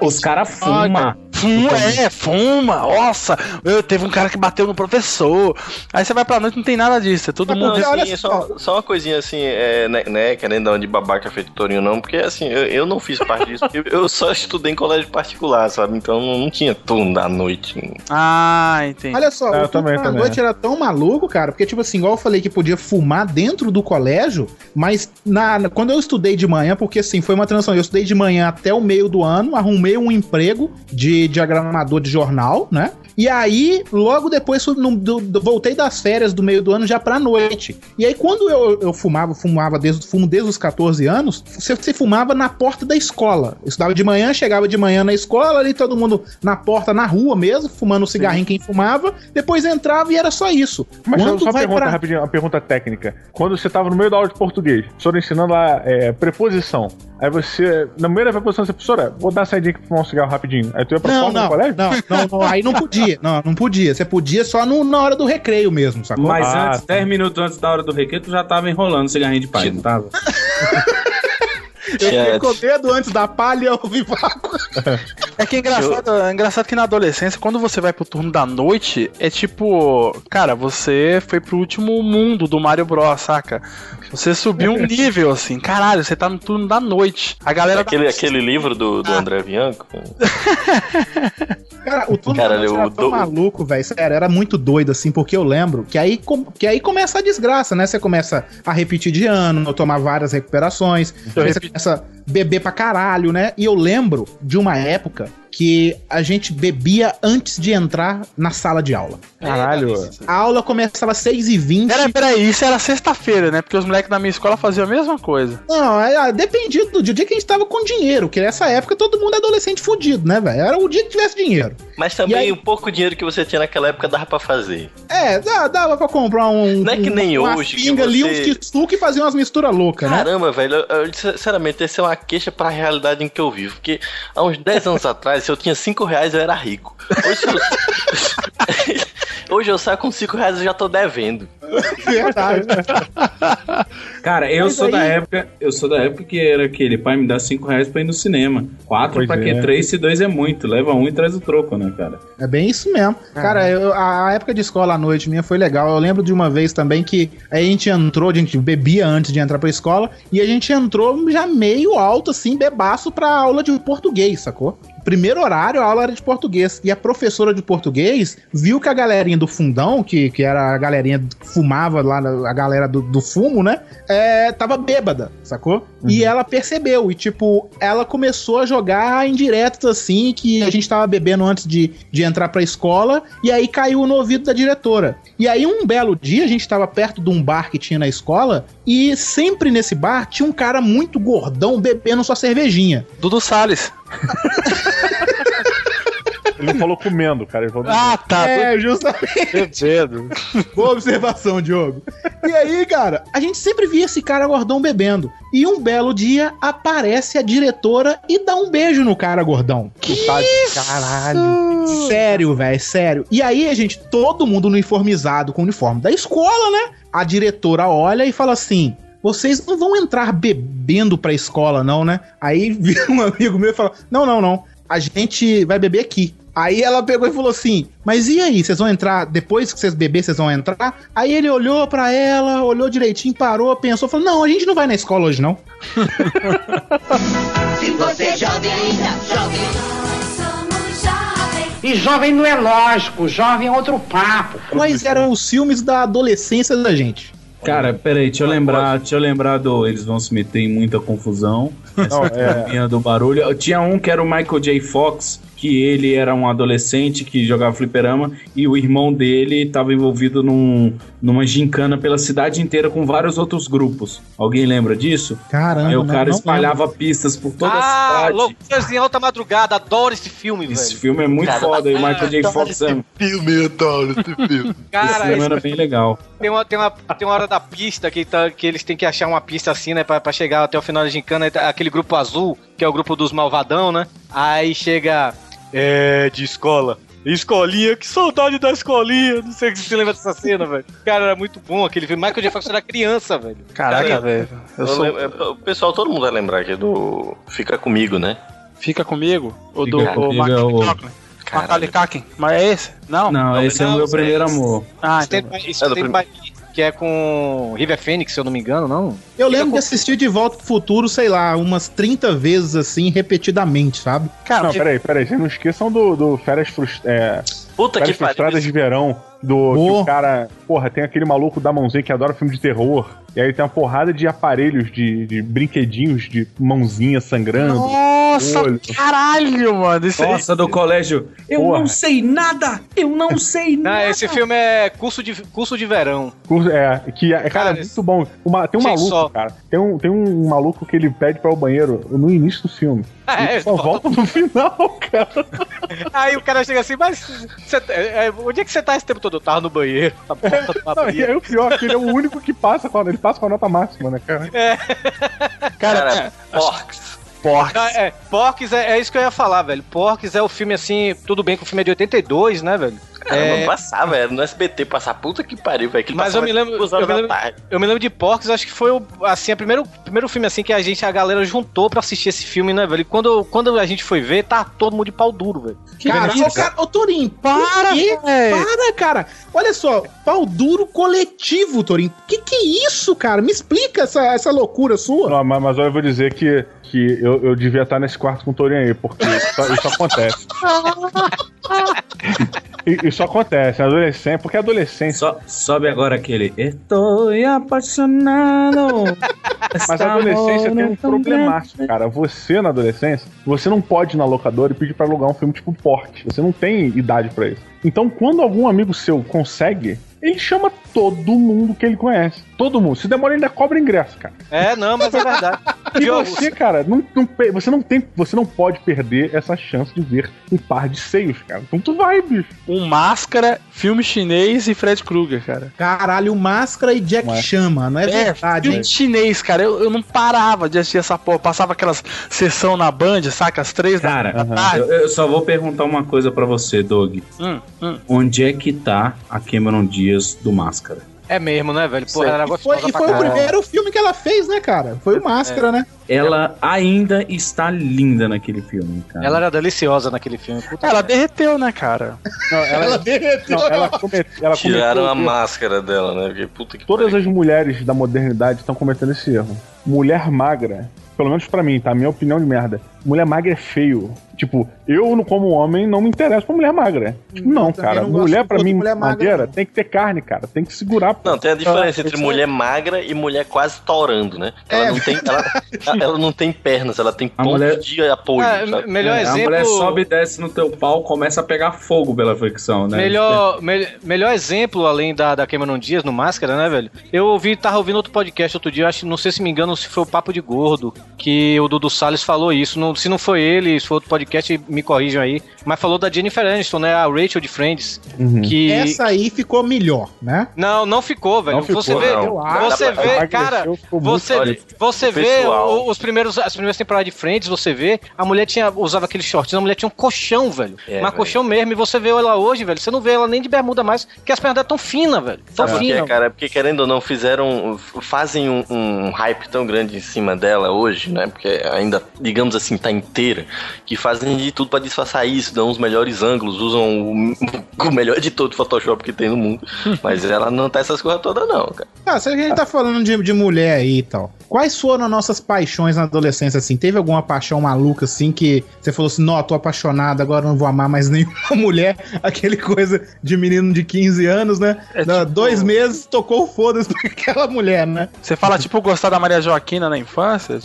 Os caras fumam.
Fuma, é, fuma, nossa. Eu, teve um cara que bateu no professor. Aí você vai pra noite não tem nada disso, é todo
Não,
mundo.
Assim, só, só uma coisinha assim, é, né, né, querendo dar uma de babaca feito Torinho não, porque assim, eu, eu não fiz parte disso, porque eu só estudei em colégio particular, sabe? Então não, não tinha turno da noite.
Ah, entendi.
Olha só,
É, eu
o turno da noite era tão maluco, cara, porque, tipo assim, igual eu falei que podia fumar dentro do colégio, mas na, quando eu estudei de manhã, porque assim, foi uma transição, eu estudei de manhã até o meio do ano, arrumei um emprego de, diagramador de jornal, né? E aí, logo depois, no- do- do- voltei das férias do meio do ano já pra noite. E aí, quando eu, eu fumava, fumava desde, fumo desde os 14 anos, você, você fumava na porta da escola. Eu estudava de manhã, chegava de manhã na escola, ali todo mundo na porta, na rua mesmo, fumando um cigarrinho quem fumava. Depois entrava e era só isso.
Mas
Quando
só uma
vai
pergunta
pra-
rapidinho, uma pergunta técnica. Quando você tava no meio da aula de português, o professor ensinando lá é, preposição. Aí você, na primeira preposição, você, professora, vou dar saidinha aqui pra fumar um cigarro rapidinho. Aí tu ia pra
Não,
fora
não,
do colégio?
não, não, não, aí não podia. Não, não podia. Você podia só no- na hora do recreio mesmo, sacou?
Mas
Ah,
antes, 10 minutos antes da hora do recreio, tu já tava enrolando cigarrinho de pai, não tava?
Eu fiquei com medo antes da palha ouvir vácuo.
É que é engraçado, é engraçado que na adolescência, quando você vai pro turno da noite, é tipo, cara, você foi pro último mundo do Mario Bros, saca? Você subiu um nível assim, caralho, você tá no turno da noite. A galera
Aquele, aquele livro do, do André Bianco.
Cara, o turno
Cara,
da noite era tão
dou-
maluco, velho. Sério, era muito doido, assim, porque eu lembro que aí, que aí começa a desgraça, né? Você começa a repetir de ano, tomar várias recuperações, aí você começa a beber pra caralho, né? E eu lembro de uma época que a gente bebia antes de entrar na sala de aula.
Caralho.
A aula começava às 6h20.
Peraí, peraí, isso era sexta-feira, né? Porque os moleques da minha escola faziam a mesma coisa.
Não, é, ah, dependia do dia que a gente tava com dinheiro, que nessa época todo mundo é adolescente fudido, né, velho? Era o dia que tivesse dinheiro.
Mas também o pouco dinheiro que você tinha naquela época dava pra fazer.
É, dá- dava pra comprar um.
Não é que nem
uma
hoje que
pinga ali,
você-
uns kisuke e fazer umas misturas loucas, né?
Caramba, velho, eu- eu, sinceramente, essa é uma queixa pra realidade em que eu vivo. Porque há uns 10 anos atrás, se eu tinha 5 reais, eu era rico. Hoje, eu... Hoje eu saio com 5 reais e já tô devendo.
Verdade.
Cara, eu
Mas
sou da
aí-
época, eu sou da época que era aquele pai me dá 5 reais pra ir no cinema. 4
Pois
pra
é.
quê? 3 se 2 é muito. Leva um e traz o troco, né, cara?
É bem isso mesmo. Cara, eu- a a época de escola à noite minha foi legal. Eu lembro de uma vez também que a gente entrou, a gente bebia antes de entrar pra escola, e a gente entrou já meio alto, assim, bebaço pra aula de português, sacou? Primeiro horário, a aula era de português. E a professora de português viu que a galerinha do fundão, que, que era a galerinha que fumava lá, a galera do, do fumo, né? É, tava bêbada, sacou? E ela percebeu. E, tipo, ela começou a jogar indiretas assim, que a gente tava bebendo antes de, de entrar pra escola. E aí caiu no ouvido da diretora. E aí, um belo dia, a gente tava perto de um bar que tinha na escola. E sempre nesse bar tinha um cara muito gordão bebendo sua cervejinha.
Dudu Salles.
Ele não falou comendo, cara. Ele falou
Ah, tá.
É, justamente.
Bebendo.
Boa observação, Diogo. E aí, cara, a gente sempre via esse cara gordão bebendo. E um belo dia aparece a diretora e dá um beijo no cara gordão.
Que tá de caralho.
Sério, velho, sério. E aí, a gente, todo mundo uniformizado com o uniforme da escola, né? A diretora olha e fala assim: vocês não vão entrar bebendo pra escola, não, né? Aí vira um amigo meu e fala: Não, não, não. A gente vai beber aqui. Aí ela pegou e falou assim: Mas e aí? Vocês vão entrar depois que vocês beber, vocês vão entrar? Aí ele olhou pra ela, olhou direitinho, parou, pensou, falou: Não, a gente não vai na escola hoje, não.
Se você é jovem ainda, jovem. E jovem não é lógico, jovem é outro papo.
Quais eram os filmes da adolescência da gente?
Cara, peraí, deixa eu lembrar, deixa eu lembrar do. Eles vão se meter em muita confusão. Essa
Não, é-
caminha do barulho. Eu Tinha um que era o Michael J. Fox, que ele era um adolescente que jogava fliperama e o irmão dele estava envolvido num, numa gincana pela cidade inteira com vários outros grupos. Alguém lembra disso?
Caramba.
Aí o
não-
cara
não
espalhava pistas por toda a
Ah,
cidade.
Loucuras em Alta Madrugada, adoro esse filme,
Esse
velho.
filme é muito
Cara,
foda e o Michael J. Fox
esse
é.
Filme, adoro esse filme.
Esse
Cara,
filme
esse-
era bem legal.
tem, uma, tem, uma, tem uma hora da pista que, tá, que eles têm que achar uma pista assim, né? Pra, pra chegar até o final da gincana. tá Aquele grupo azul, que é o grupo dos malvadão, né? Aí chega. É, de escola. Escolinha, que saudade da escolinha. Não sei se você lembra dessa cena, velho. Cara, era muito bom aquele filme. Michael J. Fox era criança, velho.
Caraca,
Cara,
velho. Eu
Eu
sou...
lembro- é, o pessoal, todo mundo vai lembrar aqui do Fica Comigo, né?
Fica comigo? O
Fica
do
comigo
o Mac-
é o-
Macaulay Culkin. Mas é esse? Não?
Não, esse é o meu
não,
primeiro amor.
Ah,
Stand
então.
by,
É do
Stand by Me, que é com River Phoenix, se eu não me engano, não?
Eu lembro de assistir De Volta pro Futuro, sei lá, umas 30 vezes assim, repetidamente, sabe?
Cara,
Não, peraí, peraí. Vocês não esqueçam do, do Férias, frust... é,
Puta que
Férias
pariu.
Frustradas de Verão. Do que o cara. Porra, tem aquele maluco da mãozinha que adora filme de terror. E aí tem uma porrada de aparelhos, de, de brinquedinhos de mãozinha sangrando.
Nossa,
olho.
caralho, mano. Isso
Nossa, do colégio. Eu
Porra.
não sei nada! Eu não sei
Não,
nada!
esse filme é curso de, curso de verão.
Curso- É, que é, cara, é muito bom. Uma- tem um
Gente,
maluco,
só.
Cara. Tem um, tem um maluco que ele pede pra ir ao banheiro no início do filme.
É,
ele só volta no final, cara.
Aí o cara chega assim, mas você, é, é, onde é que você tá esse tempo todo? Eu tava no banheiro. A porta não
Não, e aí o pior é que ele é o único que passa com a, ele passa com a nota máxima, né, cara?
É.
Cara, Porks.
Porks.
Ah, é, Porks é, é isso que eu ia falar, velho. Porks é o filme assim, tudo bem que o filme é de 82, né, velho?
Caramba,
É,
passava, era no SBT, passar puta que pariu, velho.
Mas eu me lembro, eu me lembro, eu me lembro de Porks, acho que foi o, assim, o primeiro, primeiro filme assim que a gente, a galera juntou pra assistir esse filme, né, velho? E quando, quando a gente foi ver, tá todo mundo de pau duro, velho.
Cara, ô, cara, ô Torinho, para, Para, cara. Olha só, pau duro coletivo, Torinho. Que que é isso, cara? Me explica essa, essa loucura sua.
Não, mas, mas eu vou dizer que, que eu, eu devia estar nesse quarto com o Torinho aí, porque isso, isso acontece. Isso acontece, adolescente, porque adolescência.
So- sobe agora aquele. Estou apaixonado.
Mas a adolescência tem um problemaço, cara. Você na adolescência, você não pode ir na locadora e pedir pra alugar um filme tipo Porte. Você não tem idade pra isso. Então, quando algum amigo seu consegue, ele chama todo mundo que ele conhece. Todo mundo. Se demora, ainda cobra ingresso, cara.
É, não, mas é verdade.
E você, cara, não, não você não tem, você não pode perder essa chance de ver um par de seios, cara. Então tu vai, bicho.
Um Máscara, filme chinês e Fred Krueger, cara.
Caralho, Máscara e Jack
Mas-
Chama, não é, verdade,
filme chinês, cara. Eu, eu não parava de assistir essa porra. Passava aquelas sessão na Band, saca? Às três
Cara,
da tarde.
eu, eu só vou perguntar uma coisa pra você, Doug.
Hum, hum.
Onde é que tá a Cameron Dias do Máscara?
É mesmo, né, velho? Porra, ela
E foi, e foi o primeiro filme que ela fez, né, cara? Foi o Máscara, né?
Ela ainda está linda naquele filme, cara.
Ela era deliciosa naquele filme. Puta
Ela derreteu, né, cara?
Não, ela,
derreteu.
não, ela, come- ela
Tiraram a máscara dela, né? Porque puta que
Todas as mulheres da modernidade estão cometendo esse erro. Mulher magra, pelo menos pra mim, tá? Minha opinião de merda. Mulher magra é feio. Tipo, eu, no- como homem, não me interesso por mulher magra. Tipo, não,
também
cara.
não
mulher, pra
toda
mim,
mulher magra,
madeira,
não.
tem que ter carne, cara. Tem que segurar.
Não, tem a diferença
Ah,
entre
isso
mulher magra e mulher quase torando, né? Ela,
É.
não, tem, ela, ela não tem pernas, ela tem
A
pontos
mulher-
de apoio.
É,
sabe?
melhor
É,
exemplo.
A mulher sobe e desce no teu pau, começa a pegar fogo pela fricção, né?
Melhor, mel- melhor exemplo, além da, da Cameron Dias no Máscara, né, velho? Eu ouvi, tava ouvindo outro podcast outro dia, acho, não sei se me engano, se foi o Papo de Gordo, que o Dudu Salles falou isso. Não- se não foi ele, se foi outro podcast, me corrijam aí. Mas falou da Jennifer Aniston, né? A Rachel de Friends.
Uhum.
Que.
Essa aí ficou melhor, né?
Não, não ficou, velho.
Não ficou,
você vê,
não.
você
pra-
vê,
Emagreceu,
cara,
ficou
você,
olha,
você
o
vê o- os primeiros, as primeiras temporadas de Friends, você vê, a mulher tinha, usava aquele shortinho, a mulher tinha um colchão, velho.
É,
Mas
velho.
colchão mesmo, e você vê ela hoje, velho, você não vê ela nem de bermuda mais, porque as pernas dela tão finas, velho. Tão
Sabe por quê,
finas.
cara? É porque querendo ou não, fizeram. fazem um, um hype tão grande em cima dela hoje, né? Porque ainda, digamos assim, tá inteira, que fazem de tudo pra disfarçar isso, dão os melhores ângulos, usam o, o melhor editor de Photoshop que tem no mundo. Mas ela não tá essas coisas todas, não, cara.
Ah, se a gente tá falando de, de mulher aí e tal, quais foram as nossas paixões na adolescência, assim? Teve alguma paixão maluca, assim, que você falou assim, não, tô apaixonado, agora não vou amar mais nenhuma mulher, aquele coisa de menino de 15 anos, né?
É tipo-
Dois meses, tocou o foda-se pra aquela mulher, né?
Você fala, tipo, gostar da Maria Joaquina na infância?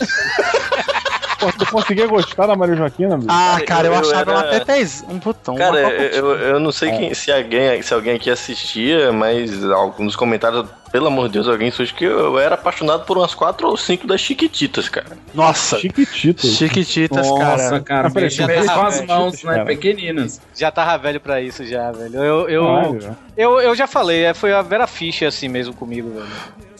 Tu conseguia gostar da Maria Joaquina, bicho?
ah,
eu-
cara, eu,
eu
achava ela
era-
até pez, um botão.
Cara,
uma
eu, eu não sei quem- se, alguém, se alguém aqui assistia, mas alguns comentários, pelo amor de Deus, alguém surge que eu era apaixonado por umas quatro ou cinco das Chiquititas, cara.
Nossa,
Chiquitito.
Chiquititas,
Nossa,
cara.
cara,
peraí,
mexe
peraí,
com as mãos, né?
Cara.
Pequeninas.
Já tava velho pra isso, já, velho. Eu, eu,
Caralho.
eu, eu já falei, é, foi a Vera Fischer assim mesmo comigo, velho.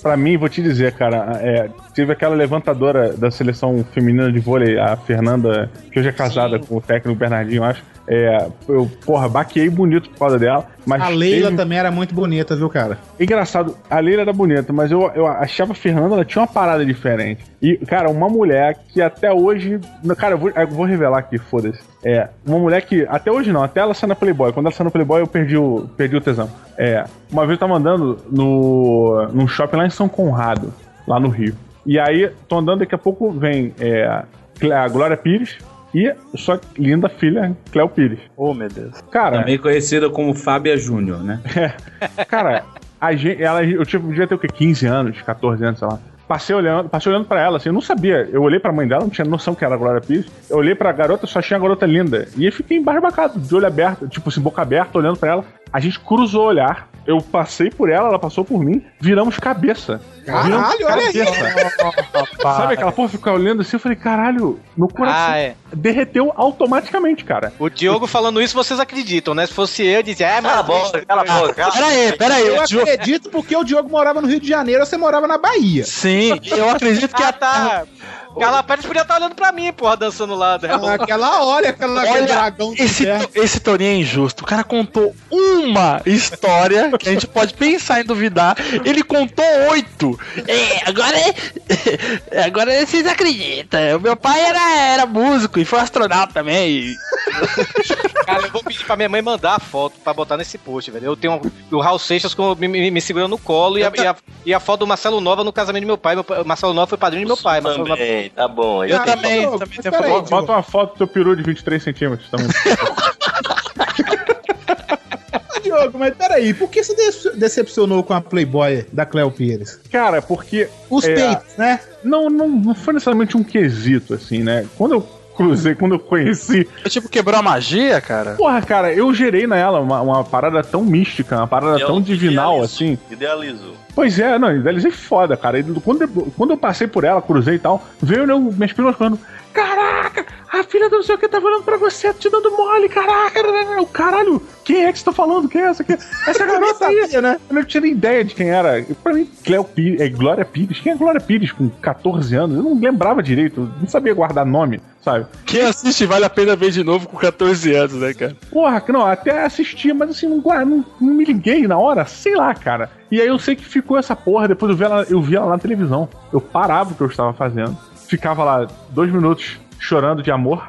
Pra mim, vou te dizer, cara, é, teve aquela levantadora da seleção feminina de vôlei, a Fernanda, que hoje é casada com o técnico Bernardinho, acho. É, eu, porra, baqueei bonito por causa dela. Mas
A Leila
teve-
também era muito bonita, viu, cara?
Engraçado, a Leila era bonita, mas eu, eu achava a Fernanda, ela tinha uma parada diferente. E, cara, uma mulher que até hoje. Cara, eu vou, eu vou revelar aqui, foda-se. É, uma mulher que. Até hoje não, até ela saiu na Playboy. Quando ela saiu na Playboy, eu perdi o, perdi o tesão. É, uma vez eu tava andando no, num shopping lá em São Conrado, lá no Rio. E aí, tô andando, daqui a pouco vem é, a Glória Pires e sua linda filha, Cléo Pires.
Oh, meu Deus.
Cara,
Também conhecida como Fábia Júnior, né?
Cara, a gente, ela, eu tinha, devia ter o quê? 15 anos, 14 anos, sei lá. passei olhando, passei olhando pra ela, assim, eu não sabia. Eu olhei pra mãe dela, não tinha noção que era a Glória Pires. Eu olhei pra garota, só tinha a garota linda. E aí fiquei embarbacado, de olho aberto, tipo assim, boca aberta, olhando pra ela. A gente cruzou o olhar, eu passei por ela, ela passou por mim, viramos cabeça.
Caralho,
Viramos
olha aí.
Sabe aquela porra ficar olhando assim? Eu falei, caralho, meu coração
Ah, é.
derreteu automaticamente, cara.
O Diogo falando isso, vocês acreditam, né? Se fosse eu, eu dizia, é, mas.
Cala a boca, cala a boca.
Pera aí, pera aí.
Eu acredito porque o Diogo morava no Rio de Janeiro, você morava na Bahia.
Sim, eu acredito que
Ah,
a
tá. Carla Pérez podia estar olhando pra mim, porra, dançando lá. né?
Aquela olha, aquela, aquele
Olha,
dragão
esse, esse Torinho é injusto. O cara contou uma história que a gente pode pensar em duvidar. Ele contou oito. É, agora, é- agora vocês acreditam. O meu pai era, era músico e foi astronauta também. e-
Cara, eu vou pedir pra minha mãe mandar a foto pra botar nesse post, velho. Eu tenho um- o Raul Seixas com, me, me, me segurando no colo e a, e, a, e a foto do Marcelo Nova no casamento do meu pai. Meu, Marcelo Nova foi padrinho do meu pai. Marcelo Nova-
Também, tá bom.
Eu
entendi.
também, também tenho foto.
Bota, uma foto do teu peru de 23 centímetros também.
Diogo, mas peraí, por que você de- decepcionou com a Playboy da Cleo Pires?
Cara, porque.
Os
é,
peitos, né?
Não, não, não foi necessariamente um quesito, assim, né? Quando eu cruzei, quando eu conheci.
Tipo, quebrou a magia, cara?
Porra, cara, eu gerei nela uma, uma parada tão mística, uma parada
Eu
tão divinal,
idealizo,
assim.
Idealizou.
Pois é, não, idealizei foda, cara. E quando, eu- quando eu passei por ela, cruzei e tal, veio né, minhas primas falando: Caraca, a filha do não sei o que tá falando pra você, te dando mole, caraca. O caralho, quem é que você tá falando? Quem é essa aqui? Essa garota aí.
né?
Eu não tinha nem ideia de quem era. Pra mim, Cleo Pires, é Glória Pires. Quem é Glória Pires com 14 anos? Eu não lembrava direito, não sabia guardar nome, sabe?
Quem assiste vale a pena ver de novo com 14 anos, né, cara?
Porra, não, até assisti, mas assim, não, não, não me liguei na hora, sei lá, cara. E aí eu sei que ficou essa porra, depois eu vi ela, eu vi ela na televisão. Eu parava o que eu estava fazendo, ficava lá dois minutos chorando de amor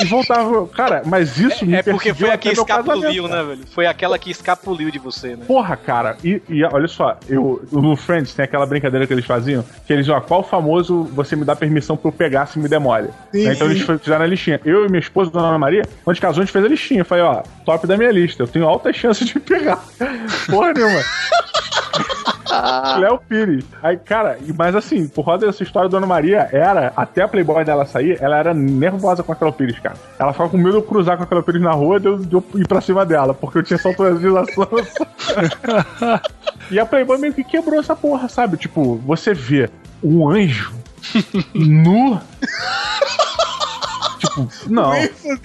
e voltava. Cara, mas isso me
É porque foi a que escapuliu, né, velho? Foi aquela que escapuliu de você, né?
Porra, cara, e, e olha só, eu, no Friends tem aquela brincadeira que eles faziam, que eles, ó, qual famoso você me dá permissão pra eu pegar se me demole? Né, então eles fizeram a listinha. Eu e minha esposa, Dona Ana Maria, gente casou, a gente fez a listinha. Eu falei, ó, top da minha lista, eu tenho altas chances de pegar. Porra nenhuma. Léo Pires. Aí, cara, e- mas assim, por causa dessa história, Dona Maria era, até a Playboy dela sair, ela era nervosa com a Cléo Pires, cara. Ela ficava com medo de eu cruzar com a Cléo Pires na rua eu, eu ir pra cima dela, porque eu tinha essa autorização. e a Playboy meio que quebrou essa porra, sabe? Tipo, você vê um anjo nu. tipo, não.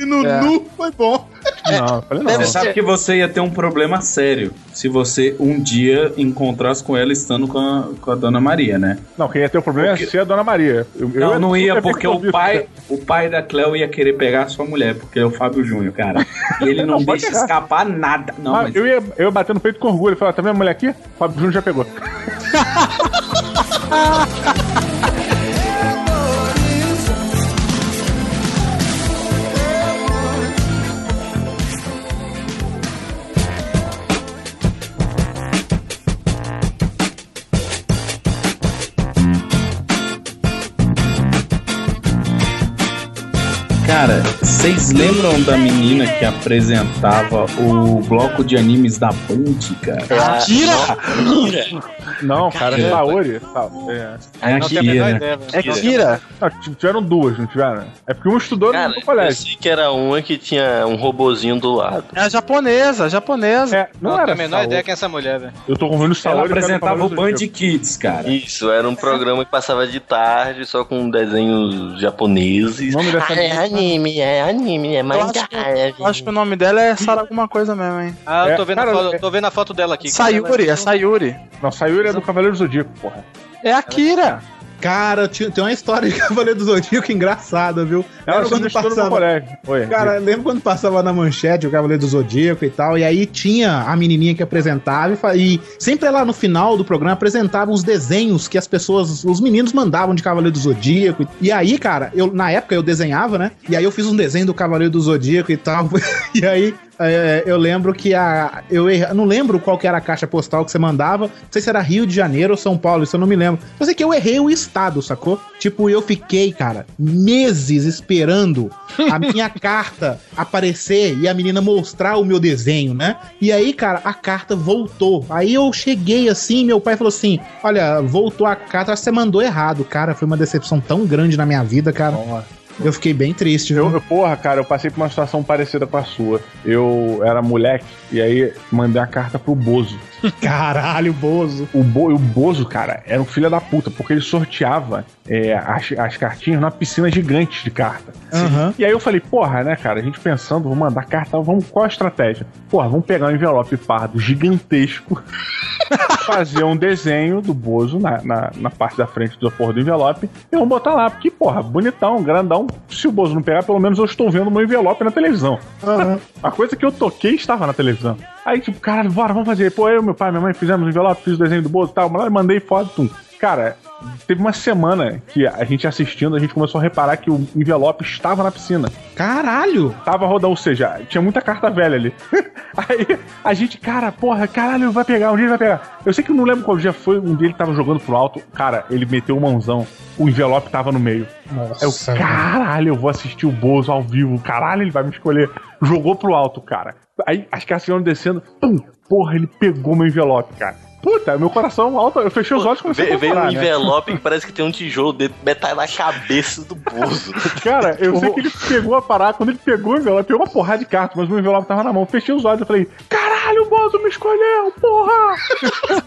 no
É.
nu foi bom.
Não, falei não.
Você sabe que você ia ter um problema sério se você um dia encontrasse com ela estando com a, com a Dona Maria, né?
Não, quem ia ter o problema
Porque-
ia ser a Dona Maria. Eu, eu
Não, não ia, porque o pai, o pai da Cleo ia querer pegar a sua mulher, porque é o Fábio Júnior, cara. E ele não,
Não,
deixa escapar nada. Não,
Ah,
mas
eu, ia, eu ia bater no peito com orgulho. Ele falou: tá vendo a mulher aqui? O Fábio Júnior já pegou.
Cara, vocês lembram da menina que apresentava o bloco de animes da Band, cara?
Kira!
Não, cara, é. Saori. Sa- É,
É a
Não tenho a menor
Kira.
ideia, velho.
É Kira!
Não, t- tiveram duas, não tiveram? É porque um estudou
Cara,
no
eu
colégio.
sei que era uma que tinha um robozinho do lado.
É a japonesa, a japonesa.
É,
Não,
não,
tenho
era
a menor
Saori.
ideia quem é essa mulher, velho.
Eu tô convendo Saori.
Ela
eu
apresentava o Band
Zodíaco.
Kids, cara.
Isso, era um programa que passava de tarde, só com desenhos japoneses.
O nome dessa
Ah, é anime, é anime, é
Eu
mangá.
que,
é
eu acho que o nome dela é Sara alguma coisa mesmo, hein?
Ah, eu tô
É,
vendo,
cara,
a, foto,
é-
tô vendo a foto dela aqui.
Sayuri, é Sayuri.
Não, Sayuri é do Cavaleiro do Zodíaco, porra.
É a Kira.
Cara, tem uma história de Cavaleiro do Zodíaco engraçada, viu?
Ela estudou no meu colégio. Oi.
Cara, lembra quando passava na manchete o Cavaleiro do Zodíaco e tal? E aí tinha a menininha que apresentava e, e sempre lá no final do programa apresentava os desenhos que as pessoas, os meninos mandavam de Cavaleiro do Zodíaco. E aí, cara, eu na época eu desenhava, né? E aí eu fiz um desenho do Cavaleiro do Zodíaco e tal. e aí é, eu lembro que a. Eu erra- não lembro qual que era a caixa postal que você mandava. Não sei se era Rio de Janeiro ou São Paulo, isso eu não me lembro. Eu sei que eu errei o estado, sacou? Tipo, eu fiquei, cara, meses esperando esperando a minha carta aparecer e a menina mostrar o meu desenho, né? E aí, cara, a carta voltou. Aí eu cheguei assim, meu pai falou assim: Olha, voltou a carta, você mandou errado. Cara, foi uma decepção tão grande na minha vida, cara. Eu fiquei bem triste, viu?
Eu- porra, cara, eu passei por uma situação parecida com a sua. Eu era moleque e aí mandei a carta pro Bozo.
Caralho, Bozo.
O, Bo, o Bozo, cara, era um filho da puta, porque ele sorteava é, as, as cartinhas numa piscina gigante de carta.
Aham.
E aí eu falei, porra, né, cara, a gente pensando, vamos mandar carta, vamos, qual a estratégia? Porra, vamos pegar um envelope pardo gigantesco, fazer um desenho do Bozo na, na, na parte da frente do porra do envelope e vamos botar lá, porque, porra, bonitão, grandão. Se o Bozo não pegar, pelo menos eu estou vendo meu envelope na televisão. A coisa que eu toquei estava na televisão. Aí, tipo, caralho, bora, vamos fazer. Pô, eu, meu pai, minha mãe fizemos um envelope, fiz o desenho do Bozo e tal, mas mandei foto, tum. Cara, teve uma semana que a gente assistindo, a gente começou a reparar que o envelope estava na piscina.
Caralho!
Tava rodando, ou seja, tinha muita carta velha ali. Aí a gente, cara, porra, caralho, vai pegar, um dia ele vai pegar. Eu sei que eu não lembro qual dia foi, um dia ele tava jogando pro alto, cara, ele meteu o mãozão, o envelope tava no meio.
Nossa,
eu, caralho, eu vou assistir o Bozo ao vivo, caralho, ele vai me escolher. Jogou pro alto, cara. Aí as cartas iam descendo, pum, porra, ele pegou meu envelope, cara. Puta, meu coração alto, eu fechei os olhos e comecei a
Veio um
né?
envelope que parece que tem um tijolo dentro, metade da cabeça do Bozo.
Cara, eu sei que ele pegou a parada, quando ele pegou o envelope, pegou uma porrada de cartas, mas o envelope tava na mão. Fechei os olhos e falei, caralho, o Bozo me escolheu, porra!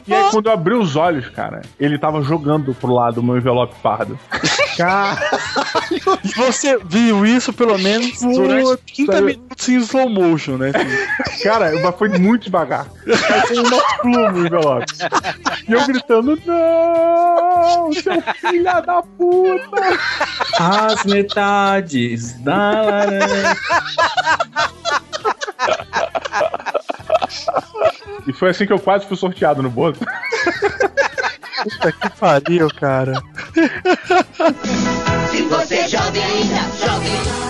e aí, quando eu abri os olhos, cara, ele tava jogando pro lado o meu envelope pardo.
E você viu isso pelo menos durante 30
eu-
minutos em slow motion, né?
Cara, mas foi muito devagar. Aí foi uma pluma o envelope. E eu gritando, não, seu filho da puta!
As metades da laranja.
E foi assim que eu quase fui sorteado no Bozo.
Puta que pariu, cara.
Se você é jovem ainda, jovem.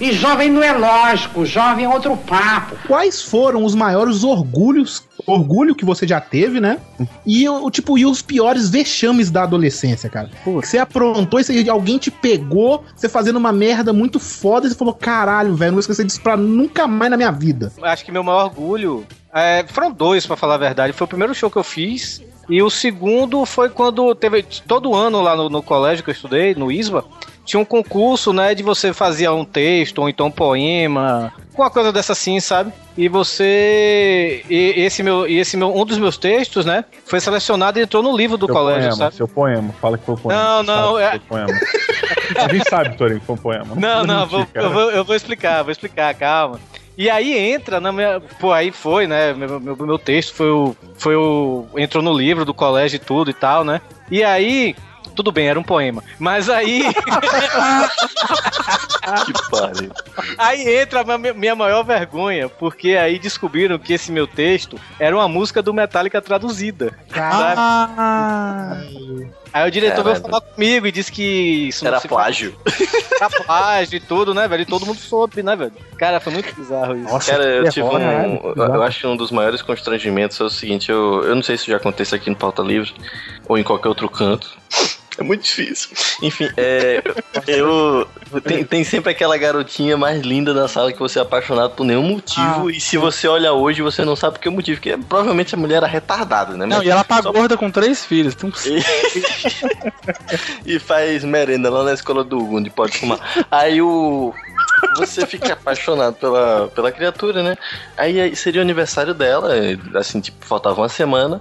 E jovem não é lógico, jovem é outro papo.
Quais foram os maiores orgulhos, orgulho que você já teve, né? E o tipo, e os piores vexames da adolescência, cara? Que você aprontou e você- alguém te pegou, você fazendo uma merda muito foda e você falou: "Caralho, velho, não vou esquecer disso pra nunca mais na minha vida".
Acho que meu maior orgulho. É, foram dois, pra falar a verdade. Foi o primeiro show que eu fiz. E o segundo foi quando teve. Todo ano lá no, no colégio que eu estudei, no ISBA, tinha um concurso, né? De você fazia um texto, ou então um poema, uma coisa dessa assim, sabe? E você. E esse meu, e esse meu. Um dos meus textos, né? Foi selecionado e entrou no livro do
Seu
colégio,
poema,
sabe?
Seu poema, fala que foi um poema.
Não, não, é-
poema. A gente sabe, Torinho, que foi um poema.
Não,
precisa
não,
mentir,
vou- eu, vou, eu vou explicar, vou explicar, calma. E aí entra na minha. Pô, aí foi, né? Meu, meu, meu texto foi o, foi o. Entrou no livro do colégio e tudo e tal, né? E aí. Tudo bem, era um poema. Mas aí.
que pariu.
Aí entra a minha, minha maior vergonha, porque aí descobriram que esse meu texto era uma música do Metallica traduzida. sabe? Aí o diretor veio
Caralho.
falar comigo e disse que isso
Era
se
plágio.
Era plágio e tudo, né, velho? E todo mundo soube, né, velho? Cara, foi muito bizarro isso.
Cara, eu tive um.
Bizarro.
Eu acho que um dos maiores constrangimentos é o seguinte: eu, eu não sei se já acontece aqui no Pauta Livre ou em qualquer outro canto. É muito difícil. Enfim, é, eu. Tem, tem sempre aquela garotinha mais linda da sala que você é apaixonado por nenhum motivo. e se você olha hoje, você não sabe por que motivo. Porque provavelmente a mulher era retardada, né?
Não,
Mas
e ela tá
só-
gorda com três filhos. Então...
e faz merenda lá na escola do Hugo, onde pode fumar. Aí o. Você fica apaixonado pela, pela criatura, né? Aí, aí seria o aniversário dela, assim, tipo, faltava uma semana.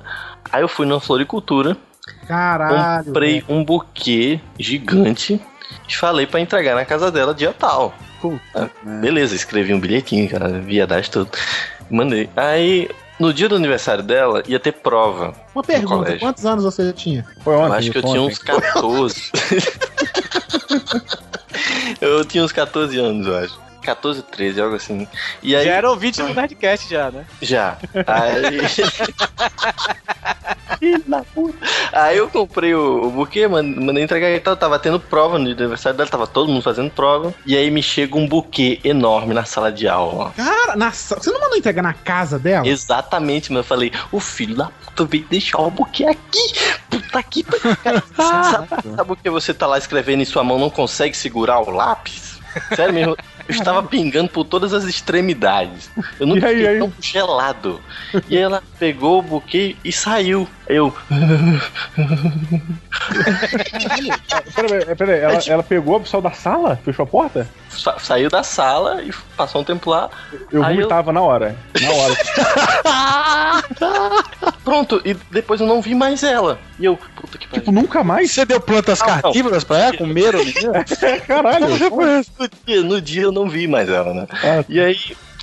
Aí eu fui numa floricultura,
Caralho.
comprei um buquê gigante e falei pra entregar na casa dela dia tal. Ah, beleza, escrevi um bilhetinho, cara, viadagem tudo. Mandei. Aí, no dia do aniversário dela, ia ter prova.
Uma pergunta, quantos anos você tinha?
Foi
Eu acho que eu tinha uns 14. eu tinha uns 14 anos, eu acho. 14, 13, algo assim. E aí,
Já era ouvinte do Nerdcast, já, né?
já. Aí. Aí eu comprei o, o buquê, man- mandei entregar e tal. Tava tendo prova no dia do aniversário dela, tava todo mundo fazendo prova. E aí me chega um buquê enorme na sala de aula.
Cara, na você não mandou entregar na casa dela?
Exatamente, mas eu falei, o filho da puta veio deixar o buquê aqui. puta que pariu. Cara, sabe, sabe o que você tá lá escrevendo e sua mão não consegue segurar o lápis? Sério mesmo, eu estava pingando por todas as extremidades. Eu não
aí,
fiquei
aí?
tão gelado. E ela pegou o buquê e saiu. Eu.
Peraí, peraí, ela, ela pegou o pessoal da sala? Fechou a porta?
sa- saiu da sala e passou um tempo lá.
Eu
Aí
vomitava na hora. Na hora.
Pronto, e depois eu não vi mais ela. E eu, puta que pariu.
tipo, nunca mais?
Você deu plantas
Não, não.
carnívoras pra ela? Comeram?
Caralho.
No dia, no dia eu não vi mais ela, né?
Ah,
E aí,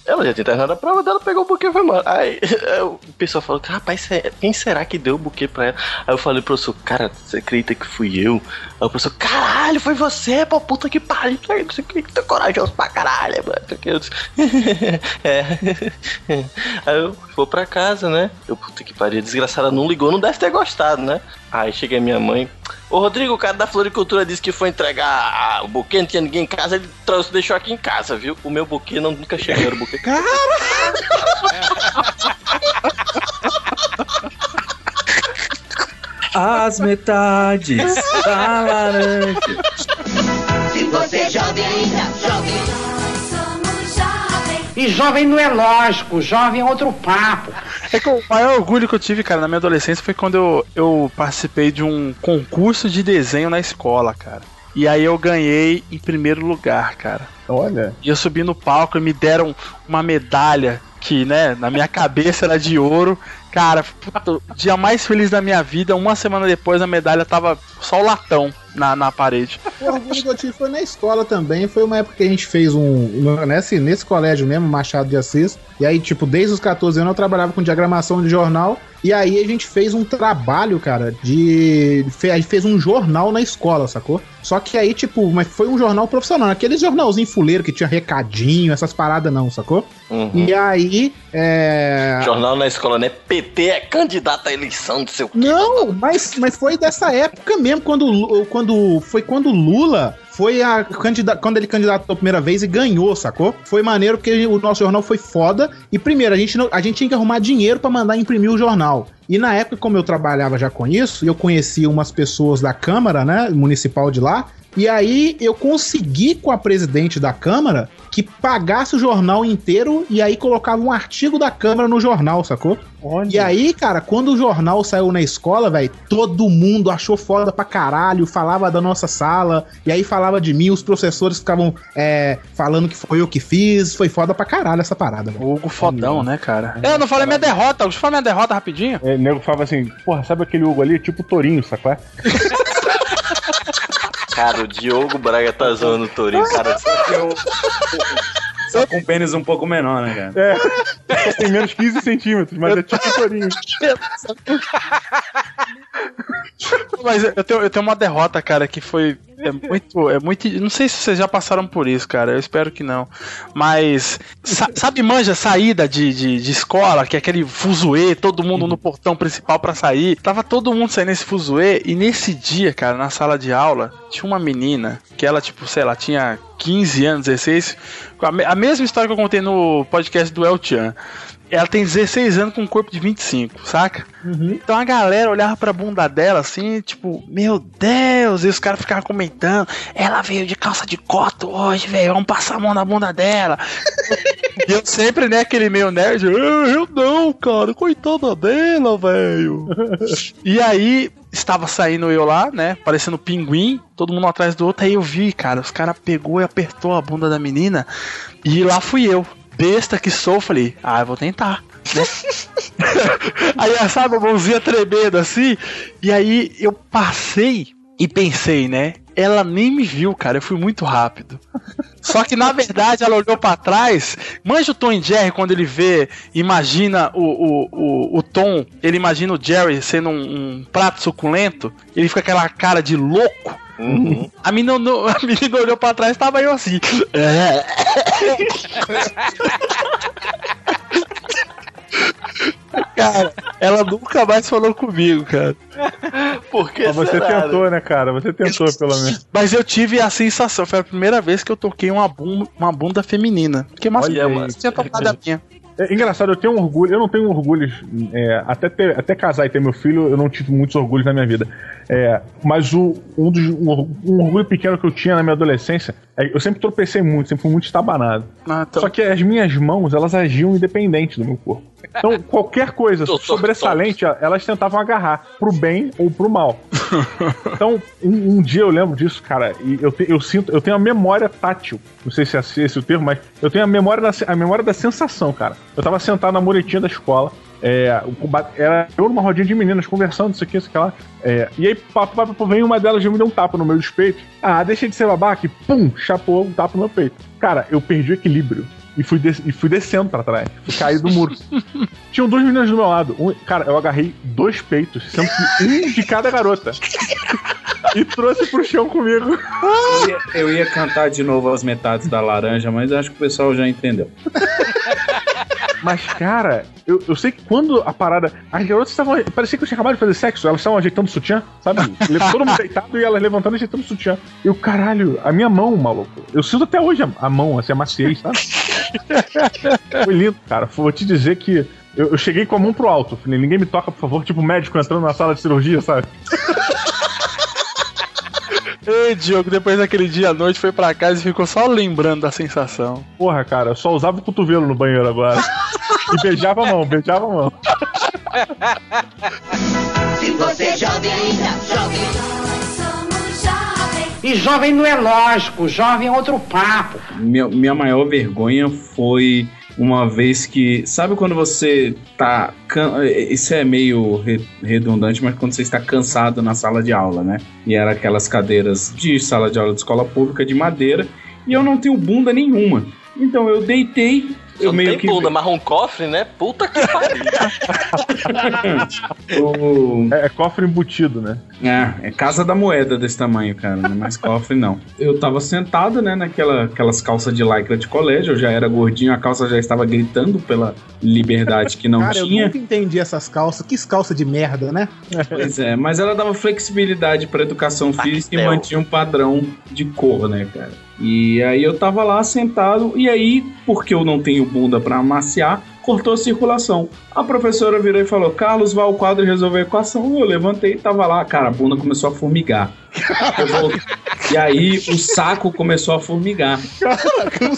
ela já tinha terminado a prova dela, pegou o buquê e foi embora. Aí o pessoal falou, rapaz, cê- quem será que deu o buquê pra ela? Aí eu falei pro professor, cara, você acredita que fui eu? Aí o professor, caralho, foi você, pô, puta que pariu, sei o que, tá corajoso pra caralho, mano. Eu disse, é. Aí eu vou pra casa, né? Eu, puta que pariu, desgraçada não ligou, não deve ter gostado, né? Aí cheguei a minha mãe. Ô Rodrigo, o cara da floricultura disse que foi entregar o buquê, não tinha ninguém em casa, ele trouxe, deixou aqui em casa, viu? O meu buquê não, nunca chegou, era o buquê.
As metades da laranja.
Se você é jovem ainda, jovem. E jovem não é lógico, jovem é outro papo.
É que o maior orgulho que eu tive, cara, na minha adolescência foi quando eu, eu participei de um concurso de desenho na escola, cara. E aí eu ganhei em primeiro lugar, cara.
Olha.
E eu subi no palco e me deram uma medalha que, né, na minha cabeça era de ouro. Cara, puta, o dia mais feliz da minha vida, uma semana depois a medalha tava só o latão na, na parede.
O orgulho que eu tive foi na escola também. Foi uma época que a gente fez um. Nesse, nesse colégio mesmo, Machado de Assis. E aí, tipo, desde os 14 anos eu trabalhava com diagramação de jornal. E aí a gente fez um trabalho, cara, de. A gente fez um jornal na escola, sacou? Só que aí, tipo, mas foi um jornal profissional. Aquele jornalzinho fuleiro que tinha recadinho, essas paradas não, sacou?
Uhum.
E aí. É.
Jornal na escola, né? PT é candidato à eleição, não sei o quê.
Não, mas, mas foi dessa época mesmo, quando, o Lu- quando foi quando Lula foi a candida, quando ele candidatou a primeira vez e ganhou, sacou? Foi maneiro porque o nosso jornal foi foda. E primeiro, a gente, não- a gente tinha que arrumar dinheiro pra mandar imprimir o jornal. E na época, como eu trabalhava já com isso, eu conhecia umas pessoas da Câmara, né, municipal de lá, e aí eu consegui com a presidente da Câmara que pagasse o jornal inteiro e aí colocava um artigo da Câmara no jornal, sacou? E aí, cara, quando o jornal saiu na escola, velho, todo mundo achou foda pra caralho, falava da nossa sala, e aí falava de mim, os professores ficavam é, falando que foi eu que fiz, foi foda pra caralho essa parada, velho.
Hugo fodão, né, cara? É, eu não falei minha derrota, deixa eu falar minha derrota rapidinho.
É, nego falava assim, porra, sabe aquele Hugo ali? Tipo Torinho, sacou?
Cara, o Diogo Braga tá zoando o Torinho, cara.
Só que eu. Só com um pênis um pouco menor, né, cara?
É, só tem menos 15 centímetros, mas é tipo Torinho.
Mas eu tenho, eu tenho uma derrota, cara, que foi. É muito. É muito. Não sei se vocês já passaram por isso, cara. Eu espero que não. Mas. sa- sabe, manja, saída de, de, de escola, que é aquele fuzuê, todo mundo no portão principal pra sair. Tava todo mundo saindo nesse fuzuê. E nesse dia, cara, na sala de aula, tinha uma menina que ela, tipo, sei lá, tinha 15 anos, 16. com A, me- a mesma história que eu contei no podcast do El Chan. Ela tem 16 anos com um corpo de 25, saca? Então a galera olhava pra bunda dela assim, tipo, meu Deus, e os caras ficavam comentando, ela veio de calça de coto hoje, velho, vamos passar a mão na bunda dela. e eu sempre, né, aquele meio nerd, "Ah, eu não, cara, coitada dela, velho. e aí, estava saindo eu lá, né, parecendo pinguim, todo mundo atrás do outro, aí eu vi, cara, os caras pegou e apertou a bunda da menina, e lá fui eu. Besta que sou, falei, ah, eu vou tentar. né? aí, sabe, a mãozinha tremendo assim. E aí eu passei e pensei, né? Ela nem me viu, cara. Eu fui muito rápido. Só que na verdade ela olhou pra trás. Manja o Tom e Jerry quando ele vê, imagina o, o, o, o Tom, ele imagina o Jerry sendo um, um prato suculento. Ele fica com aquela cara de louco. A, menina, não- a menina olhou pra trás tava eu assim. Cara, ela nunca mais falou comigo, cara.
Por que
Mas você
será,
tentou, né, cara? Você tentou, pelo menos.
Mas eu tive a sensação, foi a primeira vez que eu toquei uma bunda, uma bunda feminina. Porque
Olha,
masculina tinha tocado a minha.
É engraçado, eu tenho um orgulho, eu não tenho orgulhos, é, até, ter- até casar e ter meu filho, eu não tive muitos orgulhos na minha vida. É, mas o, um, dos, um, um orgulho pequeno que eu tinha na minha adolescência, é, eu sempre tropecei muito, sempre fui muito estabanado. Só que as minhas mãos, elas agiam independente do meu corpo. Então, qualquer coisa sobressalente, elas tentavam agarrar pro bem ou pro mal. Então, um, um dia eu lembro disso, cara, e eu, te- eu sinto, eu tenho a memória tátil. Não sei se é esse o termo, mas eu tenho a memória da, a memória da sensação, cara. Eu tava sentado na muretinha da escola. É, era eu numa rodinha de meninas conversando, isso aqui, isso aqui lá. É, e aí, papo, papo, papo, vem uma delas já me deu um tapa no meu peito. Ah, deixa de ser babaca e pum, chapou um tapa no meu peito. Cara, eu perdi o equilíbrio. E fui, des- e fui descendo pra trás. Fui cair do muro. Tinham duas meninas do meu lado. Um- cara, eu agarrei dois peitos, sendo que um de cada garota. e trouxe pro chão comigo.
Eu ia, eu ia cantar de novo as metades da laranja, mas acho que o pessoal já entendeu.
Mas, cara, eu, eu sei que quando a parada. As garotas estavam. Parecia que eu tinha acabado de fazer sexo, elas estavam ajeitando o sutiã, sabe? Todo mundo deitado e elas levantando e ajeitando o sutiã. E o caralho, a minha mão, maluco. Eu sinto até hoje a, a mão, assim, a maciez, sabe? Foi lindo, cara. Vou te dizer que. Eu, eu cheguei com a mão pro alto. Falei, ninguém me toca, por favor, tipo médico entrando na sala de cirurgia, sabe?
Ei, Diogo, depois daquele dia à noite foi pra casa e ficou só lembrando da sensação.
Porra, cara, eu só usava o cotovelo no banheiro agora. E beijava a mão, beijava a mão.
Se você é jovem ainda, jovem. E jovem não é lógico, jovem é outro papo.
Minha, minha maior vergonha foi uma vez que. Sabe quando você tá. Isso é meio re- redundante, mas quando você está cansado na sala de aula, né? E era aquelas cadeiras de sala de aula de escola pública de madeira. E eu não tenho bunda nenhuma. Então eu deitei.
Eu
Eu meio
tem
que.
bunda, mas um cofre, né? Puta que pariu.
É, é cofre embutido, né?
É, é casa da moeda desse tamanho, cara. Não é mais cofre, não. Eu tava sentado, né, naquela aquelas calças de lycra de colégio. Eu já era gordinho, a calça já estava gritando pela liberdade que não
Cara, eu
tinha.
nunca entendi essas calças. Que calça de merda, né?
Pois é, mas ela dava flexibilidade pra educação física e mantinha um padrão de cor, né, cara? E aí eu tava lá sentado, e aí, porque eu não tenho bunda pra amaciar, cortou a circulação. A professora virou e falou: Carlos, vá ao quadro resolver a equação. Eu levantei e tava lá, cara, a bunda começou a formigar. Eu voltei- E aí o saco começou a formigar.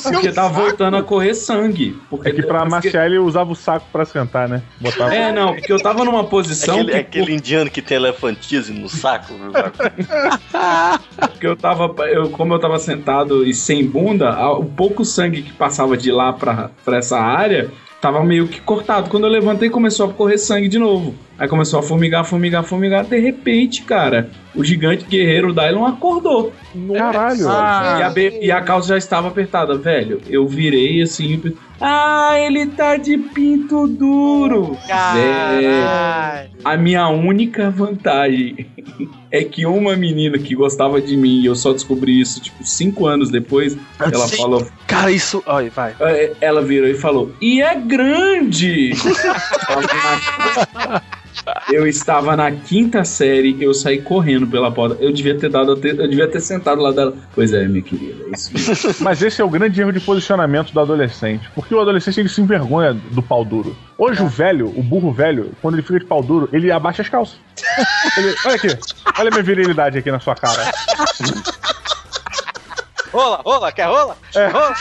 Porque tava voltando a correr sangue. Porque
É que pra amaciar ele usava o saco pra sentar, né? Botava...
É, não, porque eu tava numa posição.
Aquele,
que-
aquele indiano que tem elefantismo no saco. viu?
Porque eu tava, eu, como eu tava sentado e sem bunda, o pouco sangue que passava de lá pra, pra essa área tava meio que cortado. Quando eu levantei, começou a correr sangue de novo. Aí começou a formigar, formigar, formigar. De repente, cara, o gigante guerreiro Dylon acordou.
Caralho!
Ah, e, a be- e a calça já estava apertada, velho. Eu virei assim. e- Ah, ele tá de pinto duro. Velho, a minha única vantagem é que uma menina que gostava de mim, e eu só descobri isso, tipo, cinco anos depois, ela
Sim.
falou.
Cara, isso. Olha, vai.
É, Ela virou e falou: E é grande! Eu estava na quinta série, eu saí correndo pela porta. Eu devia ter dado, eu devia ter sentado lá dela. Pois é, minha querida, é isso mesmo.
Mas esse é o grande erro de posicionamento do adolescente. Porque o adolescente ele se envergonha do pau duro. Hoje o velho, o burro velho, quando ele fica de pau duro, ele abaixa as calças. Ele- olha aqui, olha a minha virilidade aqui na sua cara.
Rola, rola, quer rola? Rola.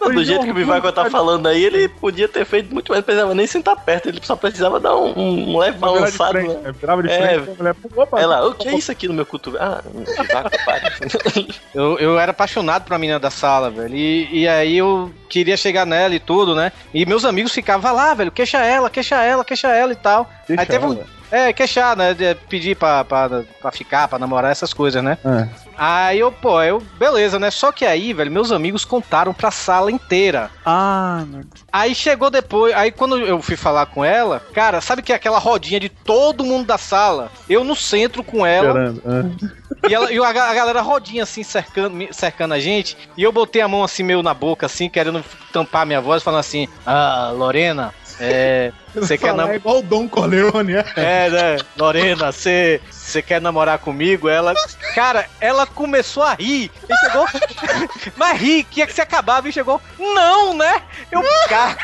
Do jeito que o Vivaco tá falando aí, ele podia ter feito muito mais, não precisava nem sentar perto, ele só precisava dar um, um leve balançado.
frente,
né?
é, virava de
É.
frente, a mulher, opa,
Ela, o que é isso aqui no meu cotovelo? Ah, Vivaco, para.
Eu, eu era apaixonado por uma menina da sala, velho. E, e aí eu queria chegar nela e tudo, né? E meus amigos ficavam lá, velho, queixa ela, queixa ela, queixa ela e tal.
Queixa
aí teve um. É, queixar, né? de pedir pra, pra, pra ficar, pra namorar, essas coisas, né?
É.
Aí eu, pô, eu, beleza, né? Só que aí, velho, meus amigos contaram pra sala inteira.
Ah, meu Deus.
Aí chegou depois, aí quando eu fui falar com ela, cara, sabe que é aquela rodinha de todo mundo da sala? Eu no centro com ela.
Esperando. é.
E, ela, e a, ga- a galera rodinha assim, cercando, cercando a gente. E eu botei a mão assim, meio na boca, assim, querendo tampar minha voz, falando assim: Ah, Lorena, é. Você quer namorar.
igual o Dom Corleone, é?
É, né? Lorena, você você quer namorar comigo? Ela. Cara, ela começou a rir. E chegou. Mas ri, que é que se acabava e chegou. Não, né? Eu. Cara.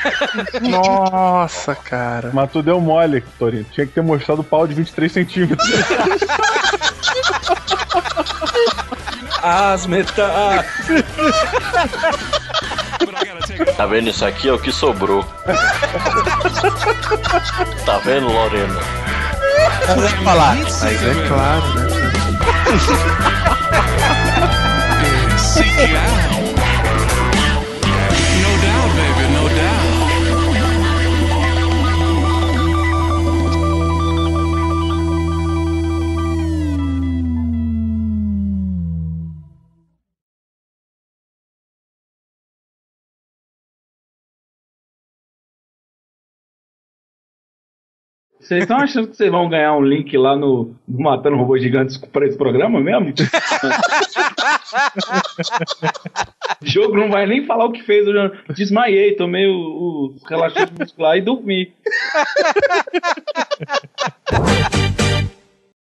Nossa, cara.
Mas tu deu mole, Torino. Tinha que ter mostrado o pau de 23 centímetros.
As metas.
Tá vendo isso aqui? É o que sobrou. tá vendo, Lorena?
Mas é falar. Mas é claro, né?
Vocês estão achando que vocês vão ganhar um link lá no, Matando Robôs Gigantes para esse programa mesmo? o jogo não vai nem falar o que fez. Eu já desmaiei, tomei o, o relaxante muscular e dormi.